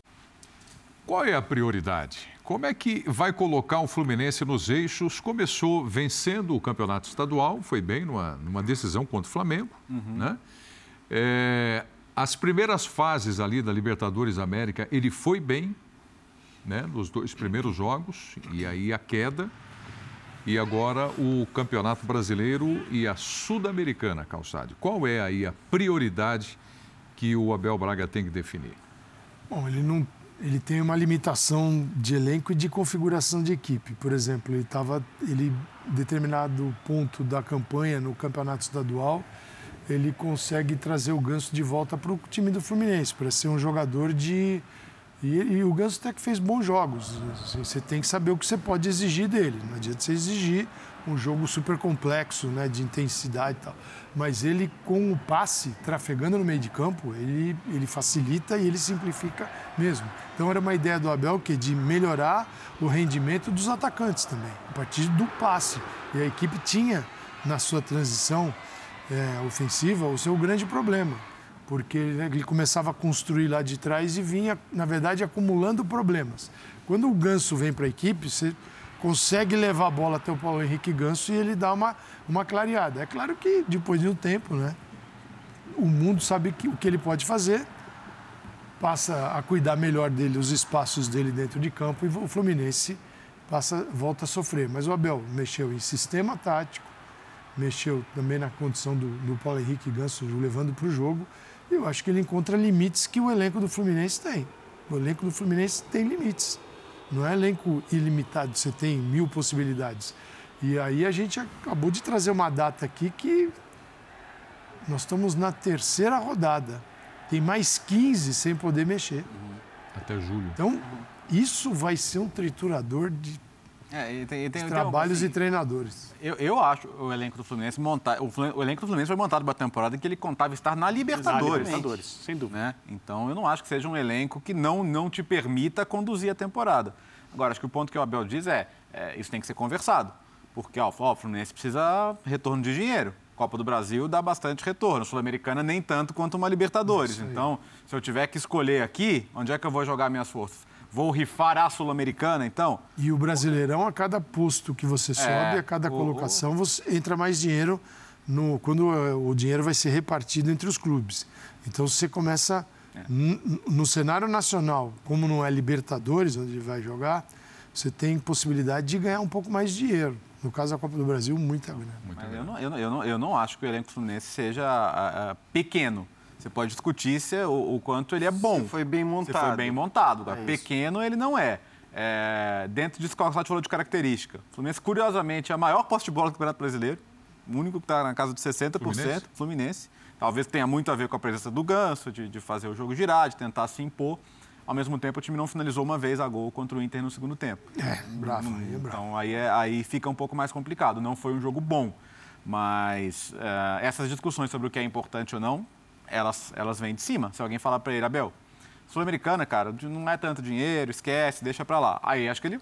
Qual é a prioridade? Como é que vai colocar o Fluminense nos eixos? Começou vencendo o campeonato estadual, foi bem numa, numa decisão contra o Flamengo, uhum. né? É, as primeiras fases ali da Libertadores América, ele foi bem, né? Nos dois primeiros jogos, e aí a queda. E agora o Campeonato Brasileiro e a Sul-Americana, Calçade. Qual é aí a prioridade que o Abel Braga tem que definir? Bom, ele não ele tem uma limitação de elenco e de configuração de equipe. Por exemplo, ele estava ele determinado ponto da campanha no campeonato estadual, ele consegue trazer o Ganso de volta para o time do Fluminense, para ser um jogador de e, e, o Ganso até que fez bons jogos. Assim, você tem que saber o que você pode exigir dele. Não adianta você exigir um jogo super complexo, né, de intensidade e tal. Mas ele, com o passe, trafegando no meio de campo, ele, ele facilita e ele simplifica mesmo. Então era uma ideia do Abel que de melhorar o rendimento dos atacantes também, a partir do passe. E a equipe tinha, na sua transição é, ofensiva, o seu grande problema. Porque ele começava a construir lá de trás e vinha, na verdade, acumulando problemas. Quando o Ganso vem para a equipe, você consegue levar a bola até o Paulo Henrique Ganso e ele dá uma, uma clareada. É claro que depois de um tempo, né, o mundo sabe que, o que ele pode fazer, passa a cuidar melhor dele, os espaços dele dentro de campo e o Fluminense passa, volta a sofrer. Mas o Abel mexeu em sistema tático, mexeu também na condição do, do Paulo Henrique Ganso levando para o jogo. Eu acho que ele encontra limites que o elenco do Fluminense tem. O elenco do Fluminense tem limites. Não é elenco ilimitado, você tem mil possibilidades. E aí a gente acabou de trazer uma data aqui que nós estamos na terceira rodada. Tem mais 15 sem poder mexer. Até julho. Então, isso vai ser um triturador de é, e tem, e tem, trabalhos assim, e treinadores. Eu, eu acho o elenco do Fluminense montado. O, o, elenco do Fluminense foi montado para a temporada em que ele contava estar na Libertadores. Na Libertadores, sem dúvida. Né? Então eu não acho que seja um elenco que não, não te permita conduzir a temporada. Agora, acho que o ponto que o Abel diz é, é isso tem que ser conversado. Porque ó, o Fluminense precisa retorno de dinheiro. Copa do Brasil dá bastante retorno. Sul-Americana nem tanto quanto uma Libertadores. Então, se eu tiver que escolher aqui, onde é que eu vou jogar minhas forças? Vou rifar a Sul-Americana, então? E o Brasileirão, a cada posto que você é, sobe, é, a cada o, colocação, você entra mais dinheiro no, quando eh, o dinheiro vai ser repartido entre os clubes. Então você começa é. no cenário nacional, como não é Libertadores, onde ele vai jogar, você tem possibilidade de ganhar um pouco mais de dinheiro. No caso da Copa do Brasil, muita grana. Eu não, eu, não, eu, não, eu não acho que o elenco fluminense seja a, a, pequeno. Você pode discutir se, o, o quanto ele é bom. Se foi bem montado. Se foi bem montado. É pequeno, ele não é. é dentro disso que o falou de característica. O Fluminense, curiosamente, é a maior posse de bola do Campeonato Brasileiro. O único que está na casa de 60%. Fluminense. Fluminense. Talvez tenha muito a ver com a presença do Ganso, de, de fazer o jogo girar, de tentar se impor. Ao mesmo tempo, o time não finalizou uma vez a gol contra o Inter no segundo tempo. É, bravo. Aí é bravo. Então, aí, é, aí fica um pouco mais complicado. Não foi um jogo bom. Mas é, essas discussões sobre o que é importante ou não elas, elas vêm de cima. Se alguém falar para ele, Abel, Sul-Americana, cara, não é tanto dinheiro, esquece, deixa para lá. Aí acho que ele,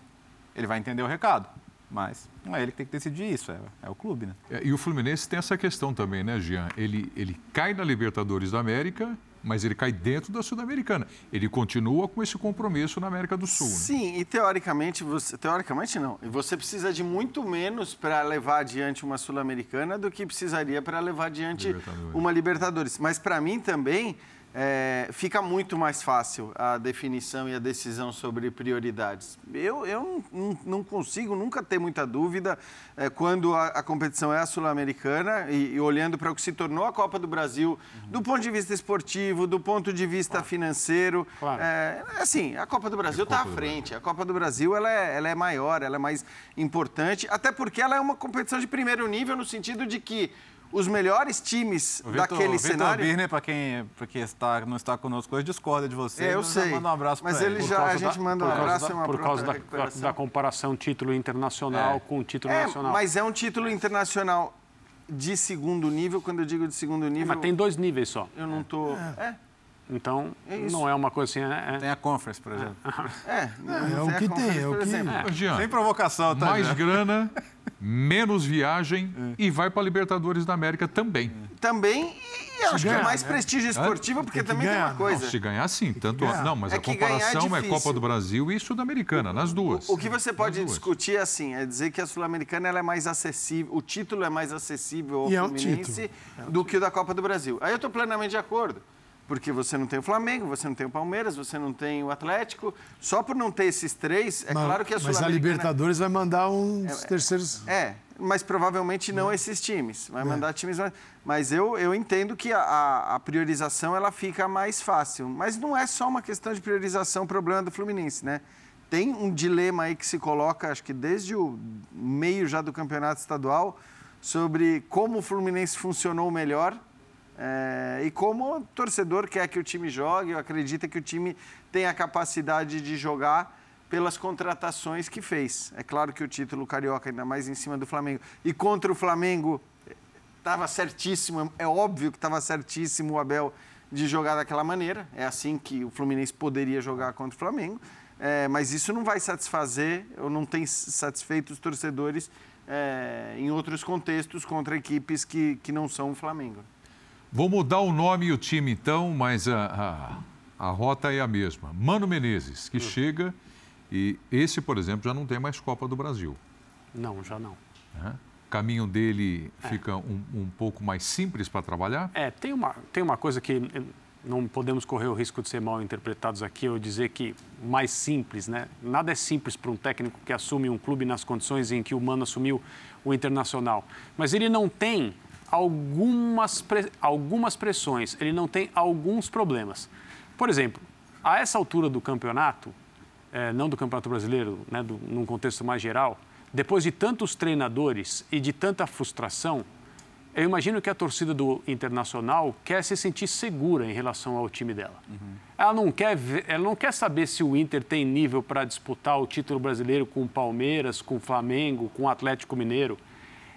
ele vai entender o recado. Mas não é ele que tem que decidir isso, é, é o clube, né? É, e o Fluminense tem essa questão também, né, Jean? Ele, ele cai na Libertadores da América mas ele cai dentro da Sul-Americana. Ele continua com esse compromisso na América do Sul. Né? Sim, e teoricamente, você, teoricamente não. E você precisa de muito menos para levar adiante uma Sul-Americana do que precisaria para levar adiante Libertadores. uma Libertadores. Mas para mim também, é, fica muito mais fácil a definição e a decisão sobre prioridades. Eu, eu não, não consigo nunca ter muita dúvida é, quando a, a, competição é a sul-americana e, e, olhando para o que se tornou a Copa do Brasil, uhum. do ponto de vista esportivo, do ponto de vista claro. financeiro. Claro. É, assim, a Copa do Brasil está à frente. A Copa do Brasil ela é, ela é maior, ela é mais importante, até porque ela é uma competição de primeiro nível no sentido de que os melhores times Victor, daquele Victor cenário. Birner, para quem, quem está, não está conosco hoje, discorda de você. É, eu sei. Manda um abraço Mas ele, ele já, a gente manda um abraço da, uma Por causa da, da, comparação título internacional é. com título é, nacional. Mas é um título internacional de segundo nível. Quando eu digo de segundo nível. Mas tem dois níveis só. Eu não estou. Tô... É. Então, é não é uma coisa assim. É, é... Tem a Conference, por exemplo. É, é, o que tem, é o que. É. Jean, Sem provocação, tá? Mais grana, menos viagem e vai para a Libertadores da América também. Também, e acho ganhar, que é mais né? prestígio esportivo, porque tem também ganhar, tem uma coisa. Não, se ganhar, sim. Tanto, não, mas a comparação é Copa do Brasil e Sul-Americana, nas duas. O, o, que você pode discutir, assim, é dizer que a Sul-Americana é mais acessível, o título é mais acessível ao Fluminense um do que o da Copa do Brasil. Aí eu estou plenamente de acordo porque você não tem o Flamengo, você não tem o Palmeiras, você não tem o Atlético. Só por não ter esses três, é mas, claro que a Mas a Libertadores vai mandar uns é, terceiros. É, mas provavelmente não é. esses times. Vai é. mandar times mais. Mas eu, eu entendo que a, a, priorização ela fica mais fácil. Mas não é só uma questão de priorização o problema do Fluminense, né? Tem um dilema aí que se coloca, acho que desde o meio já do campeonato estadual, sobre como o Fluminense funcionou melhor é, e como o torcedor quer que o time jogue, acredita que o time tem a capacidade de jogar pelas contratações que fez. É claro que o título carioca, ainda mais em cima do Flamengo. E contra o Flamengo, estava certíssimo, é óbvio que estava certíssimo o Abel de jogar daquela maneira. É assim que o Fluminense poderia jogar contra o Flamengo. É, mas isso não vai satisfazer, ou não tem satisfeito os torcedores é, em outros contextos contra equipes que, que não são o Flamengo. Vou mudar o nome e o time então, mas a, a, a rota é a mesma. Mano Menezes, que hum. chega e esse, por exemplo, já não tem mais Copa do Brasil. Não, já não. É? O caminho dele é. fica um, um pouco mais simples para trabalhar? É, tem uma, tem uma coisa que não podemos correr o risco de ser mal interpretados aqui ou dizer que mais simples, né? Nada é simples para um técnico que assume um clube nas condições em que o Mano assumiu o Internacional. Mas ele não tem algumas, algumas pressões, ele não tem alguns problemas. Por exemplo, a essa altura do campeonato, é, não do Campeonato Brasileiro, né, do, num contexto mais geral, depois de tantos treinadores e de tanta frustração, eu imagino que a torcida do Internacional quer se sentir segura em relação ao time dela. Uhum. Ela, não quer ver, ela não quer saber se o Inter tem nível para disputar o título brasileiro com o Palmeiras, com o Flamengo, com o Atlético Mineiro.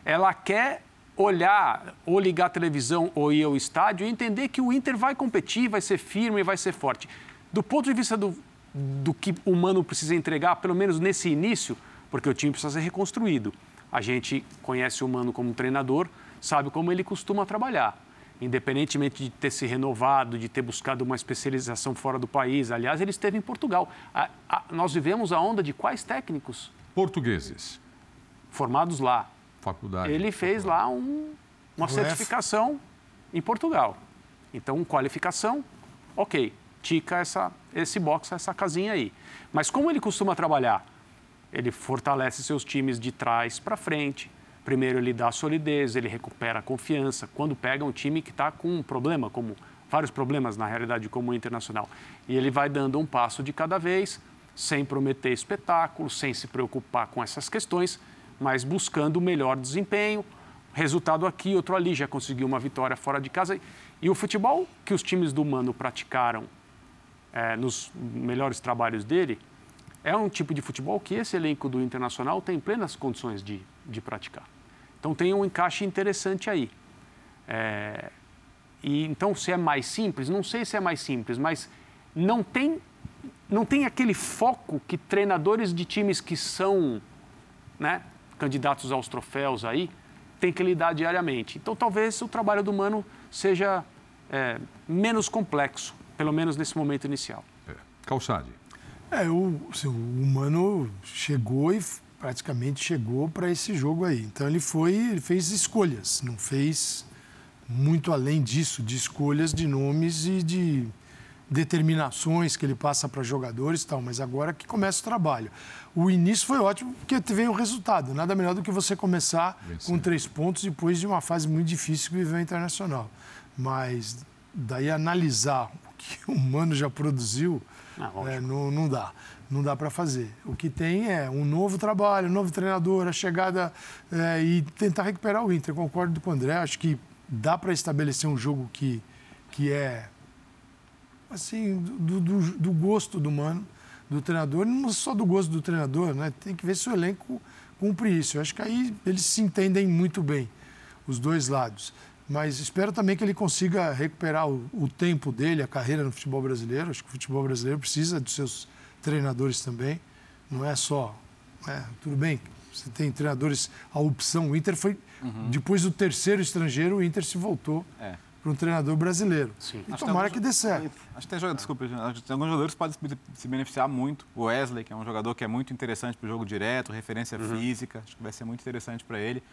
Ela quer olhar, ou ligar a televisão ou ir ao estádio e entender que o Inter vai competir, vai ser firme, vai ser forte. Do ponto de vista do, do que o Mano precisa entregar, pelo menos nesse início, porque o time precisa ser reconstruído. A gente conhece o Mano como treinador, sabe como ele costuma trabalhar. Independentemente de ter se renovado, de ter buscado uma especialização fora do país. Aliás, ele esteve em Portugal. A, a, nós vivemos a onda de quais técnicos? Portugueses. Formados lá faculdade. Ele fez lá um, uma certificação em Portugal. Então, qualificação, ok, tica essa, esse box, essa casinha aí. Mas como ele costuma trabalhar? Ele fortalece seus times de trás para frente. Primeiro ele dá solidez, ele recupera a confiança. Quando pega um time que está com um problema, como vários problemas na realidade como o internacional, e ele vai dando um passo de cada vez, sem prometer espetáculo, sem se preocupar com essas questões, mas buscando o melhor desempenho. Resultado aqui, outro ali, já conseguiu uma vitória fora de casa. E o futebol que os times do Mano praticaram é, nos melhores trabalhos dele é um tipo de futebol que esse elenco do Internacional tem plenas condições de, de praticar. Então tem um encaixe interessante aí. É, e então se é mais simples, não sei se é mais simples, mas não tem não tem aquele foco que treinadores de times que são, né, candidatos aos troféus aí, tem que lidar diariamente. Então, talvez o trabalho do Mano seja é, menos complexo, pelo menos nesse momento inicial. É. Calçade. É, o, assim, o Mano chegou e praticamente chegou para esse jogo aí. Então, ele foi, ele fez escolhas, não fez muito além disso, de escolhas de nomes e de determinações que ele passa para jogadores e tal, mas agora que começa o trabalho. O início foi ótimo porque veio o resultado. Nada melhor do que você começar com três pontos depois de uma fase muito difícil que viveu internacional. Mas daí analisar o que o Mano já produziu, ah, é, não, não dá. Não dá para fazer. O que tem é um novo trabalho, um novo treinador, a chegada é, e tentar recuperar o Inter. concordo com o André, acho que dá para estabelecer um jogo que, que é assim, do, do, do, gosto do mano, do treinador, não só do gosto do treinador, né? Tem que ver se o elenco cumpre isso. Eu acho que aí eles se entendem muito bem, os dois lados. Mas espero também que ele consiga recuperar o, o tempo dele, a carreira no futebol brasileiro. Acho que o futebol brasileiro precisa dos seus treinadores também. Não é só. É, tudo bem, você tem treinadores, a opção. O Inter foi. Uhum. Depois do terceiro estrangeiro, o Inter se voltou. É para um treinador brasileiro. Sim. E acho tomara que, que dê certo. Acho que tem, desculpa, acho que tem alguns jogadores que podem se beneficiar muito. O Wesley, que é um jogador que é muito interessante para o jogo direto, referência uhum. física, acho que vai ser muito interessante para ele.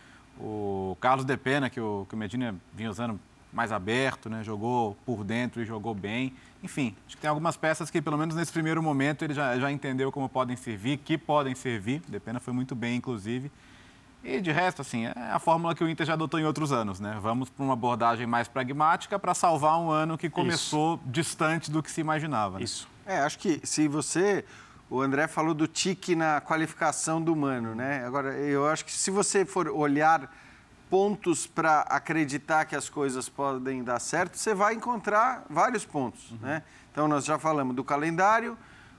O Carlos Depena, que o, que o Medina vinha usando mais aberto, né? jogou por dentro e jogou bem. Enfim, acho que tem algumas peças que, pelo menos nesse primeiro momento, ele já, já entendeu como podem servir, que podem servir. Depena foi muito bem, inclusive. E de resto, assim, é a fórmula que o Inter já adotou em outros anos, né? Vamos para uma abordagem mais pragmática para salvar um ano que começou Isso. distante do que se imaginava. Né? Isso. É, acho que se você. O André falou do tique na qualificação do Mano, né? Agora, eu acho que se você for olhar pontos para acreditar que as coisas podem dar certo, você vai encontrar vários pontos, uhum. né? Então, nós já falamos do calendário,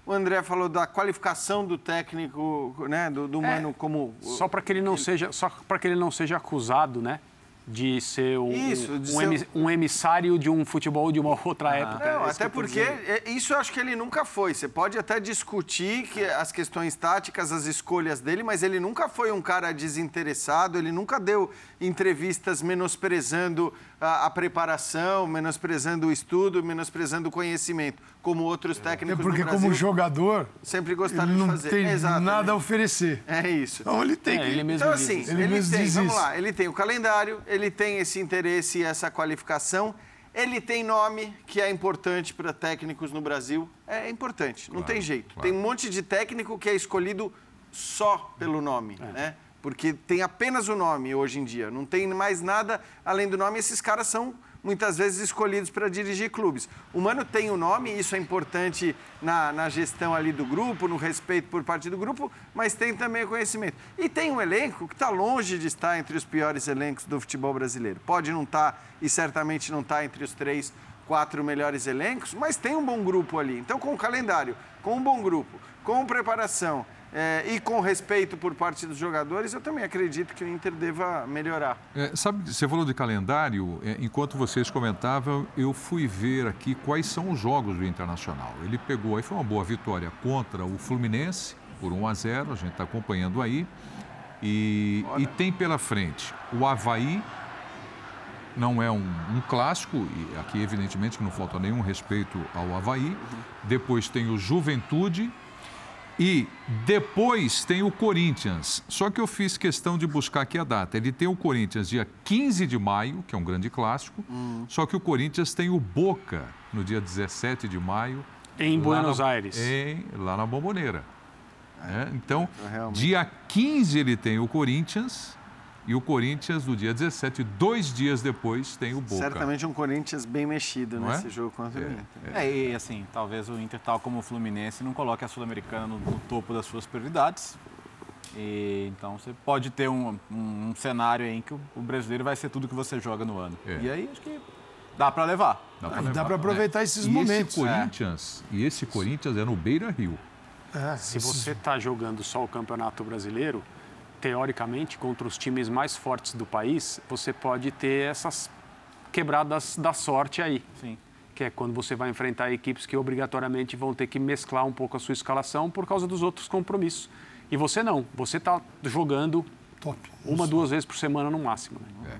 o André falou da qualificação do técnico, né, do, do é, Mano como só para que ele não seja só para que ele não seja acusado, né? de ser um, isso, de um, ser... um, emissário de um futebol de uma outra ah, época. Não, até porque é, isso eu acho que ele nunca foi. Você pode até discutir que as questões táticas, as escolhas dele, mas ele nunca foi um cara desinteressado, ele nunca deu entrevistas menosprezando a, a preparação, menosprezando o estudo, menosprezando o conhecimento, como outros é. técnicos é porque como jogador sempre gostaram de fazer. Não tem Exatamente. nada a oferecer. É isso. Então ele tem é, que... Ele mesmo então assim, ele, ele tem, vamos lá, ele tem o calendário, ele tem esse interesse e essa qualificação. Ele tem nome que é importante para técnicos no Brasil. É importante, claro, não tem jeito. Claro. Tem um monte de técnico que é escolhido só pelo nome, é. né? Porque tem apenas o nome hoje em dia, não tem mais nada além do nome. Esses caras são muitas vezes escolhidos para dirigir clubes. O Mano tem o nome, isso é importante na, na gestão ali do grupo, no respeito por parte do grupo, mas tem também o conhecimento. E tem um elenco que está longe de estar entre os piores elencos do futebol brasileiro. Pode não estar, tá, e certamente não está entre os três, quatro melhores elencos, mas tem um bom grupo ali. Então, com o calendário, com um bom grupo, com preparação é, e com respeito por parte dos jogadores, eu também acredito que o Inter deva melhorar. É, sabe, você falou de calendário, é, enquanto vocês comentavam, eu fui ver aqui quais são os jogos do Internacional. Ele pegou, aí foi uma boa vitória contra o Fluminense, por 1 a 0, a gente está acompanhando aí. E, e, tem pela frente o Havaí, não é um, um, clássico, e aqui evidentemente que não falta nenhum respeito ao Havaí. Uhum. Depois tem o Juventude, e depois tem o Corinthians. Só que eu fiz questão de buscar aqui a data. Ele tem o Corinthians dia 15 de maio, que é um grande clássico. Hum. Só que o Corinthians tem o Boca no dia 17 de maio. Em Buenos na, Aires. Em, lá na Bomboneira. É, então, Realmente. dia 15 ele tem o Corinthians e o Corinthians, no dia 17, dois dias depois, tem o Boca. Certamente um Corinthians bem mexido não nesse é? jogo contra é, o Inter. É. é, e assim, talvez o Inter, tal como o Fluminense, não coloque a Sul-Americana no, no, topo das suas prioridades. E, então você pode ter um, um, um cenário em que o, o, brasileiro vai ser tudo que você joga no ano. É. E aí acho que dá para levar. Dá para aproveitar esses e momentos. Esse Corinthians, E esse Corinthians é no Beira Rio. É, Se você está jogando só o Campeonato Brasileiro, teoricamente, contra os times mais fortes do país, você pode ter essas quebradas da sorte aí. Sim. Que é quando você vai enfrentar equipes que obrigatoriamente vão ter que mesclar um pouco a sua escalação por causa dos outros compromissos. E você não, você está jogando Top. uma, duas vezes por semana no máximo. Né? É.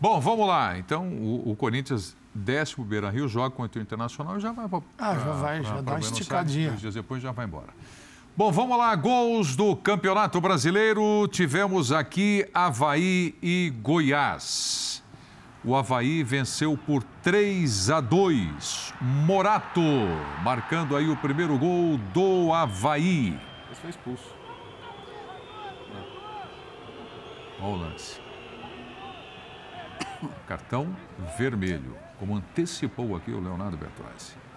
Bom, vamos lá. Então, o, o Corinthians desce para o Beira Rio, joga contra o Internacional e já vai para. Ah, já vai, pra, já dá uma esticadinha. Dois dias depois já vai embora. Bom, vamos lá, gols do Campeonato Brasileiro. Tivemos aqui Havaí e Goiás. O Havaí venceu por 3 a 2. Morato marcando aí o primeiro gol do Havaí. Esse foi expulso. Olha o lance. Cartão vermelho, como antecipou aqui o Leonardo Bertozzi.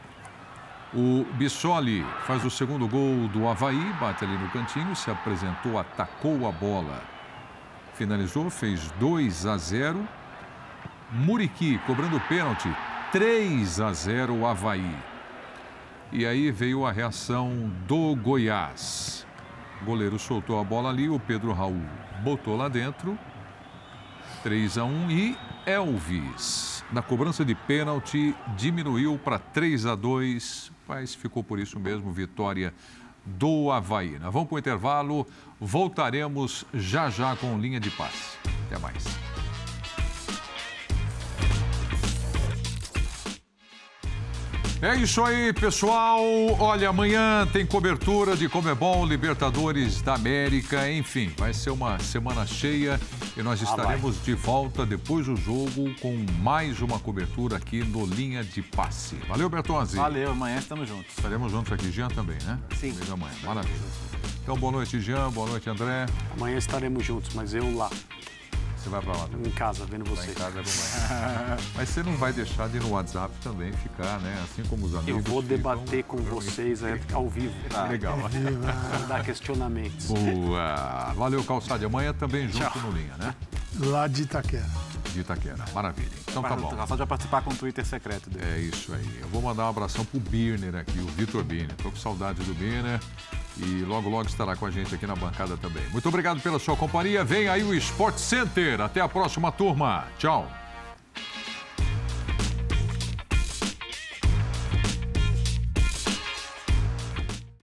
O Bissoli faz o segundo gol do Havaí, bate ali no cantinho, se apresentou, atacou a bola. Finalizou, fez 2 a 0. Muriqui cobrando pênalti, 3 a 0 Havaí. E aí veio a reação do Goiás. O goleiro soltou a bola ali, o Pedro Raul botou lá dentro. 3 a 1 e Elvis, na cobrança de pênalti, diminuiu para 3 a 2, mas ficou por isso mesmo vitória do Havaí. Nós vamos para o intervalo, voltaremos já já com linha de passe. Até mais. É isso aí, pessoal. Olha, amanhã tem cobertura de Comebol, Libertadores da América, enfim, vai ser uma semana cheia e nós estaremos de volta depois do jogo com mais uma cobertura aqui no Linha de Passe. Valeu, Bertozzi. Valeu, amanhã estamos juntos. Estaremos juntos aqui, Jean também, né? Sim. Mês da manhã. Maravilha. Então, boa noite, Jean. Boa noite, André. Amanhã estaremos juntos, mas eu lá, Você vai para lá também. em casa, vendo Lá você. em casa é bom. Mas você não vai deixar de ir no WhatsApp também ficar, né? Assim como os amigos. Eu vou ficam. debater com vocês é, ao vivo. Ah, legal. Dar questionamentos. Boa. Valeu, Calçade. Amanhã também junto no Linha, né? Lá de Itaquera. De Itaquera. Maravilha. Então tá bom. Calçado vai participar com o Twitter secreto dele. É isso aí. Eu vou mandar um abração pro Birner aqui, o Vitor Birner. Tô com saudade do Birner e logo, logo estará com a gente aqui na bancada também. Muito obrigado pela sua companhia. Vem aí o Sport Center. Até a próxima, turma. Tchau.